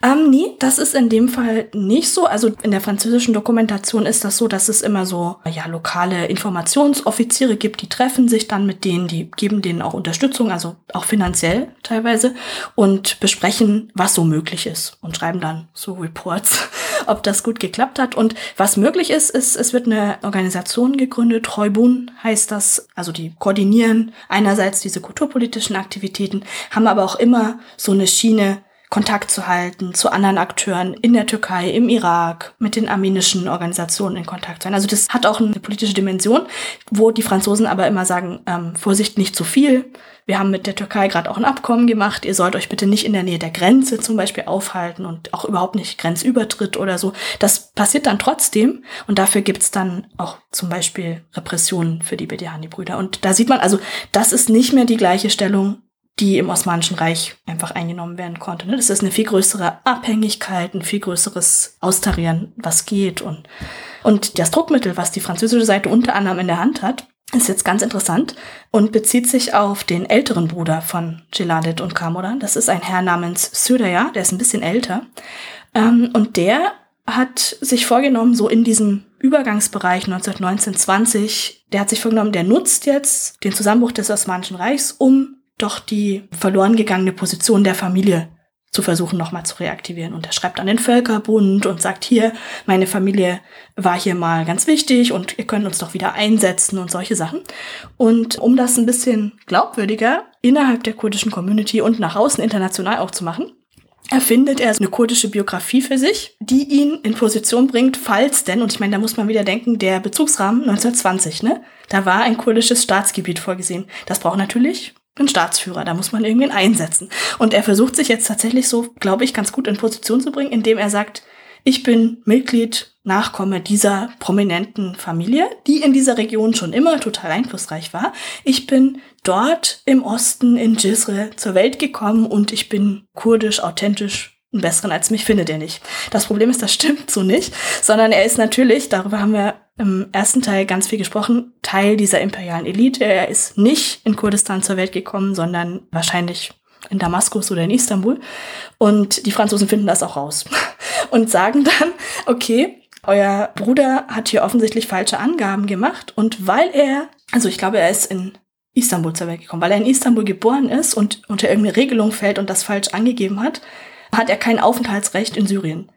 [SPEAKER 2] Ähm, nee, das ist in dem Fall nicht so. Also in der französischen Dokumentation ist das so, dass es immer so ja, lokale Informationsoffiziere gibt, die treffen sich dann mit denen, die geben denen auch Unterstützung, also auch finanziell teilweise, und besprechen, was so möglich ist und schreiben dann so Reports, ob das gut geklappt hat. Und was möglich ist, ist, es wird eine Organisation gegründet, Heubun heißt das, also die koordinieren einerseits diese kulturpolitischen Aktivitäten, haben aber auch immer so eine Schiene, Kontakt zu halten zu anderen Akteuren in der Türkei, im Irak, mit den armenischen Organisationen in Kontakt sein. Also das hat auch eine politische Dimension, wo die Franzosen aber immer sagen, ähm, Vorsicht, nicht zu viel. Wir haben mit der Türkei gerade auch ein Abkommen gemacht. Ihr sollt euch bitte nicht in der Nähe der Grenze zum Beispiel aufhalten und auch überhaupt nicht Grenzübertritt oder so. Das passiert dann trotzdem und dafür gibt's dann auch zum Beispiel Repressionen für die Bedehani-Brüder. Und da sieht man also, das ist nicht mehr die gleiche Stellung die im Osmanischen Reich einfach eingenommen werden konnte. Ne? Das ist eine viel größere Abhängigkeit, ein viel größeres Austarieren, was geht. Und, und das Druckmittel, was die französische Seite unter anderem in der Hand hat, ist jetzt ganz interessant und bezieht sich auf den älteren Bruder von Geladet und Kamodan. Das ist ein Herr namens Süraya, der ist ein bisschen älter. Ähm, und der hat sich vorgenommen, so in diesem Übergangsbereich 1919, 20, der hat sich vorgenommen, der nutzt jetzt den Zusammenbruch des Osmanischen Reichs, um doch die verloren gegangene Position der Familie zu versuchen, nochmal zu reaktivieren. Und er schreibt an den Völkerbund und sagt hier, meine Familie war hier mal ganz wichtig und ihr könnt uns doch wieder einsetzen und solche Sachen. Und um das ein bisschen glaubwürdiger innerhalb der kurdischen Community und nach außen international auch zu machen, erfindet er eine kurdische Biografie für sich, die ihn in Position bringt, falls denn, und ich meine, da muss man wieder denken, der Bezugsrahmen 1920, ne? Da war ein kurdisches Staatsgebiet vorgesehen. Das braucht natürlich ein Staatsführer, da muss man irgendwen einsetzen. Und er versucht sich jetzt tatsächlich so, glaube ich, ganz gut in Position zu bringen, indem er sagt, ich bin Mitglied, Nachkomme dieser prominenten Familie, die in dieser Region schon immer total einflussreich war. Ich bin dort im Osten in Jizre zur Welt gekommen und ich bin kurdisch, authentisch, einen besseren als mich findet er nicht. Das Problem ist, das stimmt so nicht, sondern er ist natürlich, darüber haben wir im ersten Teil ganz viel gesprochen, Teil dieser imperialen Elite. Er ist nicht in Kurdistan zur Welt gekommen, sondern wahrscheinlich in Damaskus oder in Istanbul. Und die Franzosen finden das auch raus und sagen dann, okay, euer Bruder hat hier offensichtlich falsche Angaben gemacht und weil er, also ich glaube, er ist in Istanbul zur Welt gekommen, weil er in Istanbul geboren ist und unter irgendeine Regelung fällt und das falsch angegeben hat, hat er kein Aufenthaltsrecht in Syrien.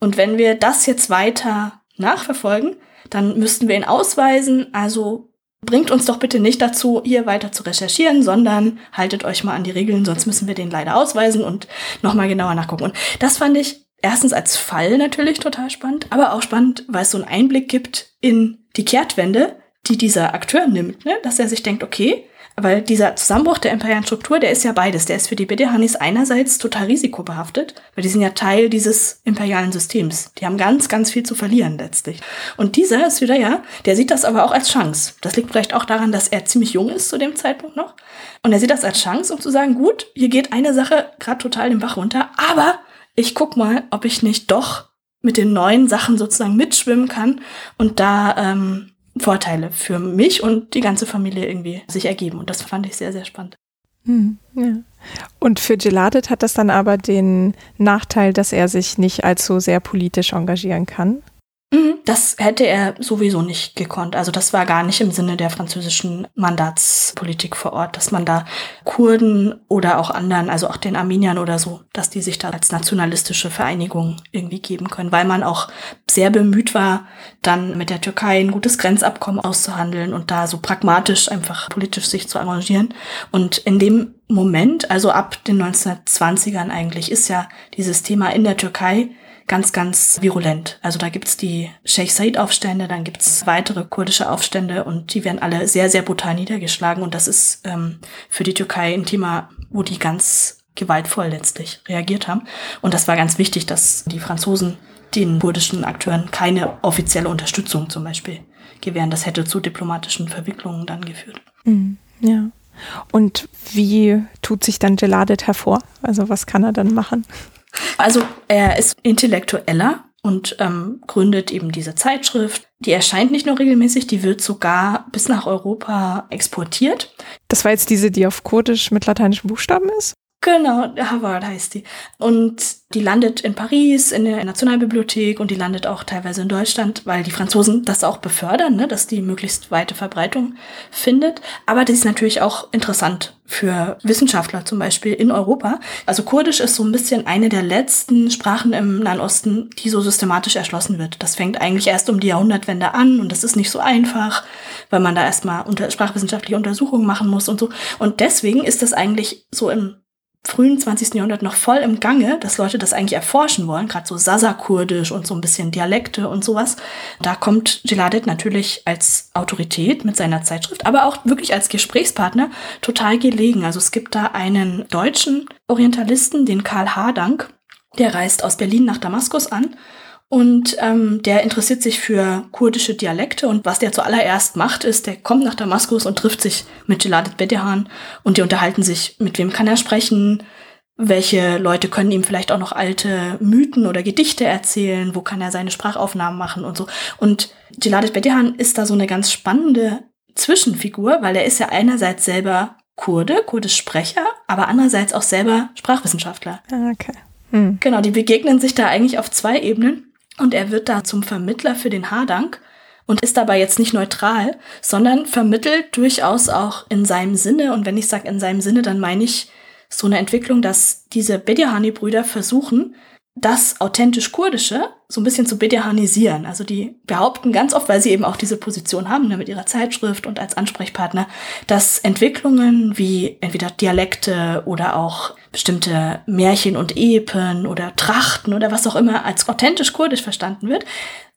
[SPEAKER 2] Und wenn wir das jetzt weiter nachverfolgen, dann müssten wir ihn ausweisen. Also bringt uns doch bitte nicht dazu, hier weiter zu recherchieren, sondern haltet euch mal an die Regeln, sonst müssen wir den leider ausweisen und nochmal genauer nachgucken. Und das fand ich erstens als Fall natürlich total spannend, aber auch spannend, weil es so einen Einblick gibt in die Kehrtwende, die dieser Akteur nimmt, ne? dass er sich denkt, okay, weil dieser Zusammenbruch der imperialen Struktur, der ist ja beides. Der ist für die Bedehanis einerseits total risikobehaftet, weil die sind ja Teil dieses imperialen Systems. Die haben ganz, ganz viel zu verlieren letztlich. Und dieser ist wieder ja, der sieht das aber auch als Chance. Das liegt vielleicht auch daran, dass er ziemlich jung ist zu dem Zeitpunkt noch. Und er sieht das als Chance, um zu sagen, gut, hier geht eine Sache gerade total den Bach runter, aber ich guck mal, ob ich nicht doch mit den neuen Sachen sozusagen mitschwimmen kann und da ähm, Vorteile für mich und die ganze Familie irgendwie sich ergeben. Und das fand ich sehr, sehr spannend.
[SPEAKER 1] Hm, ja. Und für Geladet hat das dann aber den Nachteil, dass er sich nicht allzu sehr politisch engagieren kann.
[SPEAKER 2] Mhm, das hätte er sowieso nicht gekonnt. Also das war gar nicht im Sinne der französischen Mandatspolitik vor Ort, dass man da Kurden oder auch anderen, also auch den Armeniern oder so, dass die sich da als nationalistische Vereinigung irgendwie geben können, weil man auch sehr bemüht war, dann mit der Türkei ein gutes Grenzabkommen auszuhandeln und da so pragmatisch einfach politisch sich zu arrangieren. Und in dem Moment, also ab den 1920ern eigentlich, ist ja dieses Thema in der Türkei ganz, ganz virulent. Also da gibt's die Sheikh Said-Aufstände, dann gibt's weitere kurdische Aufstände und die werden alle sehr, sehr brutal niedergeschlagen. Und das ist ähm, für die Türkei ein Thema, wo die ganz gewaltvoll letztlich reagiert haben. Und das war ganz wichtig, dass die Franzosen den kurdischen Akteuren keine offizielle Unterstützung zum Beispiel gewähren. Das hätte zu diplomatischen Verwicklungen dann geführt.
[SPEAKER 1] Mhm, ja. Und wie tut sich dann Geladet hervor? Also was kann er dann machen?
[SPEAKER 2] Also er ist intellektueller und ähm, gründet eben diese Zeitschrift. Die erscheint nicht nur regelmäßig, die wird sogar bis nach Europa exportiert.
[SPEAKER 1] Das war jetzt diese, die auf Kurdisch mit lateinischen Buchstaben ist?
[SPEAKER 2] Genau, Harvard heißt die. Und die landet in Paris, in der Nationalbibliothek und die landet auch teilweise in Deutschland, weil die Franzosen das auch befördern, ne, dass die möglichst weite Verbreitung findet. Aber das ist natürlich auch interessant für Wissenschaftler zum Beispiel in Europa. Also Kurdisch ist so ein bisschen eine der letzten Sprachen im Nahen Osten, die so systematisch erschlossen wird. Das fängt eigentlich erst um die Jahrhundertwende an und das ist nicht so einfach, weil man da erstmal unter sprachwissenschaftliche Untersuchungen machen muss und so. Und deswegen ist das eigentlich so im frühen 20. Jahrhundert noch voll im Gange, dass Leute das eigentlich erforschen wollen, gerade so Sasa-Kurdisch und so ein bisschen Dialekte und sowas. Da kommt Geladet natürlich als Autorität mit seiner Zeitschrift, aber auch wirklich als Gesprächspartner total gelegen. Also es gibt da einen deutschen Orientalisten, den Karl Hardank, der reist aus Berlin nach Damaskus an und ähm, der interessiert sich für kurdische Dialekte und was der zuallererst macht, ist, der kommt nach Damaskus und trifft sich mit Geladet Bedehan und die unterhalten sich, mit wem kann er sprechen, welche Leute können ihm vielleicht auch noch alte Mythen oder Gedichte erzählen, wo kann er seine Sprachaufnahmen machen und so. Und Geladet Bedehan ist da so eine ganz spannende Zwischenfigur, weil er ist ja einerseits selber Kurde, Kurdisch Sprecher, aber andererseits auch selber Sprachwissenschaftler.
[SPEAKER 1] Ah, okay. Hm.
[SPEAKER 2] Genau, die begegnen sich da eigentlich auf zwei Ebenen. Und er wird da zum Vermittler für den Haardank und ist dabei jetzt nicht neutral, sondern vermittelt durchaus auch in seinem Sinne. Und wenn ich sage in seinem Sinne, dann meine ich so eine Entwicklung, dass diese Bediahani-Brüder versuchen, das authentisch Kurdische so ein bisschen zu bediahanisieren. Also die behaupten ganz oft, weil sie eben auch diese Position haben ne, mit ihrer Zeitschrift und als Ansprechpartner, dass Entwicklungen wie entweder Dialekte oder auch bestimmte Märchen und Epen oder Trachten oder was auch immer als authentisch kurdisch verstanden wird,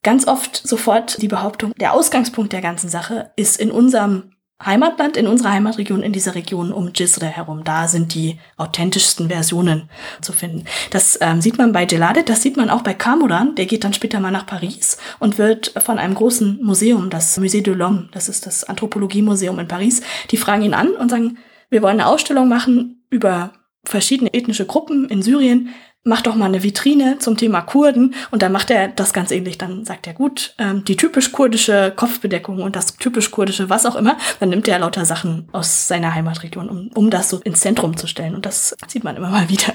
[SPEAKER 2] ganz oft sofort die Behauptung, der Ausgangspunkt der ganzen Sache ist in unserem Heimatland, in unserer Heimatregion, in dieser Region um Jizre herum. Da sind die authentischsten Versionen zu finden. Das ähm, sieht man bei Gelade, das sieht man auch bei Kamuran. Der geht dann später mal nach Paris und wird von einem großen Museum, das Musée de l'Homme, das ist das Anthropologiemuseum in Paris, die fragen ihn an und sagen, wir wollen eine Ausstellung machen über verschiedene ethnische Gruppen in Syrien mach doch mal eine Vitrine zum Thema Kurden und dann macht er das ganz ähnlich. Dann sagt er, gut, ähm, die typisch kurdische Kopfbedeckung und das typisch kurdische was auch immer, dann nimmt er lauter Sachen aus seiner Heimatregion, um, um das so ins Zentrum zu stellen. Und das sieht man immer mal wieder.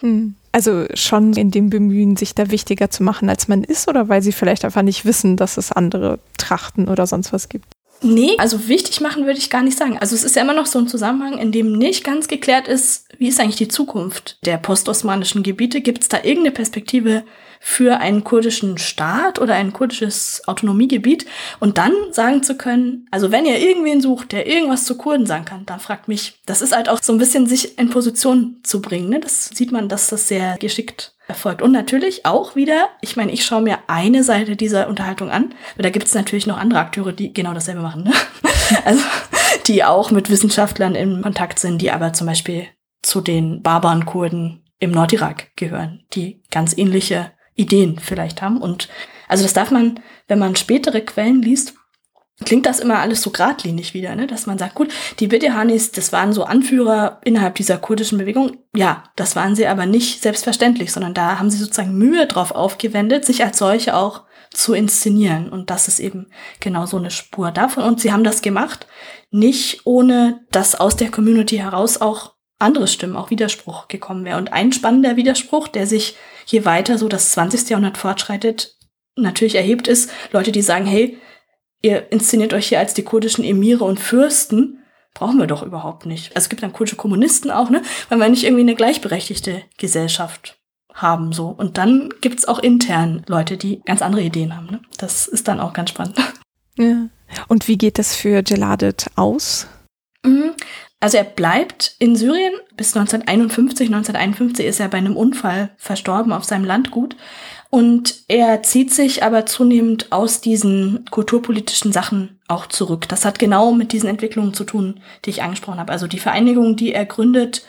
[SPEAKER 1] Hm. Also schon in dem Bemühen, sich da wichtiger zu machen, als man ist, oder weil sie vielleicht einfach nicht wissen, dass es andere Trachten oder sonst was gibt?
[SPEAKER 2] Nee, also wichtig machen würde ich gar nicht sagen. Also es ist ja immer noch so ein Zusammenhang, in dem nicht ganz geklärt ist, wie ist eigentlich die Zukunft der postosmanischen Gebiete? Gibt es da irgendeine Perspektive für einen kurdischen Staat oder ein kurdisches Autonomiegebiet? Und dann sagen zu können, also wenn ihr irgendwen sucht, der irgendwas zu Kurden sagen kann, dann fragt mich. Das ist halt auch so ein bisschen sich in Position zu bringen. Ne? Das sieht man, dass das sehr geschickt erfolgt. Und natürlich auch wieder, ich meine, ich schaue mir eine Seite dieser Unterhaltung an, weil da gibt es natürlich noch andere Akteure, die genau dasselbe machen. Ne? Also die auch mit Wissenschaftlern in Kontakt sind, die aber zum Beispiel zu den Barbaren-Kurden im Nordirak gehören, die ganz ähnliche Ideen vielleicht haben. Und also das darf man, wenn man spätere Quellen liest, klingt das immer alles so geradlinig wieder, ne? dass man sagt, gut, die Bidehanis, das waren so Anführer innerhalb dieser kurdischen Bewegung. Ja, das waren sie aber nicht selbstverständlich, sondern da haben sie sozusagen Mühe drauf aufgewendet, sich als solche auch zu inszenieren. Und das ist eben genau so eine Spur davon. Und sie haben das gemacht, nicht ohne dass aus der Community heraus auch andere Stimmen, auch Widerspruch gekommen wäre. Und ein spannender Widerspruch, der sich je weiter so das 20. Jahrhundert fortschreitet, natürlich erhebt, ist Leute, die sagen, hey, ihr inszeniert euch hier als die kurdischen Emire und Fürsten, brauchen wir doch überhaupt nicht. Also es gibt dann kurdische Kommunisten auch, ne? Weil wir nicht irgendwie eine gleichberechtigte Gesellschaft haben so. Und dann gibt's auch intern Leute, die ganz andere Ideen haben. Ne? Das ist dann auch ganz spannend.
[SPEAKER 1] Ja. Und wie geht das für Geladet aus?
[SPEAKER 2] Mhm. Also er bleibt in Syrien bis 1951. 1951 ist er bei einem Unfall verstorben auf seinem Landgut. Und er zieht sich aber zunehmend aus diesen kulturpolitischen Sachen auch zurück. Das hat genau mit diesen Entwicklungen zu tun, die ich angesprochen habe. Also die Vereinigung, die er gründet,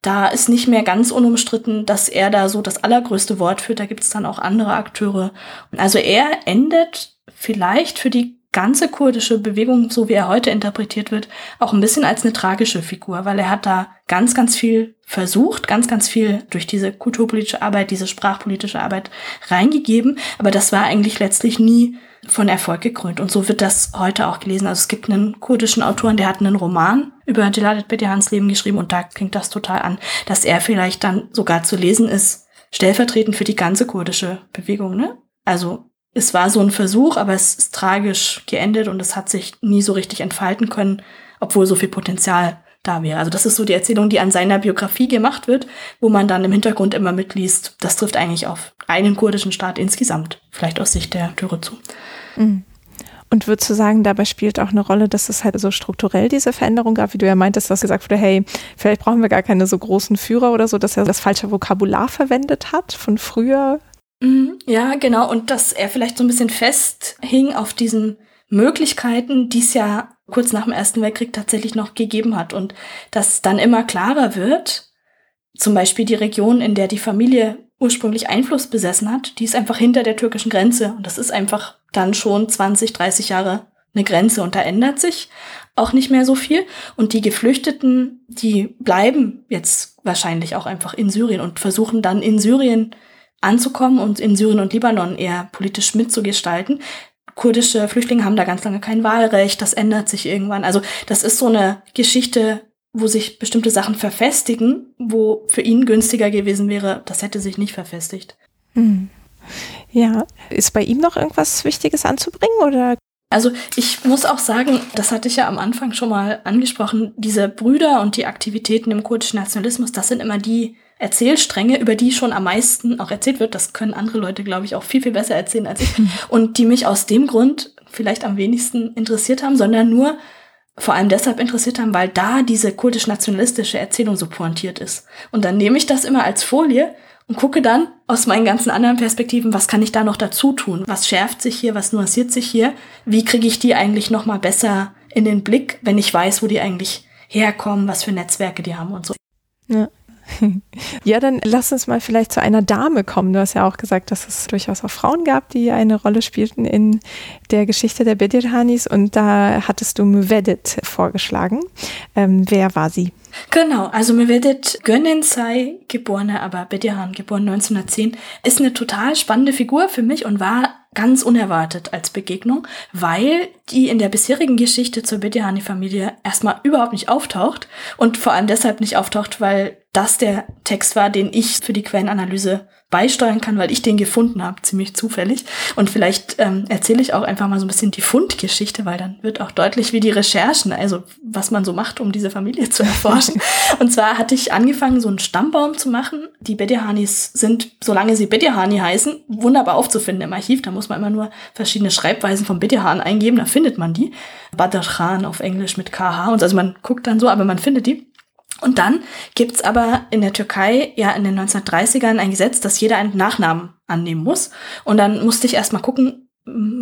[SPEAKER 2] da ist nicht mehr ganz unumstritten, dass er da so das allergrößte Wort führt. Da gibt es dann auch andere Akteure. Also er endet vielleicht für die ganze kurdische Bewegung, so wie er heute interpretiert wird, auch ein bisschen als eine tragische Figur, weil er hat da ganz, ganz viel versucht, ganz, ganz viel durch diese kulturpolitische Arbeit, diese sprachpolitische Arbeit reingegeben, aber das war eigentlich letztlich nie von Erfolg gekrönt. Und so wird das heute auch gelesen. Also es gibt einen kurdischen Autoren, der hat einen Roman über Jeladet Bedihans Leben geschrieben und da klingt das total an, dass er vielleicht dann sogar zu lesen ist, stellvertretend für die ganze kurdische Bewegung, ne? Also es war so ein Versuch, aber es ist tragisch geendet und es hat sich nie so richtig entfalten können, obwohl so viel Potenzial da wäre. Also das ist so die Erzählung, die an seiner Biografie gemacht wird, wo man dann im Hintergrund immer mitliest, das trifft eigentlich auf einen kurdischen Staat insgesamt, vielleicht aus Sicht der Türe zu.
[SPEAKER 1] Mhm. Und würdest du sagen, dabei spielt auch eine Rolle, dass es halt so strukturell diese Veränderung gab, wie du ja meintest, was gesagt wurde, hey, vielleicht brauchen wir gar keine so großen Führer oder so, dass er das falsche Vokabular verwendet hat von früher
[SPEAKER 2] ja, genau. Und dass er vielleicht so ein bisschen festhing auf diesen Möglichkeiten, die es ja kurz nach dem Ersten Weltkrieg tatsächlich noch gegeben hat. Und dass dann immer klarer wird, zum Beispiel die Region, in der die Familie ursprünglich Einfluss besessen hat, die ist einfach hinter der türkischen Grenze. Und das ist einfach dann schon 20, 30 Jahre eine Grenze. Und da ändert sich auch nicht mehr so viel. Und die Geflüchteten, die bleiben jetzt wahrscheinlich auch einfach in Syrien und versuchen dann in Syrien anzukommen und in Syrien und Libanon eher politisch mitzugestalten. Kurdische Flüchtlinge haben da ganz lange kein Wahlrecht, das ändert sich irgendwann. Also das ist so eine Geschichte, wo sich bestimmte Sachen verfestigen, wo für ihn günstiger gewesen wäre, das hätte sich nicht verfestigt. Hm.
[SPEAKER 1] Ja, ist bei ihm noch irgendwas Wichtiges anzubringen oder
[SPEAKER 2] also ich muss auch sagen, das hatte ich ja am Anfang schon mal angesprochen, diese Brüder und die Aktivitäten im kurdischen Nationalismus, das sind immer die Erzählstränge, über die schon am meisten auch erzählt wird. Das können andere Leute, glaube ich, auch viel, viel besser erzählen als ich. Und die mich aus dem Grund vielleicht am wenigsten interessiert haben, sondern nur vor allem deshalb interessiert haben, weil da diese kurdisch-nationalistische Erzählung so pointiert ist. Und dann nehme ich das immer als Folie und gucke dann aus meinen ganzen anderen Perspektiven, was kann ich da noch dazu tun? Was schärft sich hier? Was nuanciert sich hier? Wie kriege ich die eigentlich noch mal besser in den Blick, wenn ich weiß, wo die eigentlich herkommen, was für Netzwerke die haben und so.
[SPEAKER 1] Ja. Ja, dann lass uns mal vielleicht zu einer Dame kommen. Du hast ja auch gesagt, dass es durchaus auch Frauen gab, die eine Rolle spielten in der Geschichte der Bedirhanis und da hattest du Mvedet vorgeschlagen. Ähm, wer war sie?
[SPEAKER 2] Genau, also Mvedet Gönnensei, geborene, aber Bedirhan, geboren 1910, ist eine total spannende Figur für mich und war ganz unerwartet als Begegnung, weil die in der bisherigen Geschichte zur Bedihani-Familie erstmal überhaupt nicht auftaucht und vor allem deshalb nicht auftaucht, weil das der Text war, den ich für die Quellenanalyse beisteuern kann, weil ich den gefunden habe, ziemlich zufällig. Und vielleicht ähm, erzähle ich auch einfach mal so ein bisschen die Fundgeschichte, weil dann wird auch deutlich, wie die Recherchen, also was man so macht, um diese Familie zu erforschen. und zwar hatte ich angefangen, so einen Stammbaum zu machen. Die Bediahanis sind, solange sie Bediahani heißen, wunderbar aufzufinden im Archiv. Da muss man immer nur verschiedene Schreibweisen von Bediahan eingeben, da findet man die. Badr Khan auf Englisch mit KH und also man guckt dann so, aber man findet die. Und dann gibt's aber in der Türkei ja in den 1930ern ein Gesetz, dass jeder einen Nachnamen annehmen muss. Und dann musste ich erstmal gucken,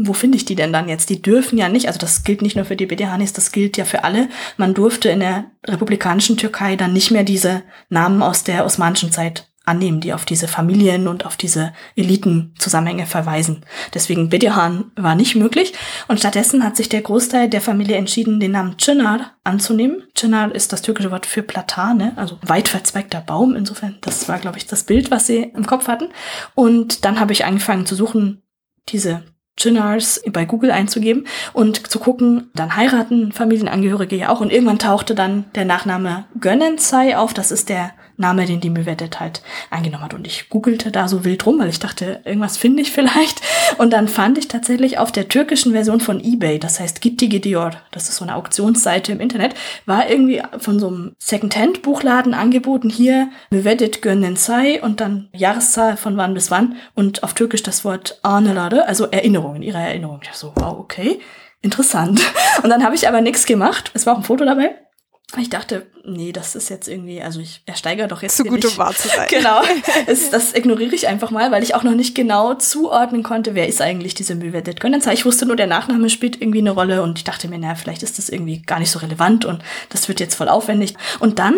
[SPEAKER 2] wo finde ich die denn dann jetzt? Die dürfen ja nicht, also das gilt nicht nur für die BDHanis, das gilt ja für alle. Man durfte in der republikanischen Türkei dann nicht mehr diese Namen aus der osmanischen Zeit annehmen, die auf diese Familien und auf diese Elitenzusammenhänge verweisen. Deswegen Bedehan war nicht möglich und stattdessen hat sich der Großteil der Familie entschieden, den Namen Çınar anzunehmen. Çınar ist das türkische Wort für Platane, also weit verzweigter Baum. Insofern, das war, glaube ich, das Bild, was sie im Kopf hatten. Und dann habe ich angefangen zu suchen, diese Chinars bei Google einzugeben und zu gucken, dann heiraten Familienangehörige ja auch und irgendwann tauchte dann der Nachname Gönnensei auf, das ist der Name, den die Müvedet halt eingenommen hat. Und ich googelte da so wild rum, weil ich dachte, irgendwas finde ich vielleicht. Und dann fand ich tatsächlich auf der türkischen Version von eBay, das heißt Gitti Gidior, das ist so eine Auktionsseite im Internet, war irgendwie von so einem Secondhand-Buchladen angeboten, hier Müvedet Gönnensei und dann Jahreszahl von wann bis wann und auf Türkisch das Wort Arnelade, also Erinnerungen, ihre Erinnerungen. Ich dachte so, wow, okay, interessant. Und dann habe ich aber nichts gemacht. Es war auch ein Foto dabei. Ich dachte, nee, das ist jetzt irgendwie, also ich ersteigere doch jetzt.
[SPEAKER 1] Zu gut, um wahr zu sein.
[SPEAKER 2] Genau. Es, das ignoriere ich einfach mal, weil ich auch noch nicht genau zuordnen konnte, wer ist eigentlich diese Müvedet Gönnenzer. Ich wusste nur, der Nachname spielt irgendwie eine Rolle und ich dachte mir, naja, vielleicht ist das irgendwie gar nicht so relevant und das wird jetzt voll aufwendig. Und dann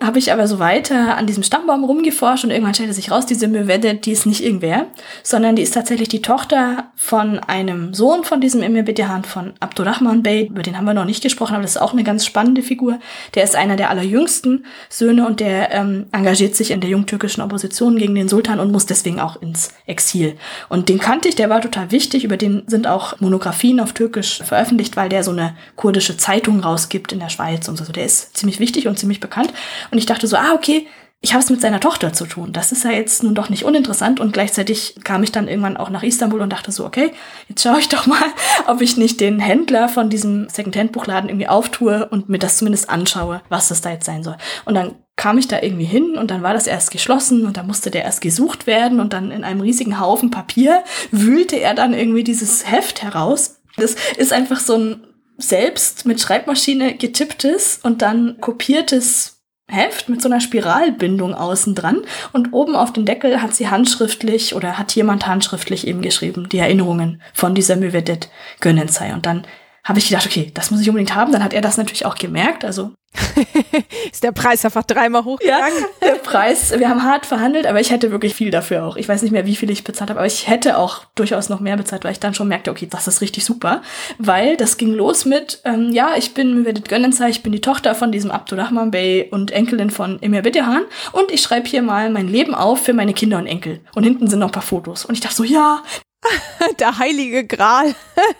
[SPEAKER 2] habe ich aber so weiter an diesem Stammbaum rumgeforscht und irgendwann stellte sich raus, diese Möwede, die ist nicht irgendwer, sondern die ist tatsächlich die Tochter von einem Sohn von diesem Emir Bedihan, von Abdurrahman Bey, über den haben wir noch nicht gesprochen, aber das ist auch eine ganz spannende Figur. Der ist einer der allerjüngsten Söhne und der ähm, engagiert sich in der jungtürkischen Opposition gegen den Sultan und muss deswegen auch ins Exil. Und den kannte ich, der war total wichtig, über den sind auch Monographien auf Türkisch veröffentlicht, weil der so eine kurdische Zeitung rausgibt in der Schweiz und so. Der ist ziemlich wichtig und ziemlich bekannt. Und ich dachte so, ah, okay, ich habe es mit seiner Tochter zu tun. Das ist ja jetzt nun doch nicht uninteressant. Und gleichzeitig kam ich dann irgendwann auch nach Istanbul und dachte so, okay, jetzt schaue ich doch mal, ob ich nicht den Händler von diesem Secondhand-Buchladen irgendwie auftue und mir das zumindest anschaue, was das da jetzt sein soll. Und dann kam ich da irgendwie hin und dann war das erst geschlossen und dann musste der erst gesucht werden und dann in einem riesigen Haufen Papier wühlte er dann irgendwie dieses Heft heraus. Das ist einfach so ein selbst mit Schreibmaschine getipptes und dann kopiertes Heft mit so einer Spiralbindung außen dran und oben auf den Deckel hat sie handschriftlich oder hat jemand handschriftlich eben geschrieben, die Erinnerungen von dieser Mövedet Gönnensei. Und dann habe ich gedacht, okay, das muss ich unbedingt haben. Dann hat er das natürlich auch gemerkt. Also
[SPEAKER 1] ist der Preis einfach dreimal hochgegangen?
[SPEAKER 2] Ja, der Preis, wir haben hart verhandelt, aber ich hätte wirklich viel dafür auch. Ich weiß nicht mehr, wie viel ich bezahlt habe, aber ich hätte auch durchaus noch mehr bezahlt, weil ich dann schon merkte, okay, das ist richtig super. Weil das ging los mit, ähm, ja, ich bin Mehmet Gönnenzer, ich bin die Tochter von diesem Abdurrahman Bey und Enkelin von Emir Bedehan und ich schreibe hier mal mein Leben auf für meine Kinder und Enkel. Und hinten sind noch ein paar Fotos. Und ich dachte so, ja,
[SPEAKER 1] Der heilige Gral.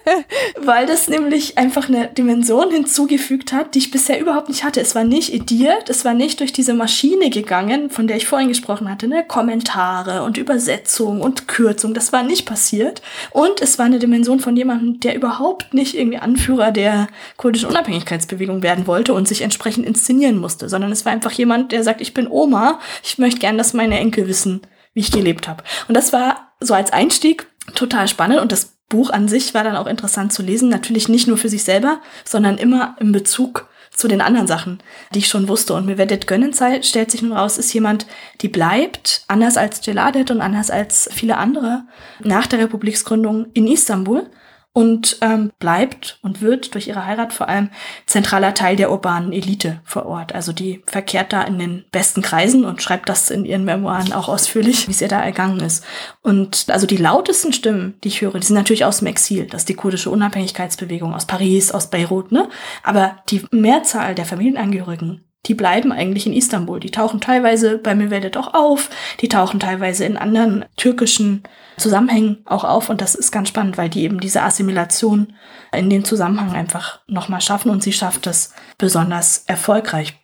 [SPEAKER 2] Weil das nämlich einfach eine Dimension hinzugefügt hat, die ich bisher überhaupt nicht hatte. Es war nicht ediert, es war nicht durch diese Maschine gegangen, von der ich vorhin gesprochen hatte, ne? Kommentare und Übersetzung und Kürzung, das war nicht passiert. Und es war eine Dimension von jemandem, der überhaupt nicht irgendwie Anführer der kurdischen Unabhängigkeitsbewegung werden wollte und sich entsprechend inszenieren musste, sondern es war einfach jemand, der sagt, ich bin Oma, ich möchte gern, dass meine Enkel wissen, wie ich gelebt habe. Und das war so als Einstieg total spannend und das Buch an sich war dann auch interessant zu lesen. Natürlich nicht nur für sich selber, sondern immer im Bezug zu den anderen Sachen, die ich schon wusste. Und Mevedet Gönnenzeit stellt sich nun raus, ist jemand, die bleibt, anders als Geladet und anders als viele andere, nach der Republiksgründung in Istanbul und ähm, bleibt und wird durch ihre Heirat vor allem zentraler Teil der urbanen Elite vor Ort. Also die verkehrt da in den besten Kreisen und schreibt das in ihren Memoiren auch ausführlich, wie es ihr da ergangen ist. Und also die lautesten Stimmen, die ich höre, die sind natürlich aus dem Exil. Das ist die kurdische Unabhängigkeitsbewegung aus Paris, aus Beirut, ne? Aber die Mehrzahl der Familienangehörigen die bleiben eigentlich in Istanbul. Die tauchen teilweise bei Mirvedet auch auf, die tauchen teilweise in anderen türkischen Zusammenhängen auch auf und das ist ganz spannend, weil die eben diese Assimilation in den Zusammenhang einfach nochmal schaffen und sie schafft das besonders erfolgreich.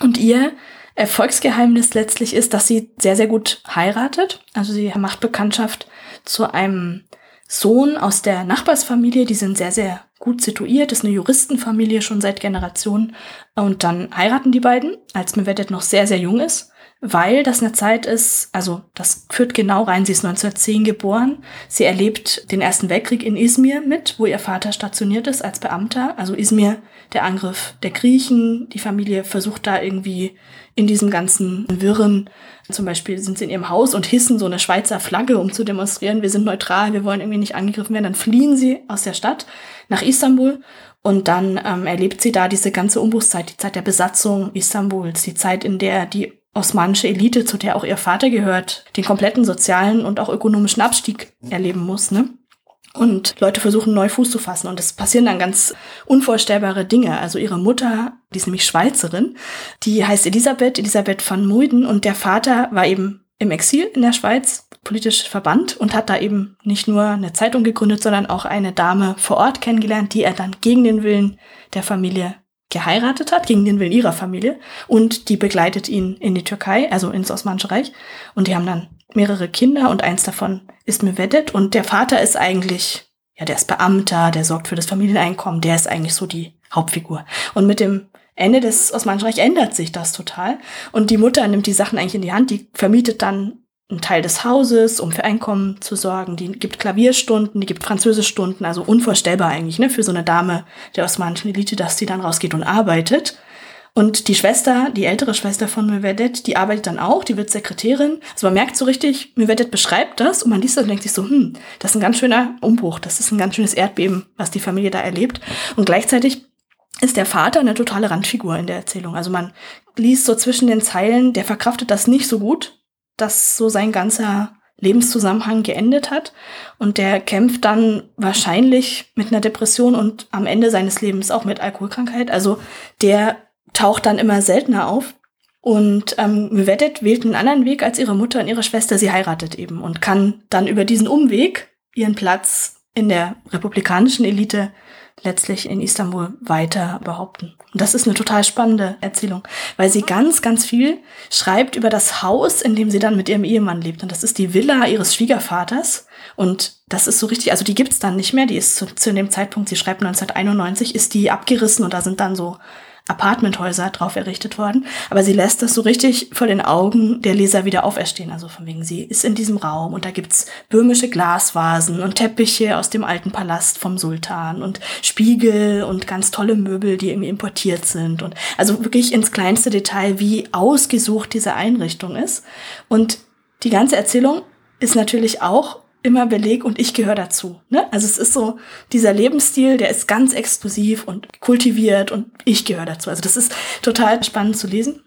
[SPEAKER 2] Und ihr Erfolgsgeheimnis letztlich ist, dass sie sehr, sehr gut heiratet. Also sie macht Bekanntschaft zu einem Sohn aus der Nachbarsfamilie, die sind sehr, sehr gut situiert, ist eine Juristenfamilie schon seit Generationen. Und dann heiraten die beiden, als Mevedet noch sehr, sehr jung ist, weil das eine Zeit ist, also das führt genau rein, sie ist 1910 geboren. Sie erlebt den Ersten Weltkrieg in Izmir mit, wo ihr Vater stationiert ist als Beamter. Also Izmir, der Angriff der Griechen, die Familie versucht da irgendwie in diesem ganzen Wirren zum Beispiel sind sie in ihrem Haus und hissen so eine Schweizer Flagge, um zu demonstrieren, wir sind neutral, wir wollen irgendwie nicht angegriffen werden. Dann fliehen sie aus der Stadt nach Istanbul und dann ähm, erlebt sie da diese ganze Umbruchszeit, die Zeit der Besatzung Istanbuls, die Zeit, in der die osmanische Elite, zu der auch ihr Vater gehört, den kompletten sozialen und auch ökonomischen Abstieg erleben muss. Ne? Und Leute versuchen neu Fuß zu fassen und es passieren dann ganz unvorstellbare Dinge. Also ihre Mutter, die ist nämlich Schweizerin, die heißt Elisabeth, Elisabeth van Muyden und der Vater war eben im Exil in der Schweiz, politisch verbannt und hat da eben nicht nur eine Zeitung gegründet, sondern auch eine Dame vor Ort kennengelernt, die er dann gegen den Willen der Familie geheiratet hat, gegen den Willen ihrer Familie. Und die begleitet ihn in die Türkei, also ins Osmanische Reich. Und die haben dann mehrere Kinder und eins davon ist Mevedet. Und der Vater ist eigentlich, ja, der ist Beamter, der sorgt für das Familieneinkommen, der ist eigentlich so die Hauptfigur. Und mit dem Ende des Osmanischen Reichs ändert sich das total. Und die Mutter nimmt die Sachen eigentlich in die Hand, die vermietet dann einen Teil des Hauses, um für Einkommen zu sorgen. Die gibt Klavierstunden, die gibt Französischstunden, also unvorstellbar eigentlich, ne, für so eine Dame der osmanischen Elite, dass die dann rausgeht und arbeitet. Und die Schwester, die ältere Schwester von Mevedet, die arbeitet dann auch, die wird Sekretärin. Also man merkt so richtig, Mevedet beschreibt das und man liest das und denkt sich so, hm, das ist ein ganz schöner Umbruch, das ist ein ganz schönes Erdbeben, was die Familie da erlebt. Und gleichzeitig ist der Vater eine totale Randfigur in der Erzählung. Also man liest so zwischen den Zeilen, der verkraftet das nicht so gut, dass so sein ganzer Lebenszusammenhang geendet hat. Und der kämpft dann wahrscheinlich mit einer Depression und am Ende seines Lebens auch mit Alkoholkrankheit. Also der taucht dann immer seltener auf. Und ähm, Mvedet wählt einen anderen Weg als ihre Mutter und ihre Schwester. Sie heiratet eben und kann dann über diesen Umweg ihren Platz in der republikanischen Elite letztlich in Istanbul weiter behaupten. Und das ist eine total spannende Erzählung, weil sie ganz, ganz viel schreibt über das Haus, in dem sie dann mit ihrem Ehemann lebt. Und das ist die Villa ihres Schwiegervaters. Und das ist so richtig, also die gibt's dann nicht mehr. Die ist zu, zu dem Zeitpunkt, sie schreibt 1991, ist die abgerissen und da sind dann so Apartmenthäuser drauf errichtet worden. Aber sie lässt das so richtig vor den Augen der Leser wieder auferstehen. Also von wegen, sie ist in diesem Raum und da gibt's böhmische Glasvasen und Teppiche aus dem alten Palast vom Sultan und Spiegel und ganz tolle Möbel, die irgendwie importiert sind. Und also wirklich ins kleinste Detail, wie ausgesucht diese Einrichtung ist. Und die ganze Erzählung ist natürlich auch immer Beleg und ich gehöre dazu. Ne? Also es ist so, dieser Lebensstil, der ist ganz exklusiv und kultiviert und ich gehöre dazu. Also das ist total spannend zu lesen.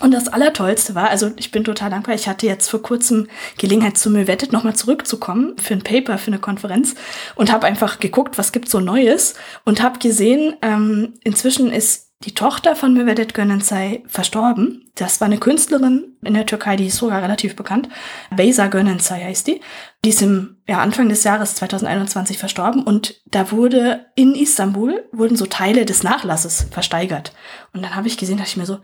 [SPEAKER 2] Und das Allertollste war, also ich bin total dankbar, ich hatte jetzt vor kurzem Gelegenheit zu mir wettet, nochmal zurückzukommen für ein Paper, für eine Konferenz und habe einfach geguckt, was gibt's so Neues und habe gesehen, ähm, inzwischen ist die Tochter von Mehvedet Gönensay verstorben. Das war eine Künstlerin in der Türkei, die ist sogar relativ bekannt. Beyza Gönensay heißt die. Die ist im ja, Anfang des Jahres 2021 verstorben und da wurde in Istanbul wurden so Teile des Nachlasses versteigert. Und dann habe ich gesehen, dachte ich mir so,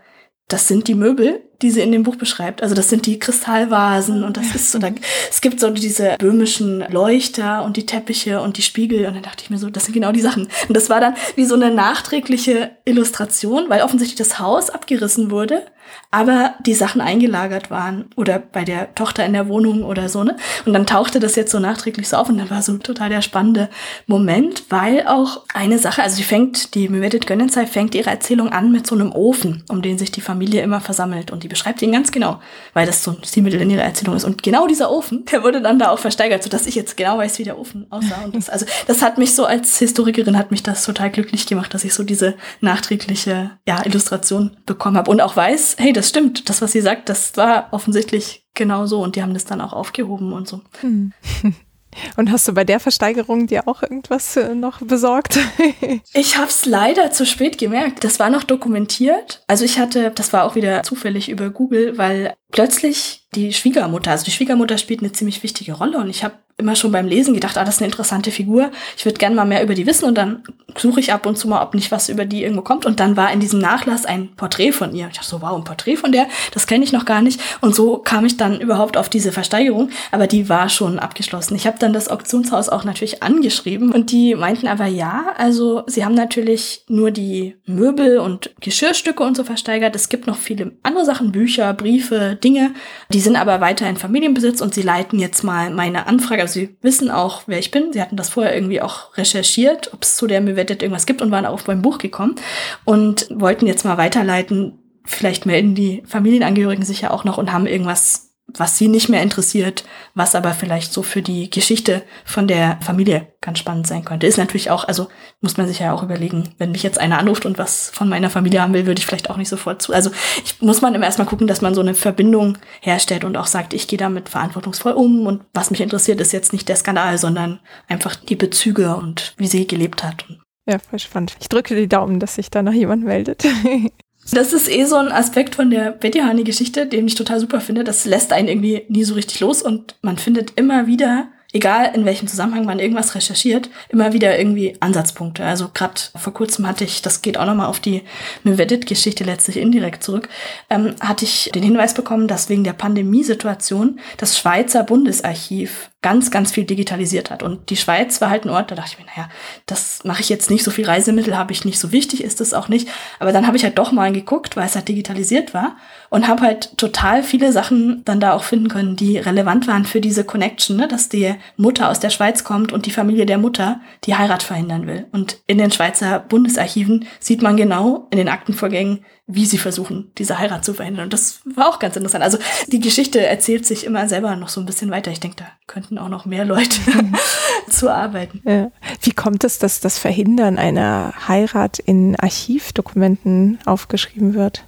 [SPEAKER 2] das sind die Möbel, die sie in dem Buch beschreibt. Also das sind die Kristallvasen und das ist so, da, es gibt so diese böhmischen Leuchter und die Teppiche und die Spiegel und dann dachte ich mir so, das sind genau die Sachen. Und das war dann wie so eine nachträgliche Illustration, weil offensichtlich das Haus abgerissen wurde aber die Sachen eingelagert waren oder bei der Tochter in der Wohnung oder so, ne? Und dann tauchte das jetzt so nachträglich so auf und dann war so total der spannende Moment, weil auch eine Sache, also sie fängt, die Mehmet Gönnenzei fängt ihre Erzählung an mit so einem Ofen, um den sich die Familie immer versammelt und die beschreibt ihn ganz genau, weil das so ein Stilmittel in ihrer Erzählung ist und genau dieser Ofen, der wurde dann da auch versteigert, sodass ich jetzt genau weiß, wie der Ofen aussah und das, also das hat mich so als Historikerin hat mich das total glücklich gemacht, dass ich so diese nachträgliche, ja, Illustration bekommen habe und auch weiß, hey, das stimmt, das, was sie sagt, das war offensichtlich genau so und die haben das dann auch aufgehoben und so. Hm.
[SPEAKER 1] Und hast du bei der Versteigerung dir auch irgendwas äh, noch besorgt?
[SPEAKER 2] ich habe es leider zu spät gemerkt. Das war noch dokumentiert. Also ich hatte, das war auch wieder zufällig über Google, weil plötzlich die Schwiegermutter, also die Schwiegermutter spielt eine ziemlich wichtige Rolle und ich habe immer schon beim Lesen gedacht, ah, das ist eine interessante Figur. Ich würde gerne mal mehr über die wissen und dann suche ich ab und zu mal, ob nicht was über die irgendwo kommt. Und dann war in diesem Nachlass ein Porträt von ihr. Ich dachte so, wow, ein Porträt von der, das kenne ich noch gar nicht. Und so kam ich dann überhaupt auf diese Versteigerung, aber die war schon abgeschlossen. Ich habe dann das Auktionshaus auch natürlich angeschrieben und die meinten aber ja, also sie haben natürlich nur die Möbel und Geschirrstücke und so versteigert. Es gibt noch viele andere Sachen, Bücher, Briefe, Dinge. Die sind aber weiter in Familienbesitz und sie leiten jetzt mal meine Anfrage, also sie wissen auch, wer ich bin. Sie hatten das vorher irgendwie auch recherchiert, ob es zu der Mevettet irgendwas gibt und waren auch auf mein Buch gekommen und wollten jetzt mal weiterleiten. Vielleicht melden die Familienangehörigen sich ja auch noch und haben irgendwas was sie nicht mehr interessiert, was aber vielleicht so für die Geschichte von der Familie ganz spannend sein könnte. Ist natürlich auch, also muss man sich ja auch überlegen, wenn mich jetzt einer anruft und was von meiner Familie haben will, würde ich vielleicht auch nicht sofort zu. Also ich muss man immer erstmal gucken, dass man so eine Verbindung herstellt und auch sagt, ich gehe damit verantwortungsvoll um und was mich interessiert, ist jetzt nicht der Skandal, sondern einfach die Bezüge und wie sie gelebt hat.
[SPEAKER 1] Ja, voll spannend. Ich drücke die Daumen, dass sich da noch jemand meldet.
[SPEAKER 2] Das ist eh so ein Aspekt von der Betty Hani-Geschichte, den ich total super finde. Das lässt einen irgendwie nie so richtig los und man findet immer wieder egal in welchem Zusammenhang man irgendwas recherchiert, immer wieder irgendwie Ansatzpunkte. Also gerade vor kurzem hatte ich, das geht auch nochmal auf die Mevedit-Geschichte letztlich indirekt zurück, ähm, hatte ich den Hinweis bekommen, dass wegen der Pandemiesituation das Schweizer Bundesarchiv ganz, ganz viel digitalisiert hat. Und die Schweiz war halt ein Ort, da dachte ich mir, naja, das mache ich jetzt nicht, so viel Reisemittel habe ich nicht, so wichtig ist es auch nicht. Aber dann habe ich halt doch mal geguckt, weil es halt digitalisiert war und habe halt total viele Sachen dann da auch finden können, die relevant waren für diese Connection, ne? dass die Mutter aus der Schweiz kommt und die Familie der Mutter die Heirat verhindern will. Und in den Schweizer Bundesarchiven sieht man genau in den Aktenvorgängen, wie sie versuchen, diese Heirat zu verhindern. Und das war auch ganz interessant. Also die Geschichte erzählt sich immer selber noch so ein bisschen weiter. Ich denke, da könnten auch noch mehr Leute zu arbeiten.
[SPEAKER 1] Ja. Wie kommt es, dass das Verhindern einer Heirat in Archivdokumenten aufgeschrieben wird?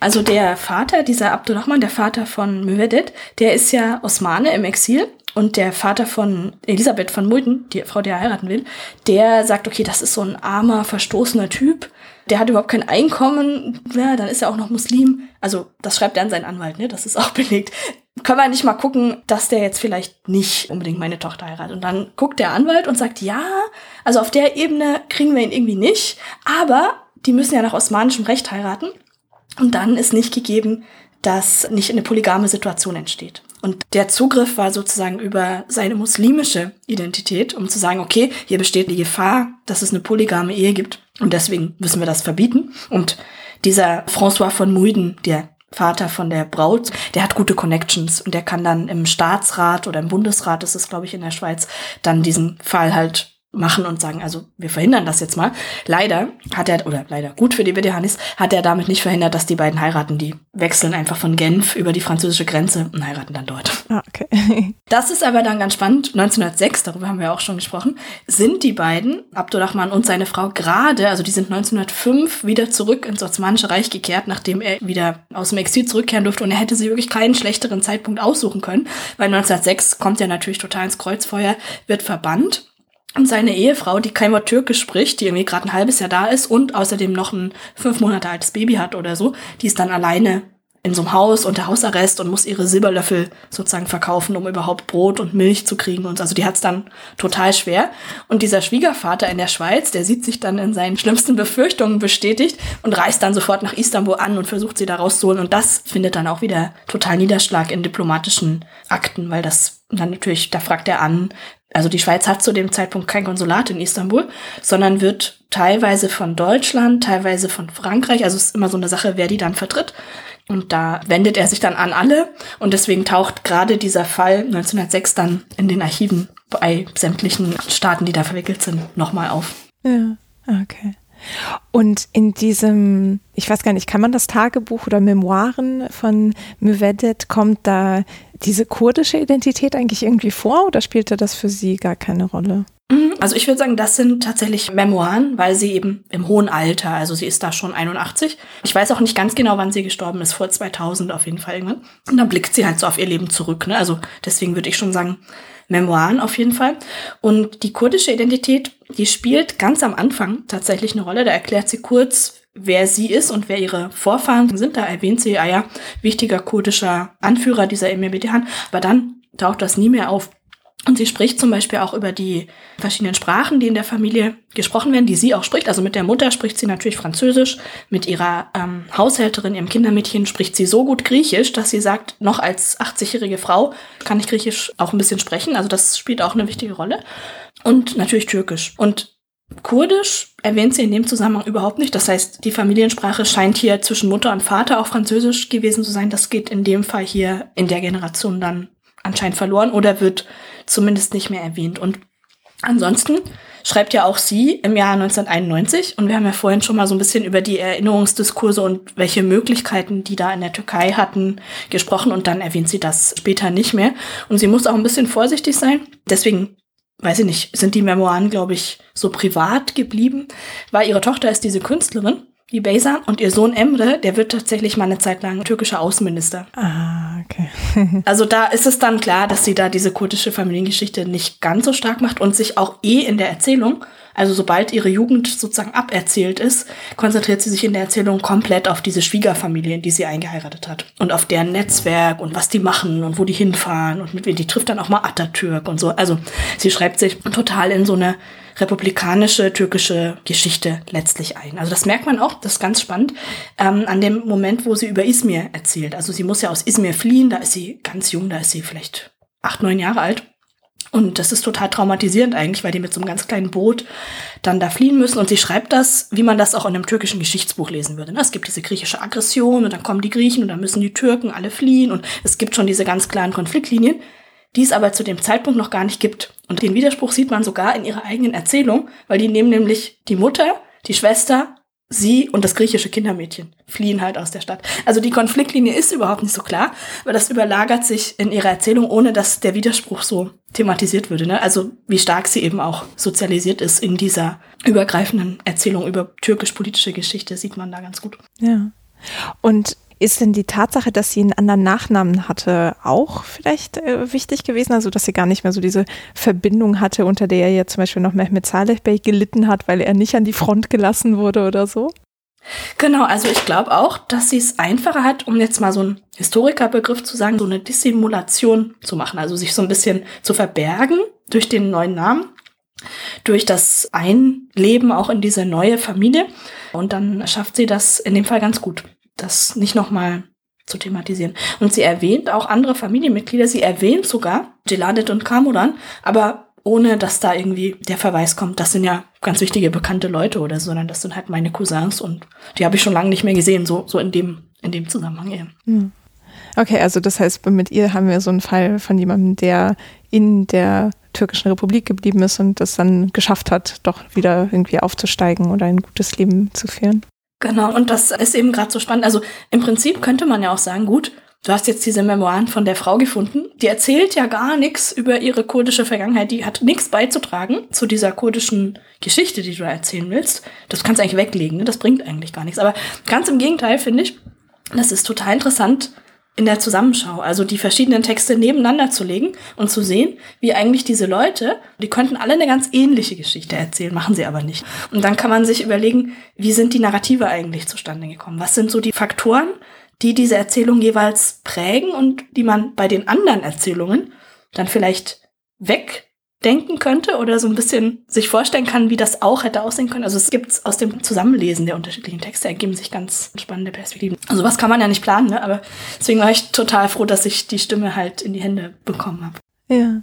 [SPEAKER 2] Also der Vater, dieser Abdurrahman, der Vater von Mövedet, der ist ja Osmane im Exil und der Vater von Elisabeth von Mulden, die Frau, die er heiraten will, der sagt, okay, das ist so ein armer, verstoßener Typ. Der hat überhaupt kein Einkommen. Ja, dann ist er auch noch Muslim. Also, das schreibt er an seinen Anwalt, ne? Das ist auch belegt. Können wir nicht mal gucken, dass der jetzt vielleicht nicht unbedingt meine Tochter heiratet. Und dann guckt der Anwalt und sagt, ja, also auf der Ebene kriegen wir ihn irgendwie nicht. Aber die müssen ja nach osmanischem Recht heiraten. Und dann ist nicht gegeben, dass nicht eine polygame Situation entsteht. Und der Zugriff war sozusagen über seine muslimische Identität, um zu sagen, okay, hier besteht die Gefahr, dass es eine polygame Ehe gibt und deswegen müssen wir das verbieten. Und dieser François von Muiden, der Vater von der Braut, der hat gute Connections und der kann dann im Staatsrat oder im Bundesrat, das ist glaube ich in der Schweiz, dann diesen Fall halt machen und sagen, also wir verhindern das jetzt mal. Leider hat er, oder leider gut für die BDHanis, hat er damit nicht verhindert, dass die beiden heiraten. Die wechseln einfach von Genf über die französische Grenze und heiraten dann dort. Ah, okay. Das ist aber dann ganz spannend. 1906, darüber haben wir auch schon gesprochen, sind die beiden, Abdurrahman und seine Frau, gerade, also die sind 1905 wieder zurück ins Osmanische Reich gekehrt, nachdem er wieder aus dem Exil zurückkehren durfte und er hätte sich wirklich keinen schlechteren Zeitpunkt aussuchen können, weil 1906 kommt er natürlich total ins Kreuzfeuer, wird verbannt und seine Ehefrau, die kein Wort Türkisch spricht, die irgendwie gerade ein halbes Jahr da ist und außerdem noch ein fünf Monate altes Baby hat oder so, die ist dann alleine in so einem Haus unter Hausarrest und muss ihre Silberlöffel sozusagen verkaufen, um überhaupt Brot und Milch zu kriegen. Und also die hat's dann total schwer. Und dieser Schwiegervater in der Schweiz, der sieht sich dann in seinen schlimmsten Befürchtungen bestätigt und reist dann sofort nach Istanbul an und versucht sie da rauszuholen. Und das findet dann auch wieder total Niederschlag in diplomatischen Akten, weil das dann natürlich, da fragt er an, also die Schweiz hat zu dem Zeitpunkt kein Konsulat in Istanbul, sondern wird teilweise von Deutschland, teilweise von Frankreich, also es ist immer so eine Sache, wer die dann vertritt. Und da wendet er sich dann an alle und deswegen taucht gerade dieser Fall 1906 dann in den Archiven bei sämtlichen Staaten, die da verwickelt sind, nochmal auf.
[SPEAKER 1] Ja, okay. Und in diesem, ich weiß gar nicht, kann man das Tagebuch oder Memoiren von Müvedet, kommt da diese kurdische Identität eigentlich irgendwie vor oder spielte das für Sie gar keine Rolle?
[SPEAKER 2] Mhm, also ich würde sagen, das sind tatsächlich Memoiren, weil sie eben im hohen Alter, also sie ist da schon 81. Ich weiß auch nicht ganz genau, wann sie gestorben ist, vor 2000 auf jeden Fall irgendwann. Und dann blickt sie halt so auf ihr Leben zurück. Ne? Also deswegen würde ich schon sagen, Memoiren auf jeden Fall. Und die kurdische Identität, die spielt ganz am Anfang tatsächlich eine Rolle. Da erklärt sie kurz, wer sie ist und wer ihre Vorfahren sind. Da erwähnt sie, ah ja, wichtiger kurdischer Anführer dieser Emir Bedehan. Aber dann taucht das nie mehr auf. Und sie spricht zum Beispiel auch über die verschiedenen Sprachen, die in der Familie gesprochen werden, die sie auch spricht. Also mit der Mutter spricht sie natürlich Französisch. Mit ihrer ähm, Haushälterin, ihrem Kindermädchen spricht sie so gut Griechisch, dass sie sagt, noch als 80-jährige Frau kann ich Griechisch auch ein bisschen sprechen. Also das spielt auch eine wichtige Rolle. Und natürlich Türkisch. Und Kurdisch erwähnt sie in dem Zusammenhang überhaupt nicht. Das heißt, die Familiensprache scheint hier zwischen Mutter und Vater auch Französisch gewesen zu sein. Das geht in dem Fall hier in der Generation dann anscheinend verloren oder wird zumindest nicht mehr erwähnt. Und ansonsten schreibt ja auch sie im Jahr 1991 und wir haben ja vorhin schon mal so ein bisschen über die Erinnerungsdiskurse und welche Möglichkeiten die da in der Türkei hatten gesprochen und dann erwähnt sie das später nicht mehr. Und sie muss auch ein bisschen vorsichtig sein. Deswegen weiß ich nicht, sind die Memoiren, glaube ich, so privat geblieben, weil ihre Tochter ist diese Künstlerin, die Beysa, und ihr Sohn Emre, der wird tatsächlich mal eine Zeit lang türkischer Außenminister.
[SPEAKER 1] Ah, okay.
[SPEAKER 2] also da ist es dann klar, dass sie da diese kurdische Familiengeschichte nicht ganz so stark macht und sich auch eh in der Erzählung Also sobald ihre Jugend sozusagen aberzählt ist, konzentriert sie sich in der Erzählung komplett auf diese Schwiegerfamilie, in die sie eingeheiratet hat. Und auf deren Netzwerk und was die machen und wo die hinfahren und mit wem die trifft dann auch mal Atatürk und so. Also sie schreibt sich total in so eine republikanische türkische Geschichte letztlich ein. Also das merkt man auch, das ist ganz spannend, ähm, an dem Moment, wo sie über Izmir erzählt. Also sie muss ja aus Izmir fliehen, da ist sie ganz jung, da ist sie vielleicht acht, neun Jahre alt. Und das ist total traumatisierend eigentlich, weil die mit so einem ganz kleinen Boot dann da fliehen müssen. Und sie schreibt das, wie man das auch in einem türkischen Geschichtsbuch lesen würde. Ne? Es gibt diese griechische Aggression und dann kommen die Griechen und dann müssen die Türken alle fliehen. Und es gibt schon diese ganz klaren Konfliktlinien die es aber zu dem Zeitpunkt noch gar nicht gibt. Und den Widerspruch sieht man sogar in ihrer eigenen Erzählung, weil die nehmen nämlich die Mutter, die Schwester, sie und das griechische Kindermädchen fliehen halt aus der Stadt. Also die Konfliktlinie ist überhaupt nicht so klar, aber das überlagert sich in ihrer Erzählung, ohne dass der Widerspruch so thematisiert würde. Ne? Also wie stark sie eben auch sozialisiert ist in dieser übergreifenden Erzählung über türkisch-politische Geschichte, sieht man da ganz gut.
[SPEAKER 1] Ja. Und ist denn die Tatsache, dass sie einen anderen Nachnamen hatte, auch vielleicht äh, wichtig gewesen? Also, dass sie gar nicht mehr so diese Verbindung hatte, unter der er ja zum Beispiel noch Mehmet Saleh Bey gelitten hat, weil er nicht an die Front gelassen wurde oder so?
[SPEAKER 2] Genau, also ich glaube auch, dass sie es einfacher hat, um jetzt mal so einen Historikerbegriff zu sagen, so eine Dissimulation zu machen, also sich so ein bisschen zu verbergen durch den neuen Namen, durch das Einleben auch in diese neue Familie. Und dann schafft sie das in dem Fall ganz gut das nicht nochmal zu thematisieren. Und sie erwähnt auch andere Familienmitglieder. Sie erwähnt sogar Geladet und Kamuran, aber ohne dass da irgendwie der Verweis kommt, das sind ja ganz wichtige bekannte Leute oder so, sondern das sind halt meine Cousins und die habe ich schon lange nicht mehr gesehen, so, so in dem, in dem Zusammenhang eher. Hm.
[SPEAKER 1] Okay, also das heißt, mit ihr haben wir so einen Fall von jemandem, der in der türkischen Republik geblieben ist und das dann geschafft hat, doch wieder irgendwie aufzusteigen oder ein gutes Leben zu führen.
[SPEAKER 2] Genau, und das ist eben gerade so spannend. Also im Prinzip könnte man ja auch sagen, gut, du hast jetzt diese Memoiren von der Frau gefunden, die erzählt ja gar nichts über ihre kurdische Vergangenheit, die hat nichts beizutragen zu dieser kurdischen Geschichte, die du erzählen willst. Das kannst du eigentlich weglegen, ne? das bringt eigentlich gar nichts. Aber ganz im Gegenteil finde ich, das ist total interessant, in der Zusammenschau, also die verschiedenen Texte nebeneinander zu legen und zu sehen, wie eigentlich diese Leute, die könnten alle eine ganz ähnliche Geschichte erzählen, machen sie aber nicht. Und dann kann man sich überlegen, wie sind die Narrative eigentlich zustande gekommen? Was sind so die Faktoren, die diese Erzählung jeweils prägen und die man bei den anderen Erzählungen dann vielleicht weg denken könnte oder so ein bisschen sich vorstellen kann, wie das auch hätte aussehen können. Also es gibt aus dem Zusammenlesen der unterschiedlichen Texte ergeben sich ganz spannende Perspektiven. Also was kann man ja nicht planen, ne? aber deswegen war ich total froh, dass ich die Stimme halt in die Hände bekommen habe.
[SPEAKER 1] Ja.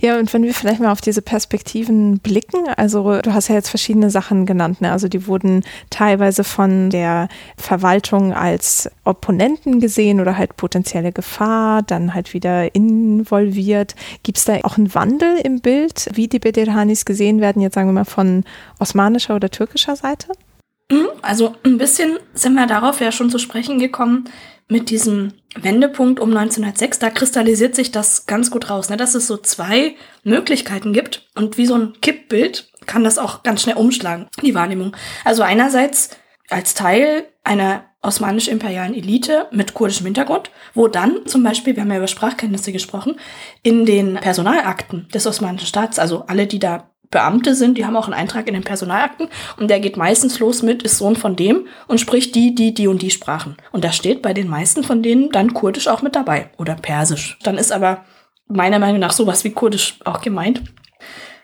[SPEAKER 1] Ja, und wenn wir vielleicht mal auf diese Perspektiven blicken, also du hast ja jetzt verschiedene Sachen genannt, ne? also die wurden teilweise von der Verwaltung als Opponenten gesehen oder halt potenzielle Gefahr, dann halt wieder involviert. Gibt es da auch einen Wandel im Bild, wie die Bedirhanis gesehen werden, jetzt sagen wir mal von osmanischer oder türkischer Seite?
[SPEAKER 2] Mhm, also ein bisschen sind wir darauf ja schon zu sprechen gekommen, mit diesem Wendepunkt um 1906, da kristallisiert sich das ganz gut raus, ne? dass es so zwei Möglichkeiten gibt und wie so ein Kippbild kann das auch ganz schnell umschlagen, die Wahrnehmung. Also einerseits als Teil einer osmanisch-imperialen Elite mit kurdischem Hintergrund, wo dann zum Beispiel, wir haben ja über Sprachkenntnisse gesprochen, in den Personalakten des osmanischen Staats, also alle, die da Beamte sind, die haben auch einen Eintrag in den Personalakten und der geht meistens los mit, ist Sohn von dem und spricht die, die, die und die Sprachen. Und da steht bei den meisten von denen dann Kurdisch auch mit dabei oder Persisch. Dann ist aber meiner Meinung nach sowas wie Kurdisch auch gemeint.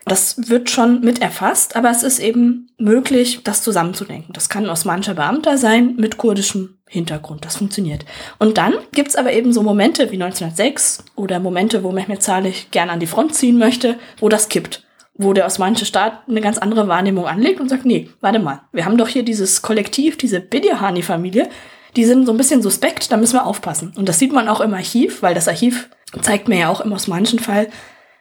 [SPEAKER 2] Das wird schon mit erfasst, aber es ist eben möglich, das zusammenzudenken. Das kann ein osmanischer Beamter sein mit kurdischem Hintergrund. Das funktioniert. Und dann gibt's aber eben so Momente wie 1906 oder Momente, wo Mehmet Salih gern an die Front ziehen möchte, wo das kippt wo der osmanische Staat eine ganz andere Wahrnehmung anlegt und sagt, nee, warte mal, wir haben doch hier dieses Kollektiv, diese Bidyahani-Familie, die sind so ein bisschen suspekt, da müssen wir aufpassen. Und das sieht man auch im Archiv, weil das Archiv zeigt mir ja auch im osmanischen Fall,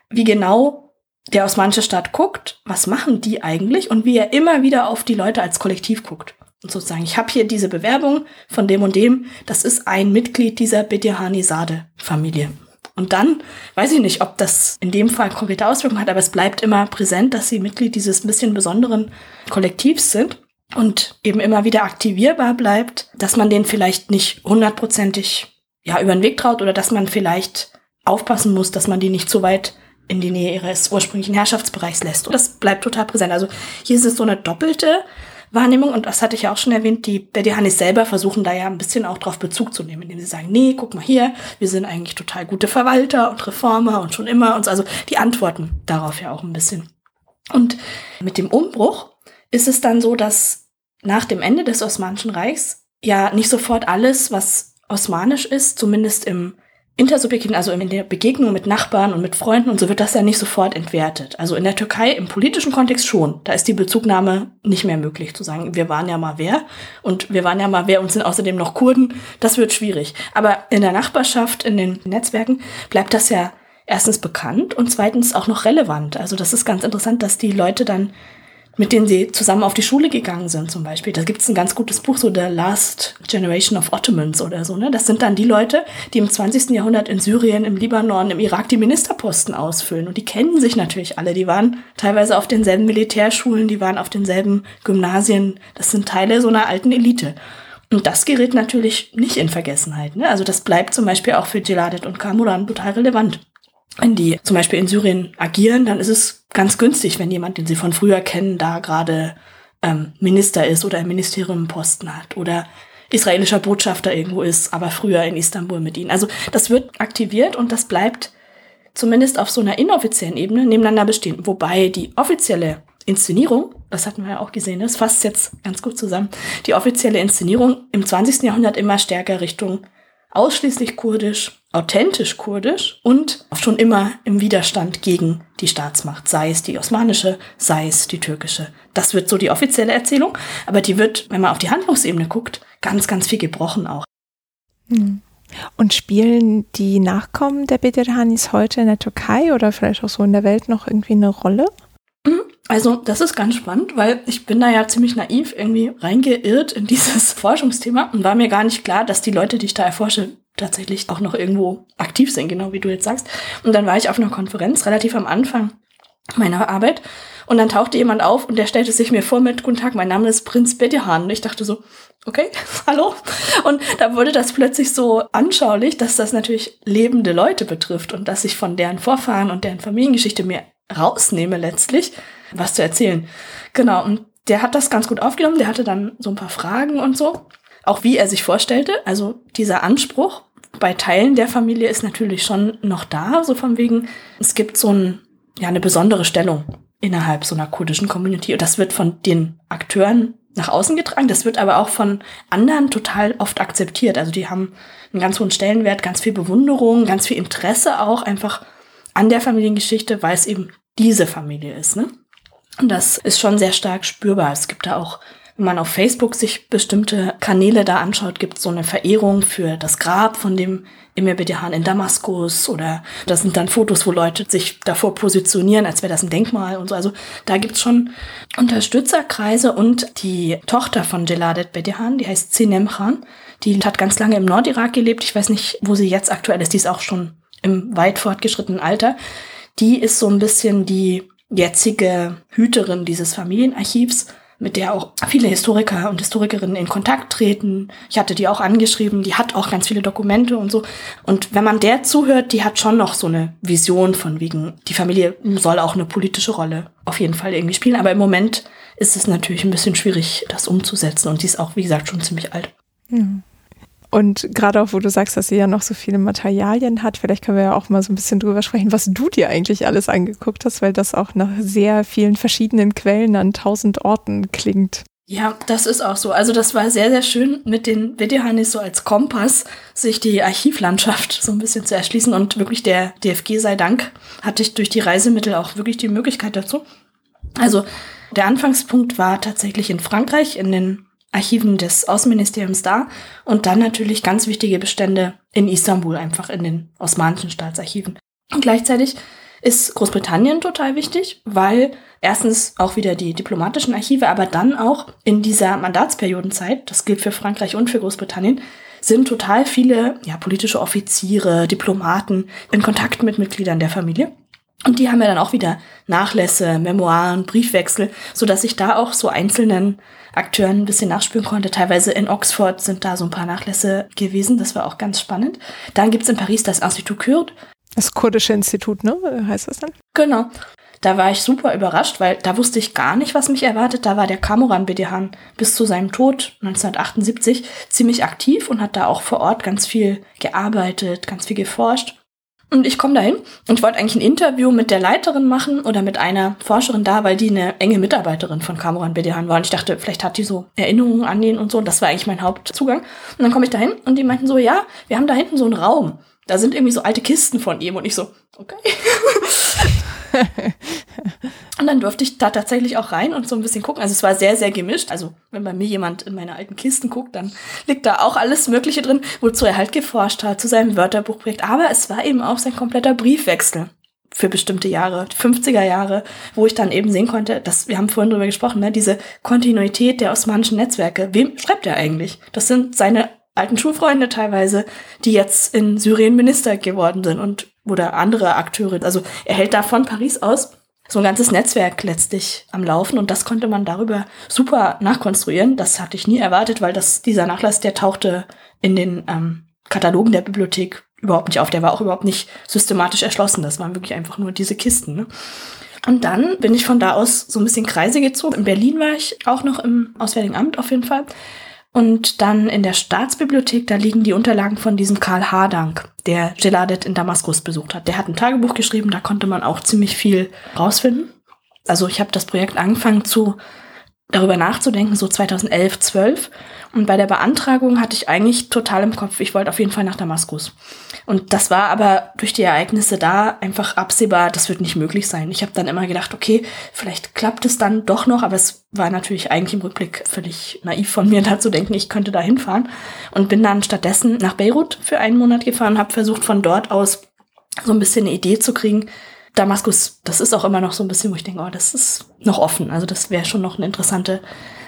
[SPEAKER 2] wie genau der osmanische Staat guckt, was machen die eigentlich und wie er immer wieder auf die Leute als Kollektiv guckt. Und sozusagen, ich habe hier diese Bewerbung von dem und dem, das ist ein Mitglied dieser Bidyahani-Sade-Familie. Und dann weiß ich nicht, ob das in dem Fall konkrete Auswirkungen hat, aber es bleibt immer präsent, dass sie Mitglied dieses bisschen besonderen Kollektivs sind und eben immer wieder aktivierbar bleibt, dass man den vielleicht nicht hundertprozentig ja, über den Weg traut oder dass man vielleicht aufpassen muss, dass man die nicht zu weit in die Nähe ihres ursprünglichen Herrschaftsbereichs lässt. Und das bleibt total präsent. Also hier ist es so eine doppelte Wahrnehmung und das hatte ich ja auch schon erwähnt, die Bedianis selber versuchen da ja ein bisschen auch drauf Bezug zu nehmen, indem sie sagen, nee, guck mal hier, wir sind eigentlich total gute Verwalter und Reformer und schon immer und so. Also die antworten darauf ja auch ein bisschen. Und mit dem Umbruch ist es dann so, dass nach dem Ende des Osmanischen Reichs ja nicht sofort alles, was osmanisch ist, zumindest im intersubjektiven, also in der Begegnung mit Nachbarn und mit Freunden und so wird das ja nicht sofort entwertet. Also in der Türkei im politischen Kontext schon. Da ist die Bezugnahme nicht mehr möglich zu sagen, wir waren ja mal wer und wir waren ja mal wer und sind außerdem noch Kurden. Das wird schwierig. Aber in der Nachbarschaft, in den Netzwerken bleibt das ja erstens bekannt und zweitens auch noch relevant. Also das ist ganz interessant, dass die Leute dann mit denen sie zusammen auf die Schule gegangen sind zum Beispiel. Da gibt es ein ganz gutes Buch, so The Last Generation of Ottomans oder so. Ne? Das sind dann die Leute, die im 20. Jahrhundert in Syrien, im Libanon, im Irak die Ministerposten ausfüllen. Und die kennen sich natürlich alle. Die waren teilweise auf denselben Militärschulen, die waren auf denselben Gymnasien. Das sind Teile so einer alten Elite. Und das gerät natürlich nicht in Vergessenheit. Ne? Also das bleibt zum Beispiel auch für Geladet und Kamuran total relevant die zum Beispiel in Syrien agieren, dann ist es ganz günstig, wenn jemand, den sie von früher kennen, da gerade ähm, Minister ist oder ein Ministerium Posten hat oder israelischer Botschafter irgendwo ist, aber früher in Istanbul mit ihnen. Also das wird aktiviert und das bleibt zumindest auf so einer inoffiziellen Ebene nebeneinander bestehen. Wobei die offizielle Inszenierung, das hatten wir ja auch gesehen, das fasst jetzt ganz gut zusammen, die offizielle Inszenierung im 20. Jahrhundert immer stärker Richtung ausschließlich kurdisch, authentisch kurdisch und schon immer im Widerstand gegen die Staatsmacht, sei es die osmanische, sei es die türkische. Das wird so die offizielle Erzählung, aber die wird, wenn man auf die Handlungsebene guckt, ganz, ganz viel gebrochen auch.
[SPEAKER 1] Hm. Und spielen die Nachkommen der Bedirhanis heute in der Türkei oder vielleicht auch so in der Welt noch irgendwie eine Rolle?
[SPEAKER 2] Mhm. Also, das ist ganz spannend, weil ich bin da ja ziemlich naiv irgendwie reingeirrt in dieses Forschungsthema und war mir gar nicht klar, dass die Leute, die ich da erforsche, tatsächlich auch noch irgendwo aktiv sind, genau wie du jetzt sagst. Und dann war ich auf einer Konferenz relativ am Anfang meiner Arbeit und dann tauchte jemand auf und der stellte sich mir vor mit Guten Tag, mein Name ist Prinz Bedihan. Und ich dachte so, okay, hallo. Und da wurde das plötzlich so anschaulich, dass das natürlich lebende Leute betrifft und dass ich von deren Vorfahren und deren Familiengeschichte mir rausnehme letztlich, was zu erzählen. Genau, und der hat das ganz gut aufgenommen, der hatte dann so ein paar Fragen und so. Auch wie er sich vorstellte, also dieser Anspruch bei Teilen der Familie ist natürlich schon noch da, so von wegen, es gibt so ein, ja, eine besondere Stellung innerhalb so einer kurdischen Community. Und das wird von den Akteuren nach außen getragen. Das wird aber auch von anderen total oft akzeptiert. Also die haben einen ganz hohen Stellenwert, ganz viel Bewunderung, ganz viel Interesse auch einfach an der Familiengeschichte, weil es eben diese Familie ist. Ne? Und das ist schon sehr stark spürbar. Es gibt da auch, wenn man auf Facebook sich bestimmte Kanäle da anschaut, gibt es so eine Verehrung für das Grab von dem Emir Bedehan in Damaskus oder das sind dann Fotos, wo Leute sich davor positionieren, als wäre das ein Denkmal und so. Also da gibt's schon Unterstützerkreise und die Tochter von Jeladet Bedehan, die heißt Sinem Khan, die hat ganz lange im Nordirak gelebt. Ich weiß nicht, wo sie jetzt aktuell ist. Die ist auch schon im weit fortgeschrittenen Alter, die ist so ein bisschen die jetzige Hüterin dieses Familienarchivs, mit der auch viele Historiker und Historikerinnen in Kontakt treten. Ich hatte die auch angeschrieben, die hat auch ganz viele Dokumente und so. Und wenn man der zuhört, die hat schon noch so eine Vision von wegen, die Familie soll auch eine politische Rolle auf jeden Fall irgendwie spielen. Aber im Moment ist es natürlich ein bisschen schwierig, das umzusetzen. Und die ist auch, wie gesagt, schon ziemlich alt.
[SPEAKER 1] Mhm. Und gerade auch, wo du sagst, dass sie ja noch so viele Materialien hat, vielleicht können wir ja auch mal so ein bisschen drüber sprechen, was du dir eigentlich alles angeguckt hast, weil das auch nach sehr vielen verschiedenen Quellen an tausend Orten klingt.
[SPEAKER 2] Ja, das ist auch so. Also das war sehr, sehr schön mit den Videohanis so als Kompass, sich die Archivlandschaft so ein bisschen zu erschließen und wirklich der DFG sei Dank hatte ich durch die Reisemittel auch wirklich die Möglichkeit dazu. Also der Anfangspunkt war tatsächlich in Frankreich in den Archiven des Außenministeriums da und dann natürlich ganz wichtige Bestände in Istanbul, einfach in den osmanischen Staatsarchiven. Und gleichzeitig ist Großbritannien total wichtig, weil erstens auch wieder die diplomatischen Archive, aber dann auch in dieser Mandatsperiodenzeit, das gilt für Frankreich und für Großbritannien, sind total viele ja, politische Offiziere, Diplomaten in Kontakt mit Mitgliedern der Familie. Und die haben ja dann auch wieder Nachlässe, Memoiren, Briefwechsel, so dass ich da auch so einzelnen Akteuren ein bisschen nachspüren konnte. Teilweise in Oxford sind da so ein paar Nachlässe gewesen. Das war auch ganz spannend. Dann gibt's in Paris das Institut Kurde.
[SPEAKER 1] Das kurdische Institut, ne? Heißt das dann?
[SPEAKER 2] Genau. Da war ich super überrascht, weil da wusste ich gar nicht, was mich erwartet. Da war der Kamuran Bedehan bis zu seinem Tod 1978 ziemlich aktiv und hat da auch vor Ort ganz viel gearbeitet, ganz viel geforscht. Und ich komme dahin und ich wollte eigentlich ein Interview mit der Leiterin machen oder mit einer Forscherin da, weil die eine enge Mitarbeiterin von Kamuran Bedehan war. Und ich dachte, vielleicht hat die so Erinnerungen an ihn und so. Und das war eigentlich mein Hauptzugang. Und dann komme ich dahin und die meinten so, ja, wir haben da hinten so einen Raum. Da sind irgendwie so alte Kisten von ihm. Und ich so, okay. und dann durfte ich da tatsächlich auch rein und so ein bisschen gucken. Also es war sehr, sehr gemischt. Also wenn bei mir jemand in meine alten Kisten guckt, dann liegt da auch alles Mögliche drin, wozu er halt geforscht hat, zu seinem Wörterbuchprojekt. Aber es war eben auch sein kompletter Briefwechsel für bestimmte Jahre, 50er Jahre, wo ich dann eben sehen konnte, dass wir haben vorhin drüber gesprochen, ne, diese Kontinuität der osmanischen Netzwerke. Wem schreibt er eigentlich? Das sind seine alten Schulfreunde teilweise, die jetzt in Syrien Minister geworden sind und oder andere Akteure. Also er hält da von Paris aus so ein ganzes Netzwerk letztlich am Laufen und das konnte man darüber super nachkonstruieren. Das hatte ich nie erwartet, weil das dieser Nachlass, der tauchte in den ähm, Katalogen der Bibliothek überhaupt nicht auf. Der war auch überhaupt nicht systematisch erschlossen. Das waren wirklich einfach nur diese Kisten. Ne? Und dann bin ich von da aus so ein bisschen Kreise gezogen. In Berlin war ich auch noch im Auswärtigen Amt auf jeden Fall. Und dann in der Staatsbibliothek, da liegen die Unterlagen von diesem Karl Hardank, der Geladet in Damaskus besucht hat. Der hat ein Tagebuch geschrieben, da konnte man auch ziemlich viel rausfinden. Also ich habe das Projekt angefangen zu darüber nachzudenken, so 2011, 12. Und bei der Beantragung hatte ich eigentlich total im Kopf, ich wollte auf jeden Fall nach Damaskus. Und das war aber durch die Ereignisse da einfach absehbar, das wird nicht möglich sein. Ich habe dann immer gedacht, okay, vielleicht klappt es dann doch noch, aber es war natürlich eigentlich im Rückblick völlig naiv von mir, da zu denken, ich könnte da hinfahren. Und bin dann stattdessen nach Beirut für einen Monat gefahren, habe versucht von dort aus so ein bisschen eine Idee zu kriegen, Damaskus, das ist auch immer noch so ein bisschen, wo ich denke, oh, das ist noch offen. Also das wäre schon noch eine interessante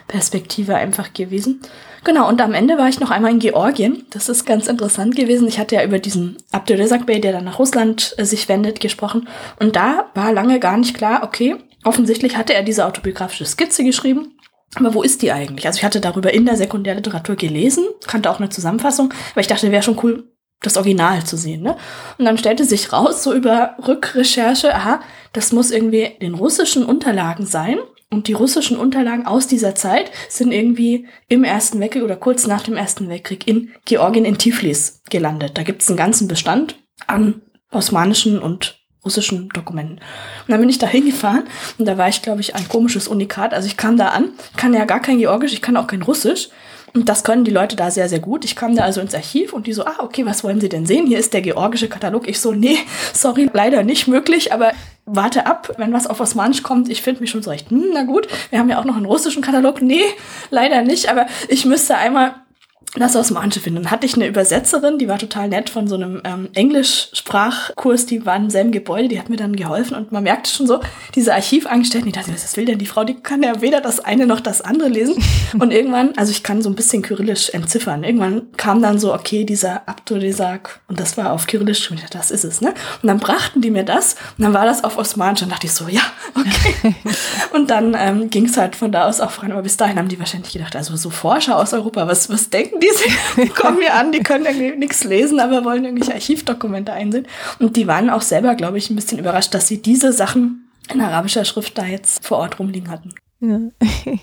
[SPEAKER 2] Perspektive einfach gewesen. Genau, und am Ende war ich noch einmal in Georgien. Das ist ganz interessant gewesen. Ich hatte ja über diesen Abdelresak Bey, der dann nach Russland äh, sich wendet, gesprochen. Und da war lange gar nicht klar, okay, offensichtlich hatte er diese autobiografische Skizze geschrieben. Aber wo ist die eigentlich? Also ich hatte darüber in der Sekundärliteratur gelesen, kannte auch eine Zusammenfassung, aber ich dachte, wäre schon cool, das Original zu sehen. Ne? Und dann stellte sich raus, so über Rückrecherche, aha, das muss irgendwie den russischen Unterlagen sein. Und die russischen Unterlagen aus dieser Zeit sind irgendwie im Ersten Weltkrieg oder kurz nach dem Ersten Weltkrieg in Georgien in Tiflis gelandet. Da gibt es einen ganzen Bestand an osmanischen und russischen Dokumenten. Und dann bin ich da hingefahren und da war ich, glaube ich, ein komisches Unikat. Also ich kam da an, kann ja gar kein Georgisch, ich kann auch kein Russisch. Und das können die Leute da sehr, sehr gut. Ich kam da also ins Archiv und die so, ah, okay, was wollen Sie denn sehen? Hier ist der georgische Katalog. Ich so, nee, sorry, leider nicht möglich, aber warte ab, wenn was auf Osmanisch kommt, ich finde mich schon zurecht. Hm, na gut, wir haben ja auch noch einen russischen Katalog. Nee, leider nicht, aber ich müsste einmal das Osmanische finden. Dann hatte ich eine Übersetzerin, die war total nett von so einem ähm, Englischsprachkurs, die war im selben Gebäude, die hat mir dann geholfen und man merkte schon so, diese Archivangestellten, die dachte, was will denn die Frau, die kann ja weder das eine noch das andere lesen. und irgendwann, also ich kann so ein bisschen Kyrillisch entziffern, irgendwann kam dann so, okay, dieser Abdurizak und das war auf Kyrillisch, und ich dachte, das ist es, ne? Und dann brachten die mir das und dann war das auf Osmanisch und dachte ich so, ja, okay. und dann ähm, ging es halt von da aus auch voran, aber bis dahin haben die wahrscheinlich gedacht, also so Forscher aus Europa, was, was denken die, die kommen mir an, die können irgendwie nichts lesen, aber wollen irgendwelche Archivdokumente einsehen. Und die waren auch selber, glaube ich, ein bisschen überrascht, dass sie diese Sachen in arabischer Schrift da jetzt vor Ort rumliegen hatten.
[SPEAKER 1] Ja,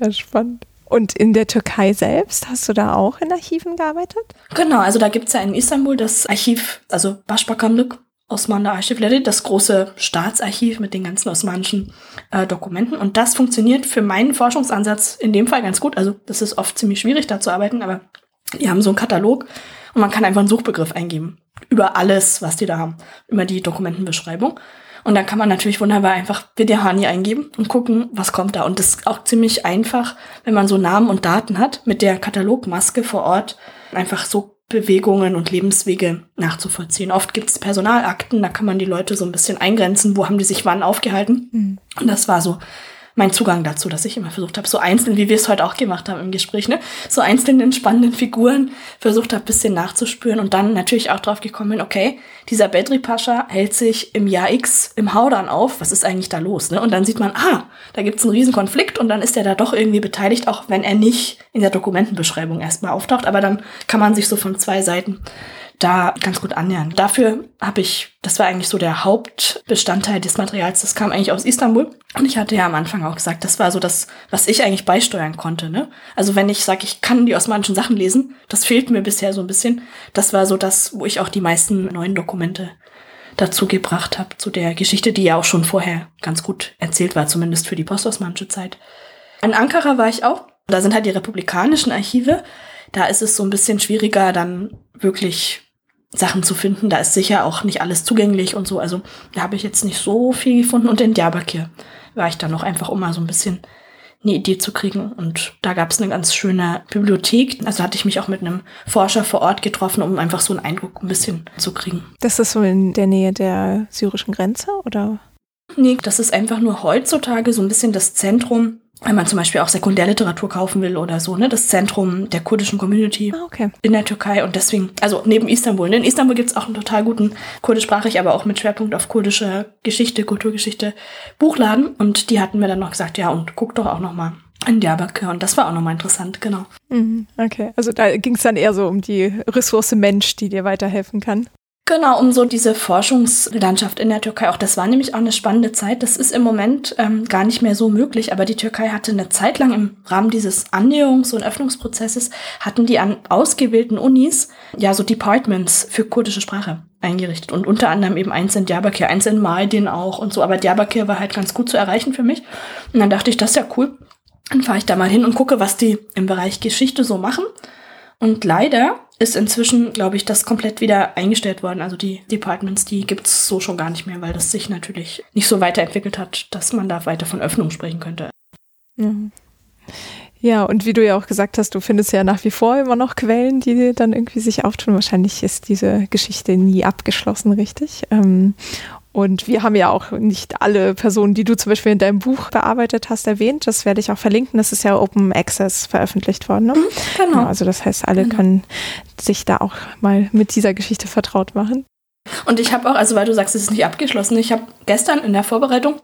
[SPEAKER 1] ja spannend. Und in der Türkei selbst, hast du da auch in Archiven gearbeitet?
[SPEAKER 2] Genau, also da gibt es ja in Istanbul das Archiv, also Başbakanlık Osmanlı Archivleri, das große Staatsarchiv mit den ganzen osmanischen äh, Dokumenten. Und das funktioniert für meinen Forschungsansatz in dem Fall ganz gut. Also das ist oft ziemlich schwierig, da zu arbeiten, aber die haben so einen Katalog und man kann einfach einen Suchbegriff eingeben. Über alles, was die da haben. Über die Dokumentenbeschreibung. Und dann kann man natürlich wunderbar einfach Videhani eingeben und gucken, was kommt da. Und das ist auch ziemlich einfach, wenn man so Namen und Daten hat, mit der Katalogmaske vor Ort einfach so Bewegungen und Lebenswege nachzuvollziehen. Oft gibt es Personalakten, da kann man die Leute so ein bisschen eingrenzen, wo haben die sich wann aufgehalten. Mhm. Und das war so mein Zugang dazu, dass ich immer versucht habe, so einzeln, wie wir es heute auch gemacht haben im Gespräch, ne, so einzelnen spannenden Figuren versucht habe, bisschen nachzuspüren und dann natürlich auch drauf gekommen bin, okay, dieser Bedri Pascha hält sich im Jahr X im Haudern auf, was ist eigentlich da los, ne? Und dann sieht man, ah, da gibt's einen riesen Konflikt und dann ist er da doch irgendwie beteiligt, auch wenn er nicht in der Dokumentenbeschreibung erstmal auftaucht, aber dann kann man sich so von zwei Seiten da ganz gut annähern. Dafür habe ich, das war eigentlich so der Hauptbestandteil des Materials, das kam eigentlich aus Istanbul. Und ich hatte ja am Anfang auch gesagt, das war so das, was ich eigentlich beisteuern konnte. Ne? Also wenn ich sage, ich kann die osmanischen Sachen lesen, das fehlt mir bisher so ein bisschen. Das war so das, wo ich auch die meisten neuen Dokumente dazu gebracht habe, zu der Geschichte, die ja auch schon vorher ganz gut erzählt war, zumindest für die postosmanische Zeit. In Ankara war ich auch. Da sind halt die republikanischen Archive. Da ist es so ein bisschen schwieriger, dann wirklich Sachen zu finden. Da ist sicher auch nicht alles zugänglich und so. Also da habe ich jetzt nicht so viel gefunden. Und in Diyarbakir war ich dann noch einfach, um mal so ein bisschen eine Idee zu kriegen. Und da gab es eine ganz schöne Bibliothek. Also hatte ich mich auch mit einem Forscher vor Ort getroffen, um einfach so einen Eindruck ein bisschen zu kriegen.
[SPEAKER 1] Das ist so in der Nähe der syrischen Grenze, oder?
[SPEAKER 2] Nee, das ist einfach nur heutzutage so ein bisschen das Zentrum wenn man zum Beispiel auch Sekundärliteratur kaufen will oder so, ne, das Zentrum der kurdischen Community
[SPEAKER 1] ah, okay.
[SPEAKER 2] in der Türkei und deswegen, also neben Istanbul. Ne, in Istanbul gibt's auch einen total guten kurdischsprachig, aber auch mit Schwerpunkt auf kurdische Geschichte, Kulturgeschichte Buchladen und die hatten mir dann noch gesagt, ja und guck doch auch noch mal in Diyarbakir und das war auch nochmal interessant, genau.
[SPEAKER 1] Mhm, okay, also da ging es dann eher so um die Ressource Mensch, die dir weiterhelfen kann.
[SPEAKER 2] Genau, um so diese Forschungslandschaft in der Türkei. Auch das war nämlich auch eine spannende Zeit. Das ist im Moment ähm, gar nicht mehr so möglich, aber die Türkei hatte eine Zeit lang im Rahmen dieses Annäherungs- und Öffnungsprozesses, hatten die an ausgewählten Unis ja so Departments für kurdische Sprache eingerichtet und unter anderem eben eins in Diyarbakir, eins in Mardin auch und so. Aber Diyarbakir war halt ganz gut zu erreichen für mich. Und dann dachte ich, das ist ja cool. Dann fahre ich da mal hin und gucke, was die im Bereich Geschichte so machen. Und leider ist inzwischen, glaube ich, das komplett wieder eingestellt worden. Also die Departments, die gibt's so schon gar nicht mehr, weil das sich natürlich nicht so weiterentwickelt hat, dass man da weiter von Öffnung sprechen könnte.
[SPEAKER 1] Mhm. Ja, und wie du ja auch gesagt hast, du findest ja nach wie vor immer noch Quellen, die dann irgendwie sich auftun. Wahrscheinlich ist diese Geschichte nie abgeschlossen, richtig? Und wir haben ja auch nicht alle Personen, die du zum Beispiel in deinem Buch bearbeitet hast, erwähnt. Das werde ich auch verlinken. Das ist ja Open Access veröffentlicht worden. Ne? Mhm, genau. Ja, also das heißt, alle genau. können sich da auch mal mit dieser Geschichte vertraut machen.
[SPEAKER 2] Und ich habe auch, also weil du sagst, es ist nicht abgeschlossen, ich habe gestern in der Vorbereitung,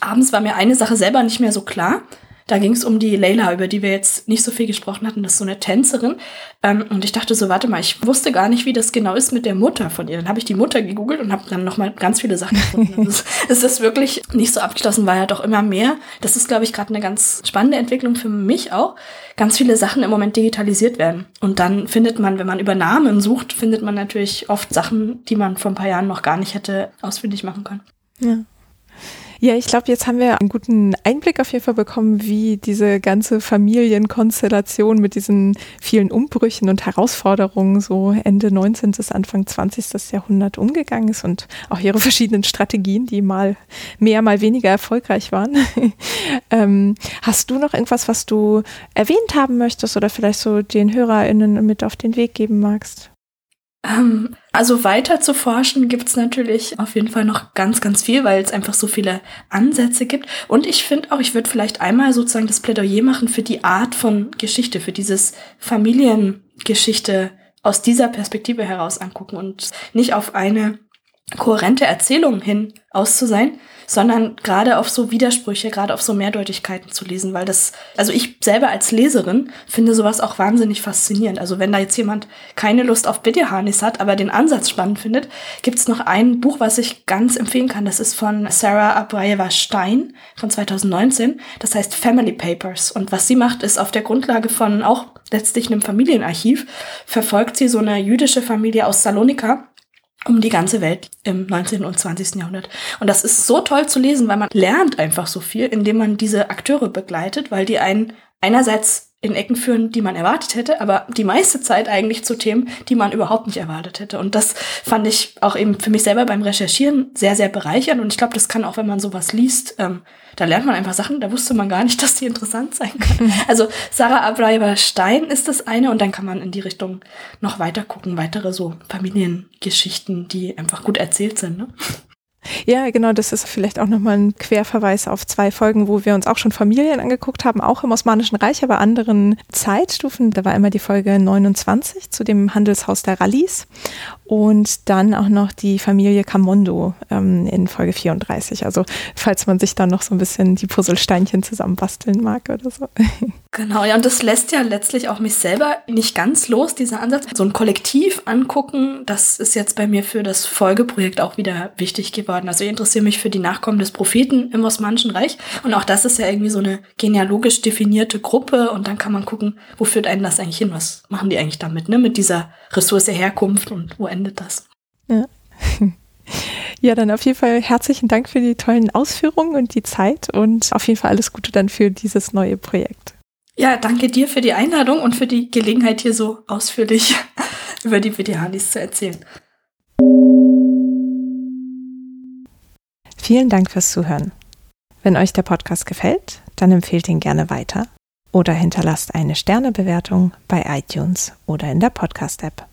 [SPEAKER 2] abends war mir eine Sache selber nicht mehr so klar. Da ging es um die Leila, über die wir jetzt nicht so viel gesprochen hatten. Das ist so eine Tänzerin. Ähm, und ich dachte so, warte mal, ich wusste gar nicht, wie das genau ist mit der Mutter von ihr. Dann habe ich die Mutter gegoogelt und habe dann nochmal ganz viele Sachen gefunden. es ist wirklich nicht so abgeschlossen, weil ja doch immer mehr. Das ist, glaube ich, gerade eine ganz spannende Entwicklung für mich auch. Ganz viele Sachen im Moment digitalisiert werden. Und dann findet man, wenn man über Namen sucht, findet man natürlich oft Sachen, die man vor ein paar Jahren noch gar nicht hätte ausfindig machen können.
[SPEAKER 1] Ja. Ja, ich glaube, jetzt haben wir einen guten Einblick auf jeden Fall bekommen, wie diese ganze Familienkonstellation mit diesen vielen Umbrüchen und Herausforderungen so Ende 19. bis Anfang 20. Jahrhundert umgegangen ist und auch ihre verschiedenen Strategien, die mal mehr, mal weniger erfolgreich waren. ähm, hast du noch irgendwas, was du erwähnt haben möchtest oder vielleicht so den HörerInnen mit auf den Weg geben magst?
[SPEAKER 2] Ähm, also weiter zu forschen gibt's natürlich auf jeden Fall noch ganz, ganz viel, weil es einfach so viele Ansätze gibt. Und ich finde auch, ich würde vielleicht einmal sozusagen das Plädoyer machen für die Art von Geschichte, für dieses Familiengeschichte aus dieser Perspektive heraus angucken und nicht auf eine kohärente Erzählung hin aus zu sein, sondern gerade auf so Widersprüche, gerade auf so Mehrdeutigkeiten zu lesen, weil das, also ich selber als Leserin finde sowas auch wahnsinnig faszinierend. Also wenn da jetzt jemand keine Lust auf Biddeharnis hat, aber den Ansatz spannend findet, gibt es noch ein Buch, was ich ganz empfehlen kann. Das ist von Sarah Abrayeva Stein von 2019. Das heißt Family Papers. Und was sie macht, ist auf der Grundlage von auch letztlich einem Familienarchiv, verfolgt sie so eine jüdische Familie aus Salonika, um die ganze Welt im 19. und 20. Jahrhundert. Und das ist so toll zu lesen, weil man lernt einfach so viel, indem man diese Akteure begleitet, weil die einen einerseits in Ecken führen, die man erwartet hätte, aber die meiste Zeit eigentlich zu Themen, die man überhaupt nicht erwartet hätte. Und das fand ich auch eben für mich selber beim Recherchieren sehr, sehr bereichernd. Und ich glaube, das kann auch, wenn man sowas liest, ähm, da lernt man einfach Sachen, da wusste man gar nicht, dass die interessant sein können. Also Sarah Abreiber Stein ist das eine und dann kann man in die Richtung noch weiter gucken, weitere so Familiengeschichten, die einfach gut erzählt sind. Ne?
[SPEAKER 1] Ja, genau, das ist vielleicht auch nochmal ein Querverweis auf zwei Folgen, wo wir uns auch schon Familien angeguckt haben, auch im Osmanischen Reich, aber anderen Zeitstufen. Da war immer die Folge 29 zu dem Handelshaus der Rallis und dann auch noch die Familie Camondo ähm, in Folge 34. Also falls man sich dann noch so ein bisschen die Puzzlesteinchen zusammenbasteln mag oder so.
[SPEAKER 2] Genau, ja, und das lässt ja letztlich auch mich selber nicht ganz los, dieser Ansatz. So ein Kollektiv angucken, das ist jetzt bei mir für das Folgeprojekt auch wieder wichtig geworden. Also ich interessiere mich für die Nachkommen des Propheten im Osmanischen Reich und auch das ist ja irgendwie so eine genealogisch definierte Gruppe und dann kann man gucken, wo führt einen das eigentlich hin? Was machen die eigentlich damit, ne? Mit dieser Ressource Herkunft und wo endet das?
[SPEAKER 1] Ja. Ja, dann auf jeden Fall herzlichen Dank für die tollen Ausführungen und die Zeit und auf jeden Fall alles Gute dann für dieses neue Projekt.
[SPEAKER 2] Ja, danke dir für die Einladung und für die Gelegenheit, hier so ausführlich über die Videhanis zu erzählen.
[SPEAKER 1] Vielen Dank fürs Zuhören. Wenn euch der Podcast gefällt, dann empfehlt ihn gerne weiter oder hinterlasst eine Sternebewertung bei iTunes oder in der Podcast-App.